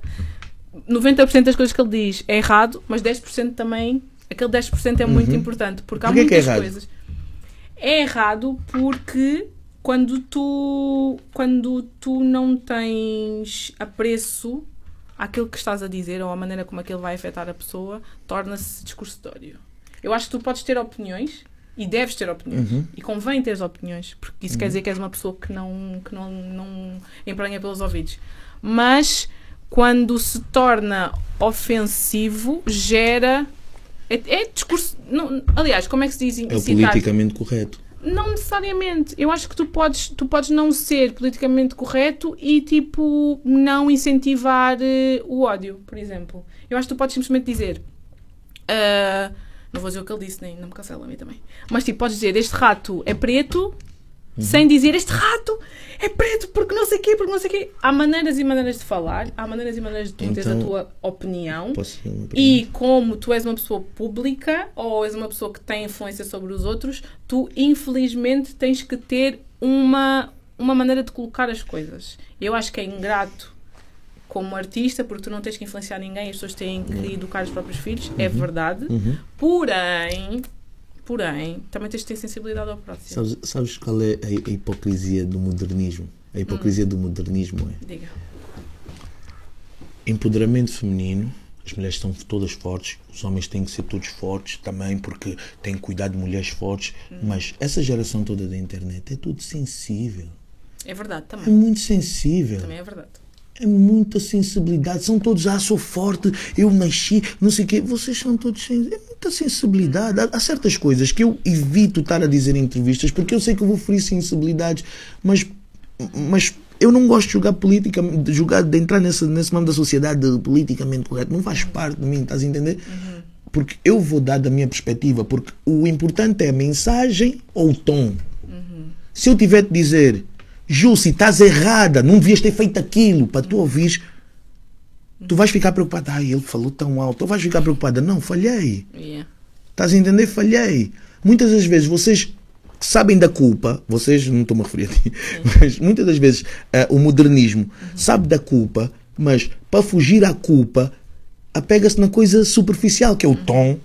90% das coisas que ele diz é errado, mas 10% também. Aquele 10% é muito importante. Porque há Porquê que é muitas errado? coisas. É errado porque quando tu, quando tu não tens apreço àquilo que estás a dizer ou à maneira como aquilo vai afetar a pessoa, torna-se discursotório. Eu acho que tu podes ter opiniões e deves ter opiniões. Uhum. E convém ter opiniões, porque isso quer dizer que és uma pessoa que não, que não, não empranha pelos ouvidos. Mas quando se torna ofensivo, gera. É, é discurso. Não, aliás, como é que se diz? É o politicamente correto. Não necessariamente. Eu acho que tu podes, tu podes não ser politicamente correto e, tipo, não incentivar eh, o ódio, por exemplo. Eu acho que tu podes simplesmente dizer. ah, não vou dizer o que ele disse, nem não me cancela a mim também. Mas, tipo, podes dizer: Este rato é preto, sem dizer: Este rato é preto porque não sei o quê, porque não sei o quê. Há maneiras e maneiras de falar, há maneiras e maneiras de tu teres a Então, tua opinião. E como tu és uma pessoa pública ou és uma pessoa que tem influência sobre os outros, tu infelizmente tens que ter uma, uma maneira de colocar as coisas. Eu acho que é ingrato como artista, porque tu não tens que influenciar ninguém, as pessoas têm que educar os próprios filhos, é verdade. Uhum. Porém, porém, também tens de ter sensibilidade ao próximo. Sabes, sabes qual é a, a hipocrisia do modernismo? A hipocrisia Hum. do modernismo é Diga. empoderamento feminino. As mulheres estão todas fortes, os homens têm que ser todos fortes também, porque têm que cuidar de mulheres fortes. Hum. Mas essa geração toda da internet é tudo sensível. É verdade É também. muito sensível. Também é verdade. É muita sensibilidade. São todos, ah, sou forte, eu nasci, não sei o quê. Vocês são todos sem. É muita sensibilidade. Há, há certas coisas que eu evito estar a dizer em entrevistas porque eu sei que eu vou ferir sensibilidades, mas, mas eu não gosto de jogar política, de, jogar, de entrar nesse, nesse mundo da sociedade de politicamente correto. Não faz parte de mim, estás a entender? Porque eu vou dar da minha perspectiva, porque o importante é a mensagem ou o tom. Se eu tiver de dizer, Jussi, estás errada, não devias ter feito aquilo, para tu ouvires, tu vais ficar preocupada. Ai, ele falou tão alto. Ou vais ficar preocupada, não, falhei. Yeah. Estás a entender? Falhei. Muitas das vezes vocês sabem da culpa, vocês não estou-me a referir a ti, mas muitas das vezes eh, o modernismo sabe da culpa, mas para fugir à culpa apega-se na coisa superficial, que é o tom.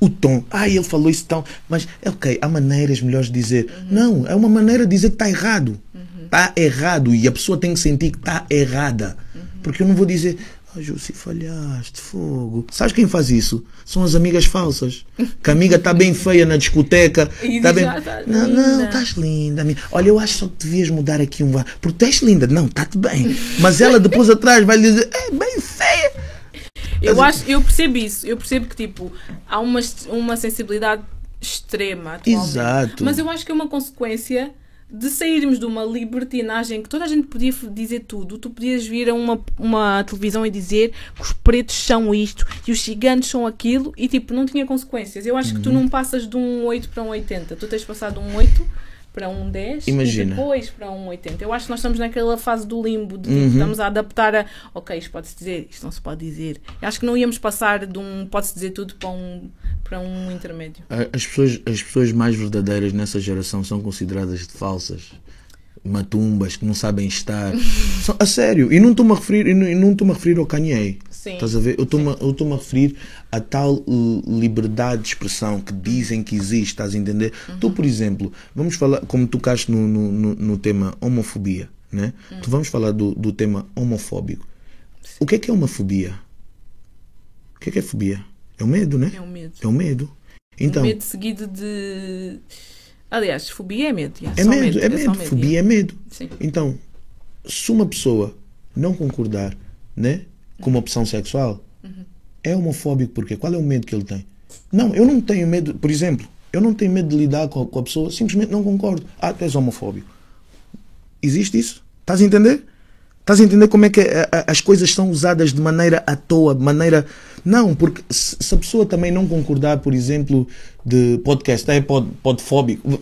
O tom, ah, ele falou isso tão. Mas, é ok, há maneiras melhores de dizer. Não, é uma maneira de dizer que está errado. Está errado e a pessoa tem que sentir que está errada. Porque eu não vou dizer, ah, Jussi, falhaste, fogo. Sabes quem faz isso? São as amigas falsas. Que a amiga está bem feia na discoteca. (laughs) E tá bem... "Ah, tá não, linda." não, estás linda. amiga. Olha, eu acho só que devias mudar aqui um. Porque tu és linda. Não, está-te bem. Mas ela depois atrás vai lhe dizer, é bem feia. Eu acho, eu percebo isso. Eu percebo que tipo há uma, uma sensibilidade extrema atualmente. Exato. Mas eu acho que é uma consequência de sairmos de uma libertinagem que toda a gente podia dizer tudo. Tu podias vir a uma, uma televisão e dizer que os pretos são isto e os ciganos são aquilo e tipo, não tinha consequências. Eu acho que Uhum. tu não passas de um 8 para um 80. Tu tens passado de um 8 para um 10 Imagina. e depois para um 80. Eu acho que nós estamos naquela fase do limbo de Uhum. estamos a adaptar a ok, isto pode-se dizer, isto não se pode dizer. Eu acho que não íamos passar de um pode-se dizer tudo para um, para um intermédio. As pessoas, as pessoas mais verdadeiras nessa geração são consideradas de falsas. Matumbas que não sabem estar. (laughs) A sério, e não estou-me a referir, e não- e não estou-me a referir ao Kanye. Sim. Estás a ver? Eu estou-me a- referir a tal uh, liberdade de expressão que dizem que existe, estás a entender? Tu, por exemplo, vamos falar, como tocaste no, no, no, no tema homofobia, né? Tu vamos falar do, do tema homofóbico. O que é que é homofobia? O que é que é fobia? É o medo, né? É um medo. É o medo. Então, Um medo seguido de. Aliás, fobia é medo. yeah, é só medo, é só medo. Fobia é medo. Sim. Então, se uma pessoa não concordar né, com uma opção sexual, Uhum. é homofóbico porque qual é o medo que ele tem? Não, eu não tenho medo, por exemplo, Eu não tenho medo de lidar com a, com a pessoa, simplesmente não concordo. Ah, tu és homofóbico. Existe isso? Estás a entender? Estás a entender como é que a- a- as coisas são usadas de maneira à toa, de maneira. Não, porque se se a pessoa também não concordar, por exemplo, de podcast, é pod, podfóbico.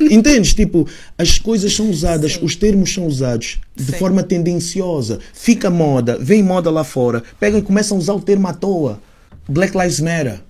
Entendes? Tipo, as coisas são usadas, Sim. os termos são usados de Sim. forma tendenciosa. Fica moda, vem moda lá fora, pegam e começam a usar o termo à toa. Black Lives Matter.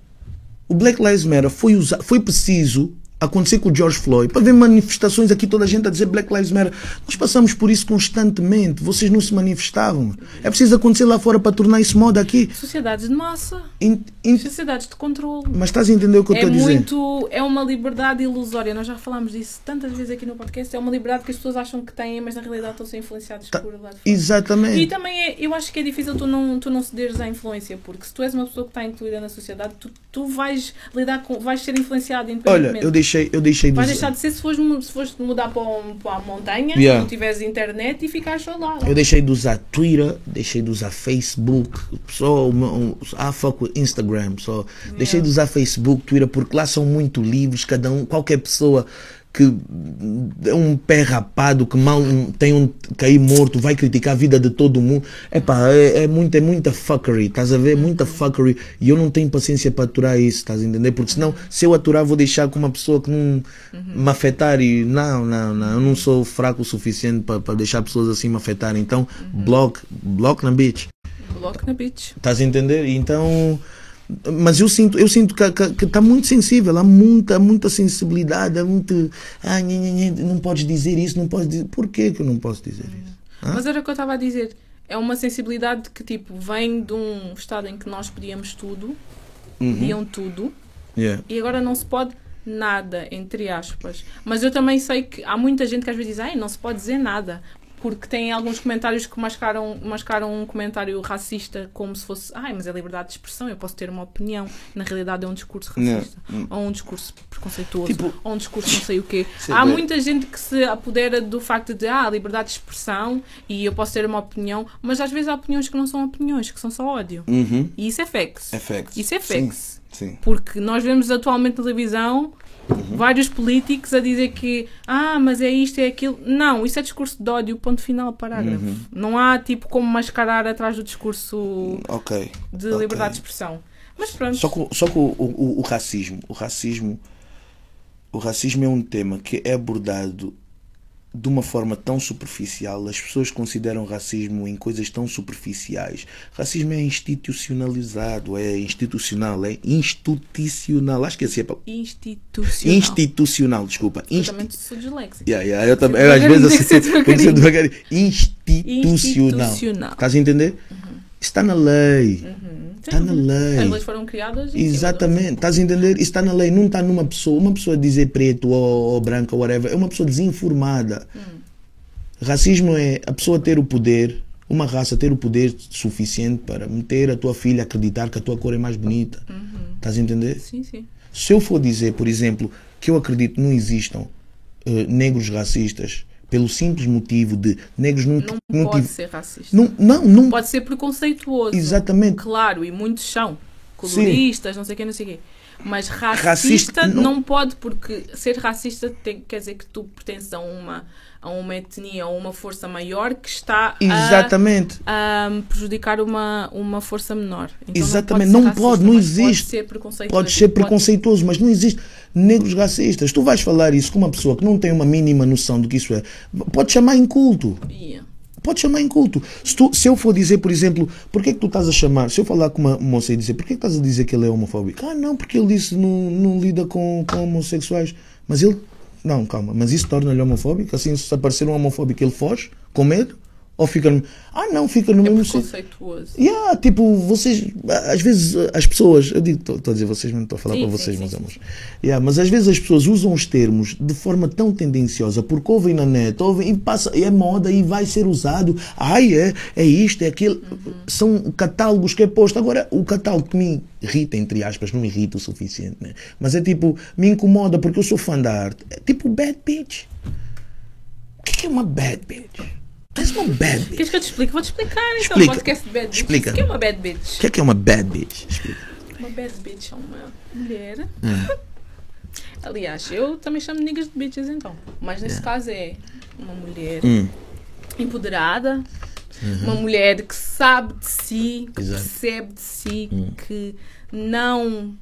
O Black Lives Matter foi, usa- foi preciso acontecer com o George Floyd para ver manifestações aqui, toda a gente a dizer Black Lives Matter. Nós passamos por isso constantemente. Vocês não se manifestavam. É preciso acontecer lá fora para tornar isso moda aqui. Sociedades de massa, In- in- sociedades de controle. Mas estás a entender o que eu É estou a dizer? muito. É uma liberdade ilusória. Nós já falámos disso tantas vezes aqui no podcast. É uma liberdade que as pessoas acham que têm, mas na realidade estão a ser influenciadas Tá- por fora. Exatamente. E também é, eu acho que é difícil tu não, tu não cederes à influência, porque se tu és uma pessoa que está incluída na sociedade, tu, tu vais lidar com. vais ser influenciado Olha, independentemente. eu deixei, eu deixei de Vais deixar de ser se fores, se fores mudar para, um- para a montanha, Yeah. não tiveres internet e ficares só lá. Eu deixei de usar Twitter, deixei de usar Facebook, só o meu- ah, fuck with Instagram, só deixei de usar Facebook, Twitter, porque lá são muito livres, cada um, qualquer pessoa que é um pé rapado, que mal tem um cair morto, vai criticar a vida de todo mundo. Epá, é, é, muita, é muita fuckery, estás a ver? Muita fuckery. E eu não tenho paciência para aturar isso, estás a entender? Porque senão, se eu aturar, vou deixar com uma pessoa que não me afetar e não, não, não, eu não sou fraco o suficiente para, para deixar pessoas assim me afetarem. Então, block, block na bitch. Bloco na beach. Estás a entender? Então, mas eu sinto, eu sinto que, está muito sensível, há muita, muita sensibilidade, há muito. Ah, não podes dizer isso, não podes dizer. Por que, eu não posso dizer isso? Hã? Mas era o que eu estava a dizer. É uma sensibilidade que, tipo, vem de um estado em que nós podíamos tudo, Uhum. podiam tudo, Yeah. e agora não se pode nada, entre aspas. Mas eu também sei que há muita gente que às vezes diz, ai, não se pode dizer nada. Porque tem alguns comentários que mascaram, mascaram um comentário racista como se fosse, ai, mas é liberdade de expressão, eu posso ter uma opinião. Na realidade é um discurso racista. Ou um discurso preconceituoso. Tipo- ou um discurso não sei o quê. (laughs) Sei Há bem. muita gente que se apodera do facto de, ah, liberdade de expressão e eu posso ter uma opinião, mas às vezes há opiniões que não são opiniões, que são só ódio. Uhum. E isso é facts. É facts. Isso é Sim, facts. Sim. Porque nós vemos atualmente na televisão Uhum. vários políticos a dizer que ah, mas é isto, é aquilo. Não, isso é discurso de ódio, ponto final, parágrafo. Uhum. Não há tipo como mascarar atrás do discurso Ok. de Ok. liberdade de expressão. Mas pronto. Só que, só que o, o, o racismo, o racismo, o racismo é um tema que é abordado de uma forma tão superficial. As pessoas consideram racismo em coisas tão superficiais. Racismo é institucionalizado, é institucional, é institucional. Acho que assim é para Institucional. institucional, desculpa. Eu Insti- também sou disléxica. Yeah, yeah, eu também, às vezes (laughs) assim. Institucional. Institucional. Estás a entender? Está na lei. Está na lei. As leis foram criadas. Exatamente, estás a entender? Isso está na lei, não está numa pessoa. Uma pessoa dizer preto ou, ou branco ou whatever, é uma pessoa desinformada. Racismo é a pessoa ter o poder, uma raça ter o poder suficiente para meter a tua filha a acreditar que a tua cor é mais bonita. Estás a entender? Sim, sim. Se eu for dizer, por exemplo, que eu acredito não existam eh, negros racistas pelo simples motivo de negros não, Não, não pode ser racista. não, não, não Pode ser preconceituoso. exatamente. Claro, e muitos são. Coloristas, não sei o quê, não sei o quê. Mas racista, Racista, não... não- pode, porque ser racista tem, quer dizer que tu pertences a uma, a uma etnia ou uma força maior que está a, Exatamente. a prejudicar uma, uma força menor. Então Exatamente, não não pode, pode, racista, não existe. Pode ser preconceituoso. Pode ser preconceituoso, mas não existe negros racistas. Tu vais falar isso com uma pessoa que não tem uma mínima noção do que isso é. Pode chamar inculto. Yeah. Pode chamar inculto. Se, tu, se eu for dizer, por exemplo, por que é que tu estás a chamar? Se eu falar com uma moça e dizer, por que é que estás a dizer que ele é homofóbico? Ah, não, porque ele disse não, não lida com, com homossexuais. Mas ele. Não, calma, mas isso torna-lhe homofóbico? Assim, se aparecer um homofóbico, ele foge com medo? Ou fica no. Ah, não, fica no É mesmo sítio. preconceituoso. Yeah, tipo, vocês, às vezes as pessoas, eu digo, estou a dizer vocês, mas não estou a falar Sim, para vocês, sim, meus sim, amores. Yeah, mas às vezes as pessoas usam os termos de forma tão tendenciosa, porque ouvem na net, ouvem e passa, é moda e vai ser usado. Ai, é, é isto, é aquilo. São catálogos que é posto. Agora, o catálogo que me irrita, entre aspas, não me irrita o suficiente, né? Mas é tipo, me incomoda porque eu sou fã da arte. É tipo bad bitch. O que é uma bad bitch? Tu és uma bad bitch. Queres que eu te explique? Vou-te explicar então. Explica. Podcast de Bad Bitch. Explica. O que é uma Bad O Bitch? que é que é uma bad bitch? Explica. Uma Bad Bitch é uma mulher Hum. Aliás, eu também chamo niggas de bitches então. Mas nesse caso é uma mulher Hum. empoderada, uma mulher que sabe de si, que Exato. percebe de si, Hum. que não,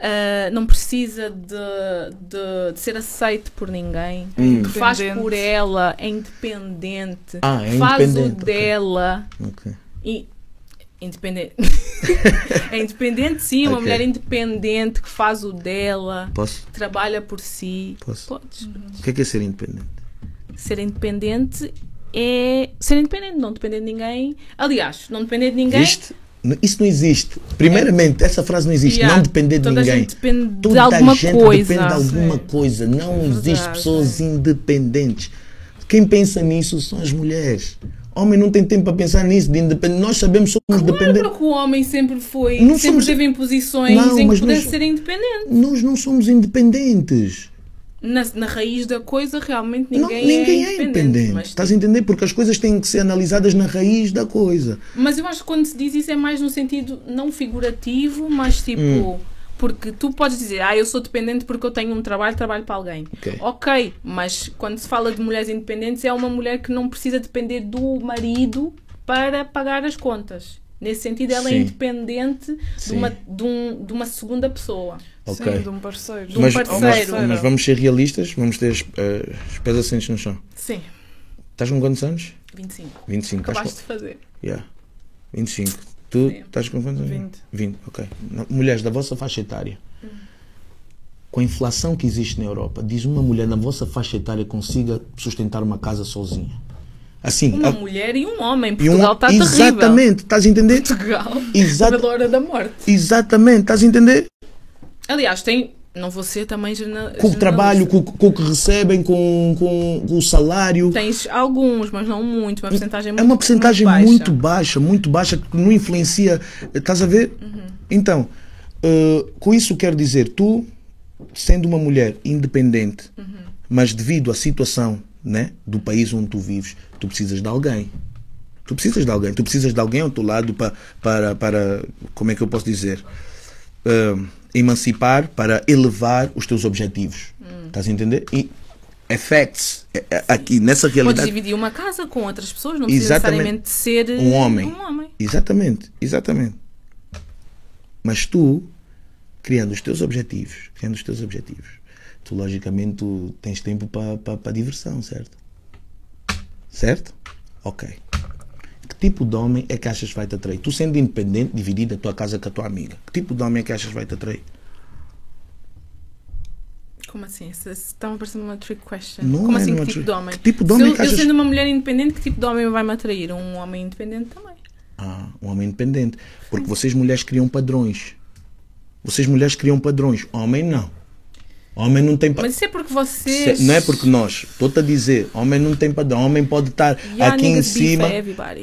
ah, não precisa de, de, de ser aceite por ninguém, Hum. que faz por ela, é independente, Ah, é faz o independente, ok. dela. Ok. E, independente. (laughs) é independente, sim, uma Ok. mulher independente que faz o dela, Posso? trabalha por si. Posso? Podes. O que é, que é ser independente? Ser independente é ser independente, não depender de ninguém. Aliás, não depender de ninguém. Viste? Isso não existe. Primeiramente, essa frase não existe. Yeah, Não depender de Toda ninguém. depende de Toda alguma a gente coisa. depende de alguma Sim. coisa. Não existe verdade, pessoas independentes. Quem pensa nisso são as mulheres. Homem não tem tempo para pensar nisso de independente. Nós sabemos que somos Claro, dependentes. porque o homem sempre foi, Não sempre somos- teve em posições Não, em que pudesse nós- ser independente. Nós não somos independentes. Na, na raiz da coisa, realmente Não, ninguém, ninguém é é independente. independente. mas, Estás a entender? Porque as coisas têm que ser analisadas na raiz da coisa. Mas eu acho que quando se diz isso é mais no sentido não figurativo, mas tipo. Hum. Porque tu podes dizer, ah, eu sou dependente porque eu tenho um trabalho, trabalho para alguém. Ok. Ok, mas quando se fala de mulheres independentes, é uma mulher que não precisa depender do marido para pagar as contas. Nesse sentido, ela é Sim. independente de uma, de, um, de uma segunda pessoa. Ok. Sim, de um parceiro. De um mas, parceiro. mas- mas vamos ser realistas, vamos ter os, eh, os pés assentes no chão. Sim, Estás com quantos anos? 25. 25. Estás Acabaste com... de fazer. Yeah. 25. Tu Sim. estás com quantos anos? 20. 20, ok. Mulheres da vossa faixa etária. Com a inflação que existe na Europa, diz uma mulher na vossa faixa etária consiga sustentar uma casa sozinha. Assim, Uma a- mulher e um homem. e um- Portugal está terrível. Exatamente, estás a entender? Portugal. Exata- Pela hora da morte. Exatamente, estás a entender? Aliás, tem. Não vou ser também jornal, Com o trabalho, com, com o que recebem, com, com, com o salário. Tens alguns, mas não muito. Uma porcentagem É uma porcentagem baixa. muito baixa, muito baixa, que não influencia. Estás a ver? Uhum. Então, eh, com isso quero dizer, tu, sendo uma mulher independente, Uhum. mas devido à situação né, do país onde tu vives, tu precisas de alguém. Tu precisas de alguém. Tu precisas de alguém ao teu lado para, para, para como é que eu posso dizer? Eh, emancipar, para elevar os teus objetivos. Hum. Estás a entender? E effects, eh, eh, aqui nessa Podes realidade. dividir uma casa com outras pessoas, não precisa necessariamente ser Um homem. um homem. Exatamente, exatamente. Mas tu, criando os teus objetivos, criando os teus objetivos, tu logicamente tu tens tempo para diversão, certo? Certo? Ok. Que tipo de homem é que achas que vai te atrair? Tu sendo independente, dividir a tua casa com a tua amiga. Que tipo de homem é que achas que vai te atrair? Como assim? Isso está-me parecendo uma trick question. Não Como é assim? Que tipo de homem? que tipo de Se homem eu, é eu achas- sendo uma mulher independente, que tipo de homem vai me atrair? Um homem independente também. Ah, um homem independente. Porque vocês mulheres criam padrões. Vocês mulheres criam padrões. Homem não. Homem não tem. Mas isso é porque vocês. Se- Não é porque nós, estou-te a dizer, homem não tem padrão, homem pode estar Yeah, aqui em cima.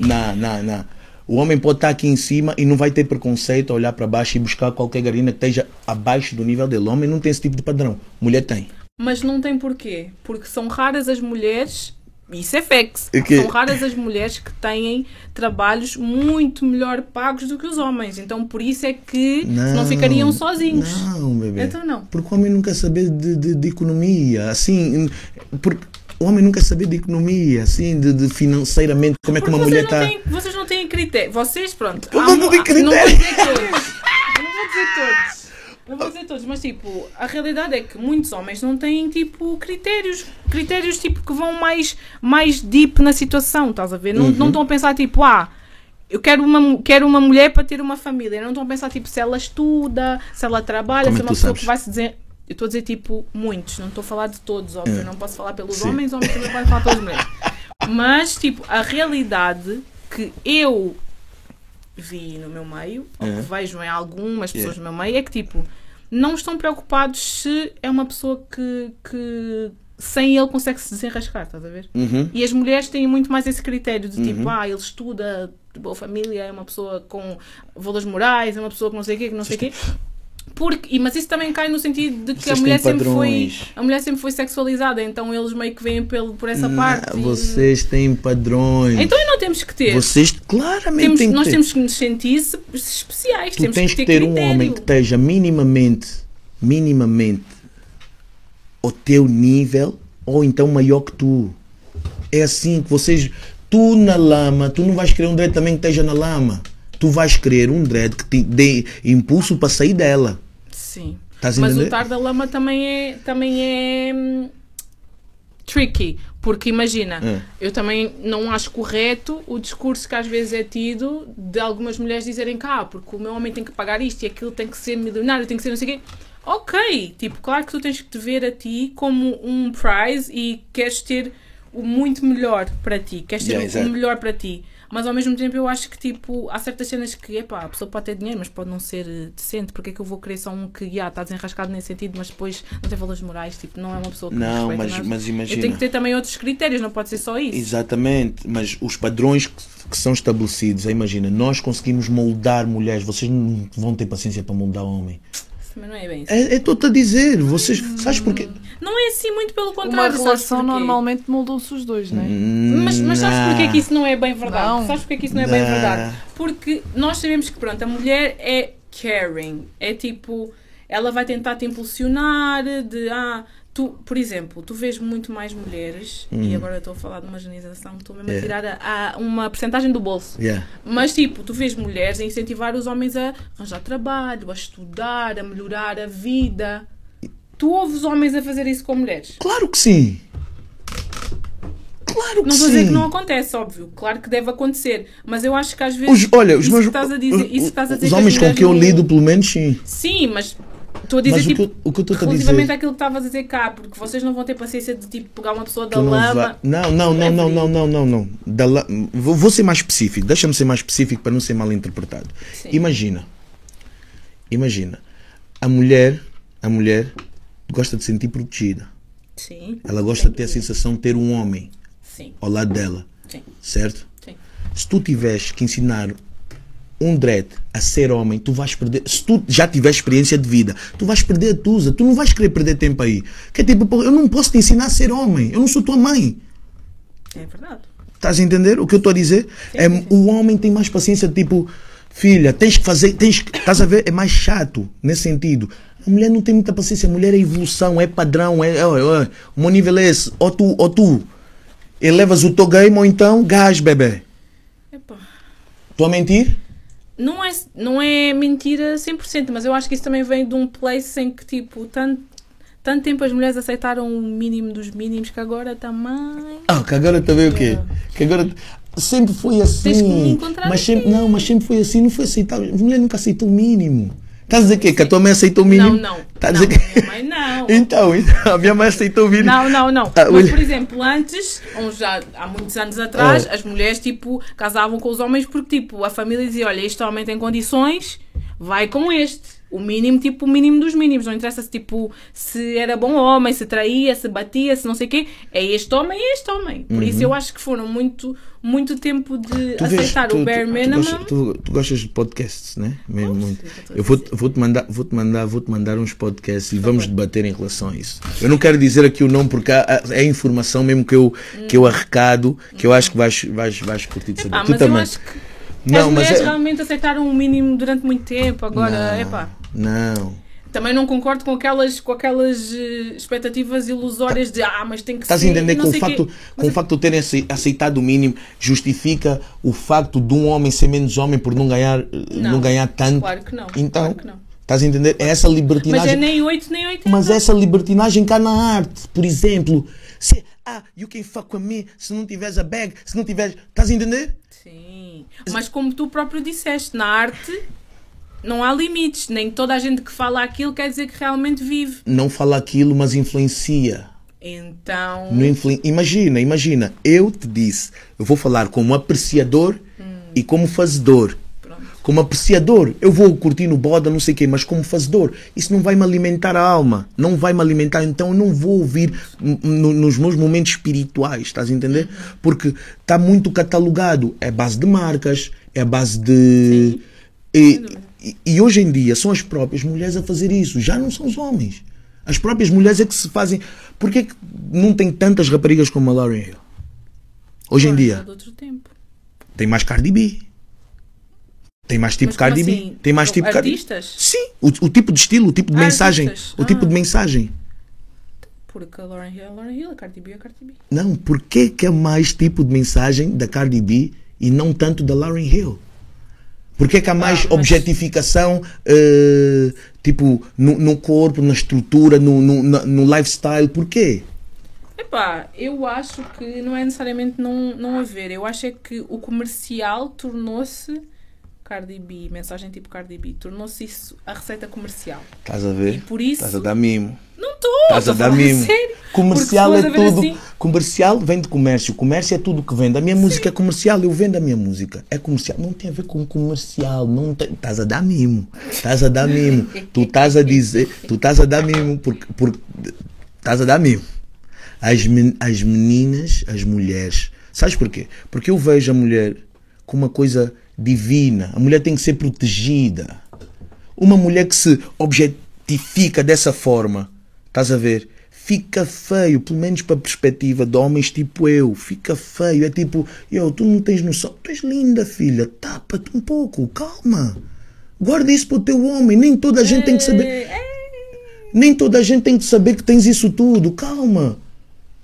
Não, não, não. O homem pode estar aqui em cima e não vai ter preconceito a olhar para baixo e buscar qualquer garina que esteja abaixo do nível dele. O homem não tem esse tipo de padrão. Mulher tem. Mas não tem porquê. Porque são raras as mulheres. Isso é facts. O quê? São raras as mulheres que têm trabalhos muito melhor pagos do que os homens. Então por isso é que não ficariam sozinhos. Não, bebê. Então não. Porque o homem não quer saber de, de, de economia. Assim, porque o homem não quer saber de economia, assim, de, de financeiramente, como é que Porque uma mulher não está. vocês não têm critério. Vocês, pronto. Eu não há- critério. Não vou dizer todos. Eu não vou dizer todos. Não vou dizer todos, mas tipo, a realidade é que muitos homens não têm tipo critérios, critérios tipo que vão mais, mais deep na situação, estás a ver? Não, Uhum. não estão a pensar tipo, ah, eu quero uma, quero uma mulher para ter uma família. Não estão a pensar tipo se ela estuda, se ela trabalha, Como se é uma pessoa sabes? que vai se dizer. Eu estou a dizer tipo muitos, não estou a falar de todos, óbvio. É. Não posso falar pelos Sim. homens, homens também podem falar pelas mulheres. (laughs) Mas, tipo, a realidade que eu vi no meu meio, ou É. que vejo em algumas pessoas Yeah. no meu meio, é que, tipo, não estão preocupados se é uma pessoa que, que sem ele consegue se desenrascar, estás a ver? Uhum. E as mulheres têm muito mais esse critério de tipo, Uhum. ah, ele estuda, de boa família, é uma pessoa com valores morais, é uma pessoa que não sei o quê, que não sei o quê. Porque, mas isso também cai no sentido de que Vocês a mulher, sempre foi, a mulher sempre foi sexualizada, então eles meio que vêm pelo, por essa Não, parte. Vocês têm padrões. Então não temos que ter. Vocês claramente Temos- têm que nós ter. temos que nos sentir se- especiais. Tu temos tens que que ter, ter um homem que esteja minimamente, minimamente ao teu nível ou então maior que tu. É assim que vocês. Tu na lama, tu não vais querer um dread também que esteja na lama. Tu vais querer um dread que te dê impulso para sair dela. Sim. Estás Mas o entender? tar da lama também é, também é hum, tricky. Porque imagina, É. eu também não acho correto o discurso que às vezes é tido de algumas mulheres dizerem cá, porque o meu homem tem que pagar isto e aquilo tem que ser milionário, tem que ser não sei o quê. Ok, tipo, claro que tu tens que te ver a ti como um prize e queres ter o muito melhor para ti, queres ter Yeah, o- exato. o melhor para ti. Mas ao mesmo tempo eu acho que tipo, há certas cenas que epá, a pessoa pode ter dinheiro, mas pode não ser eh, decente. Porque é que eu vou querer só um que já está desenrascado nesse sentido, mas depois não tem valores morais, tipo, não é uma pessoa que Não, respeita mas, nada. mas Eu imagina. tenho que ter também outros critérios, não pode ser só isso. Exatamente, mas os padrões que, que são estabelecidos, imagina, nós conseguimos moldar mulheres, vocês não vão ter paciência para moldar homem. Também não é bem isso. É, é tô-te a dizer, vocês, sabes porquê? Não é assim muito pelo Uma contrário. sabes relação normalmente moldam-se os dois, não é? Mas, mas sabes Nah. porquê que isso não é bem verdade? Não. Sabes porquê que isso não é bem verdade? Porque nós sabemos que, pronto, a mulher é caring. É tipo, ela vai tentar te impulsionar de, ah, tu, por exemplo, tu vês muito mais mulheres, e agora eu estou a falar de uma generalização, estou mesmo a Hum. É. tirar a, a uma porcentagem do bolso. Yeah. Mas, tipo, tu vês mulheres a incentivar os homens a arranjar trabalho, a estudar, a melhorar a vida. Tu ouves homens a fazer isso com mulheres? Claro que sim. Claro que Não sim. a dizer que não acontece, óbvio. Claro que deve acontecer. Mas eu acho que às vezes. Os, olha, os meus que estás a dizer, isso que estás a dizer os que homens com que eu lido, pelo menos, sim. Sim, mas estou a dizer Mas o que tipo. o que eu estou a dizer- àquilo que estavas a dizer cá, porque vocês não vão ter paciência de tipo pegar uma pessoa da não, lama. vai- não, não, não, não, não, não, não, não. Da la- Vou, vou ser mais específico. Deixa-me ser mais específico para não ser mal interpretado. Sim. Imagina, imagina, a mulher, a mulher gosta de se sentir protegida. Sim. Ela gosta de ter a sensação de ter um homem Sim, ao lado dela, sim, certo? sim. Se tu tiveres que ensinar um dread a ser homem, tu vais perder. Se tu já tiveres experiência de vida, tu vais perder a tusa. Tu não vais querer perder tempo aí. Que é tipo, eu não posso te ensinar a ser homem. Eu não sou tua mãe. É verdade. Estás a entender o que eu estou a dizer? Sim, é, sim. O homem tem mais paciência, tipo, filha, tens que fazer, tens que. Estás a ver? É mais chato nesse sentido. A mulher não tem muita paciência, a mulher é evolução, é padrão, é. é, é o meu nível é esse. Ou tu, ou tu elevas o teu game, ou então gás, bebê. Estou a mentir? Não é, não é mentira 100%, mas eu acho que isso também vem de um place em que, tipo, tanto, tanto tempo as mulheres aceitaram o mínimo dos mínimos que agora também. Ah, que agora também o quê? Que agora. Sempre foi que assim. Mas sempre, não, mas sempre foi assim, não foi aceitável. A mulher nunca aceitou o mínimo. Estás a dizer que, que a tua mãe aceitou o mínimo? Não, não. Estás a não, dizer que. minha mãe não. (laughs) Então, então, a minha mãe aceitou o mínimo. Não, não, não. Ah, Mas, por exemplo, antes, já, há muitos anos atrás, Ah. as mulheres, tipo, casavam com os homens porque, tipo, a família dizia, olha, este homem tem condições, vai com este. O mínimo, tipo, o mínimo dos mínimos. Não interessa se, tipo, se era bom homem, se traía, se batia, se não sei o quê. É este homem, é este homem. Por isso eu acho que foram muito, muito tempo de Uhum. Tu vês- aceitar tu- o bare tu- tu minimum. gostas- Tu, tu gostas de podcasts, né? Mesmo muito. eu estou a Eu vou, vou-te mandar, vou-te mandar, vou-te mandar uns podcasts e vamos debater em relação a isso. Eu não quero dizer aqui o nome porque há- é informação mesmo que eu, que eu arrecado, que eu acho que vais, vais, vais curtir de saber. Tu também. Que Não, as mas mulheres é- realmente aceitaram o mínimo durante muito tempo. Agora, Não, epá. Não. Também não concordo com aquelas, com aquelas eh, expectativas ilusórias de ah, mas tem que Estás a ser. entender e que não o facto, quê. com o facto de terem ace- aceitado o mínimo justifica o facto de um homem ser menos homem por não ganhar, não, Não, ganhar tanto? Claro que não. Então, claro que não. estás a entender? É essa Mas libertinagem. é nem 8 nem 8. Mas essa libertinagem cá na arte, por exemplo, se ah, you can fuck with me, se não tiveres a bag, se não tiveres, estás a entender? Mas como tu próprio disseste, na arte não há limites. Nem toda a gente que fala aquilo quer dizer que realmente vive. Não fala aquilo, mas influencia. Então. Influ- Imagina, imagina, eu te disse, eu vou falar como apreciador e como fazedor. Como apreciador, eu vou curtir no boda, não sei o quê, mas como fazedor, isso não vai me alimentar a alma, não vai me alimentar, então eu não vou ouvir nos meus momentos espirituais, estás a entender? Porque está muito catalogado, é base de marcas, é base de. E, e- e hoje em dia são as próprias mulheres a fazer isso, já não são os homens. As próprias mulheres é que se fazem. Porquê que não tem tantas raparigas como a Lauren Hill? Hoje em dia é tem mais Cardi B. Tem mais tipo Mas Cardi B. assim? Tem mais tipo Cardi Artistas? Sim, o, o tipo de estilo, o tipo de Ah, mensagem. O tipo Ah. de mensagem. porque a Lauren Hill é Lauren Hill, a Cardi B é a Cardi B. Não, porquê que é mais tipo de mensagem da Cardi B e não tanto da Lauren Hill? Porquê que há mais Ah, mas- objetificação, eh, tipo, no, no corpo, na estrutura, no, no, no lifestyle? Porquê? Epá, eu acho que não é necessariamente não, não haver. Eu acho é que o comercial tornou-se Cardi B, mensagem tipo Cardi B, tornou-se isso a receita comercial. Estás a ver? E por isso- Estás a dar mimo. Não estou, Estás a dar mimo. sério. Comercial é tudo. assim- Comercial vem de comércio. Comércio é tudo que vende. A minha música é comercial. Eu vendo a minha música. É comercial. Não tem a ver com comercial. Não tem. Estás a dar mimo. Estás a dar mimo. tu estás a dizer. Tu estás a dar mimo. Porque. porque estás a dar mimo. As, men- as meninas, as mulheres. Sabes porquê? Porque eu vejo a mulher como uma coisa divina. A mulher tem que ser protegida. Uma mulher que se objetifica dessa forma, estás a ver? Fica feio, pelo menos para a perspectiva de homens tipo eu. Fica feio. É tipo, eu, tu não tens noção. Tu és linda, filha. Tapa-te um pouco, calma. Guarda isso para o teu homem. Nem toda a gente tem que saber. É, Nem toda a gente tem que saber que tens isso tudo. Calma.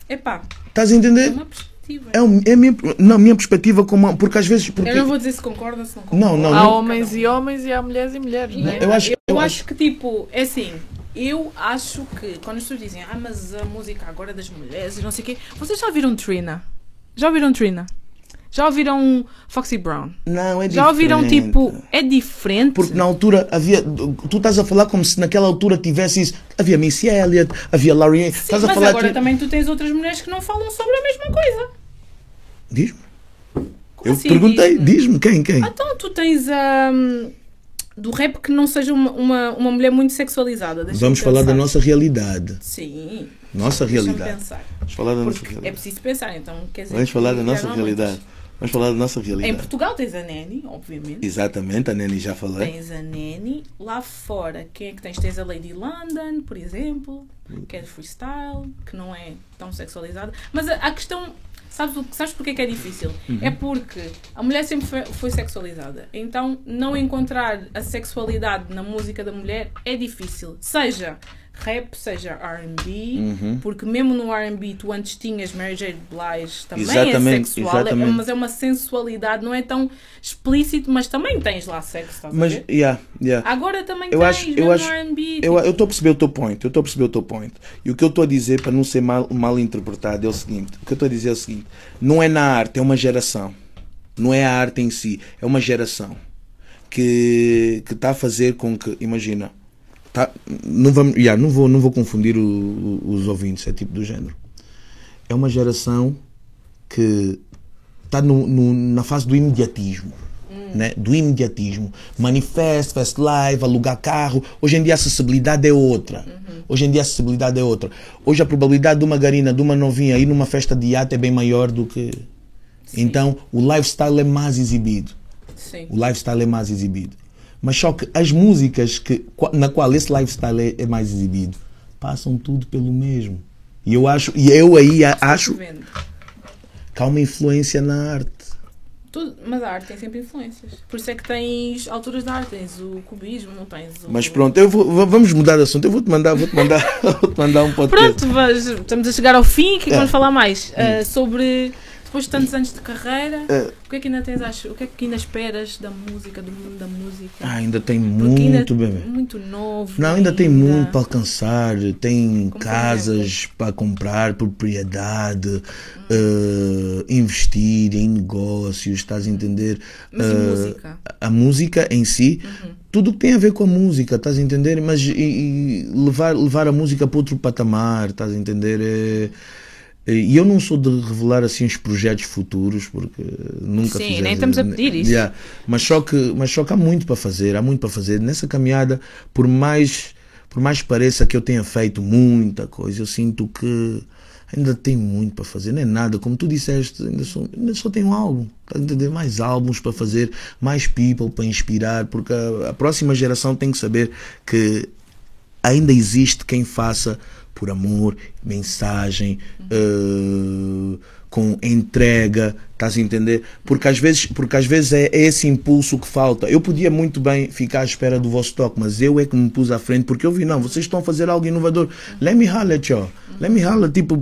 Epá, Estás a é entender? uma perspectiva. É, um- é a minha, não, minha perspectiva como. Porque às vezes. Porque, Eu não vou dizer se concordo ou se não concordo. Não, não, Há não. homens e homens e há mulheres e mulheres, né? Eu acho- eu, eu acho, que tipo, é assim, eu acho que quando as pessoas dizem, ah, mas a música agora é das mulheres e não sei o quê, vocês já ouviram Trina? Já ouviram Trina? Já ouviram Foxy Brown? Não, é Já ouviram diferente. tipo, é diferente? Porque na altura havia. Tu estás a falar como se naquela altura tivesse isso. Havia Missy Elliott, havia Laurie. Sim, Estás a mas falar. agora de- também tu tens outras mulheres que não falam sobre a mesma coisa. Diz-me. Eu assim, perguntei, diz-me? diz-me quem, quem? Ah, Então tu tens a. do rap que não seja uma, uma, uma mulher muito sexualizada. Vamos falar da nossa realidade. Sim. Nossa realidade. pensar. Vamos falar da nossa Porque é realidade. preciso pensar, então quer dizer. Vamos falar da nossa realidade. Vamos falar da nossa Em realidade. Portugal tens a Neni, obviamente. Exatamente, a Neni já falei. Tens a Neni. Lá fora, quem é que tens? Tens a Lady London, por exemplo, que é de freestyle, que não é tão sexualizada. Mas a, a questão. Sabes, o- sabes porquê que é difícil? Uhum. É porque a mulher sempre foi, foi sexualizada. Então, não encontrar a sexualidade na música da mulher é difícil. Seja rap, seja R&B, Uhum. porque mesmo no R&B tu antes tinhas Mary J. Blige, também Exatamente, é sexual, é- exatamente. mas é uma sensualidade, não é tão explícito, mas também tens lá sexo, estás a Mas, ver? yeah, yeah. Agora também Eu tens, acho- eu acho- no R&B. Eu tipo, estou a perceber o teu point, eu estou a perceber o teu point. E o que eu estou a dizer, para não ser mal, mal interpretado, é o seguinte: o que eu estou a dizer é o seguinte: não é na arte, é uma geração. Não é a arte em si, é uma geração que está a fazer com que, imagina, tá, não, vamos, yeah, não, vou, não vou confundir o- os ouvintes, é tipo do género. É uma geração que está na fase do imediatismo. Né? Do imediatismo. Manifesto, fast live, alugar carro. Hoje em dia a acessibilidade é outra. Hoje em dia a acessibilidade é outra. Hoje a probabilidade de uma garina, de uma novinha ir numa festa de iate é bem maior do que. Então o lifestyle é mais exibido. Sim. O lifestyle é mais exibido. Mas só que as músicas que, na qual esse lifestyle é, é mais exibido passam tudo pelo mesmo. E eu acho, e eu aí acho que há uma influência na arte. Tudo- mas a arte tem sempre influências. Por isso é que tens alturas da arte, tens o cubismo, tens o... Mas pronto, eu vou- vamos mudar de assunto. Eu vou-te mandar, vou-te mandar, (laughs) vou-te mandar um podcast. Pronto, mas estamos a chegar ao fim, o que é que É. vamos falar mais? Ah, sobre, depois de tantos anos de carreira, É. o que é que ainda tens, o que é que ainda esperas da música, do mundo da música? Ah, ainda tem Porque ainda muito, bebê. muito novo. Não, ainda tem muito para alcançar. Tem Como casas para comprar, propriedade, eh, investir em negócios, estás a entender? Mas Eh, música? A música em si, Uhum. tudo o que tem a ver com a música, estás a entender? Mas e, e levar, levar a música para outro patamar, estás a entender? É- e eu não sou de revelar assim os projetos futuros, porque nunca Sim, fizemos- nem estamos a pedir isso. Yeah. Mas, só que, mas só que há muito para fazer, há muito para fazer. Nessa caminhada, por mais, por mais que pareça que eu tenha feito muita coisa, eu sinto que ainda tem muito para fazer. Não é nada, como tu disseste, ainda só, ainda só tenho um álbum. Estás a entender? Mais álbuns para fazer, mais people para inspirar, porque a, a próxima geração tem que saber que ainda existe quem faça por amor, mensagem, eh, com entrega, Estás a entender? Porque às vezes, porque às vezes é, é esse impulso que falta. Eu podia muito bem ficar à espera do vosso toque, mas eu é que me pus à frente porque eu vi, não, vocês estão a fazer algo inovador. Let me holler at you. Let me holler, tipo,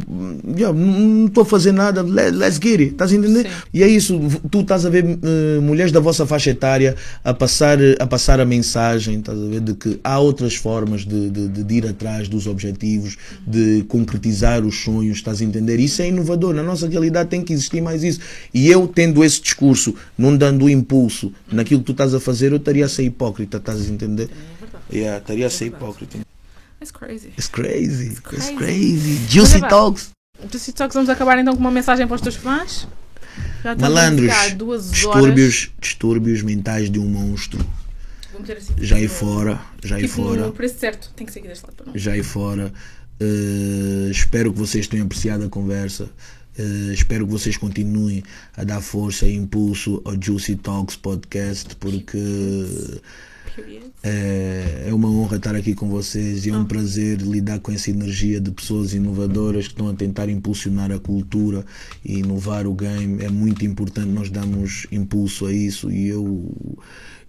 yeah, não estou a fazer nada, let, let's get it. Estás a entender? Sim. E é isso, tu estás a ver eh, mulheres da vossa faixa etária a passar, a passar a mensagem, estás a ver, de que há outras formas de, de- de ir atrás dos objetivos, de concretizar os sonhos, estás a entender? Isso é inovador, na nossa realidade tem que existir mais isso. E eu tendo esse discurso, não dando o impulso naquilo que tu estás a fazer, eu estaria a ser hipócrita, estás a entender? É. Yeah, estaria a ser hipócrita. It's crazy. It's crazy, it's crazy. crazy. Juicy Mas é Talks. Juicy Talks, vamos acabar então com uma mensagem para os teus fãs. Já Malandros, distúrbios, distúrbios mentais de um monstro. Assim. Já aí tipo, fora, já aí Tipo, fora, no preço certo. Tem que aqui deste lado para não. já aí fora. Eh, espero que vocês tenham apreciado a conversa. Eh, espero que vocês continuem a dar força e impulso ao Juicy Talks Podcast porque é, é uma honra estar aqui com vocês e é um prazer lidar com essa energia de pessoas inovadoras que estão a tentar impulsionar a cultura e inovar o game. É muito importante nós darmos impulso a isso e eu,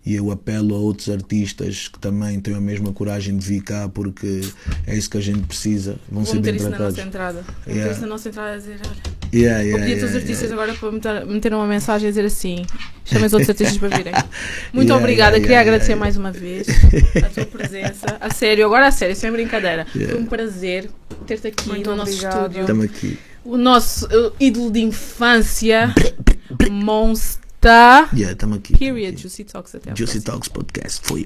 e eu apelo a outros artistas que também tenham a mesma coragem de vir cá porque é isso que a gente precisa. Vão Vou ser bem isso na tratados. nossa entrada. Yeah. isso na nossa entrada a dizer, olha. Yeah, yeah, pedir a todos os artistas yeah. agora para meter, meter uma mensagem a dizer assim: chamem os outros artistas para virem. (laughs) Muito Yeah, obrigada, yeah, queria yeah, agradecer yeah. mais uma vez (laughs) a tua presença. A sério, agora a sério, sem brincadeira. Yeah. Foi um prazer ter-te aqui Muito no nosso obrigada. estúdio. Estamos aqui. O nosso uh, ídolo de infância, Monster. Yeah, estamos aqui. tamo Period. aqui. Juicy Talks até Juicy próxima. Talks Podcast foi.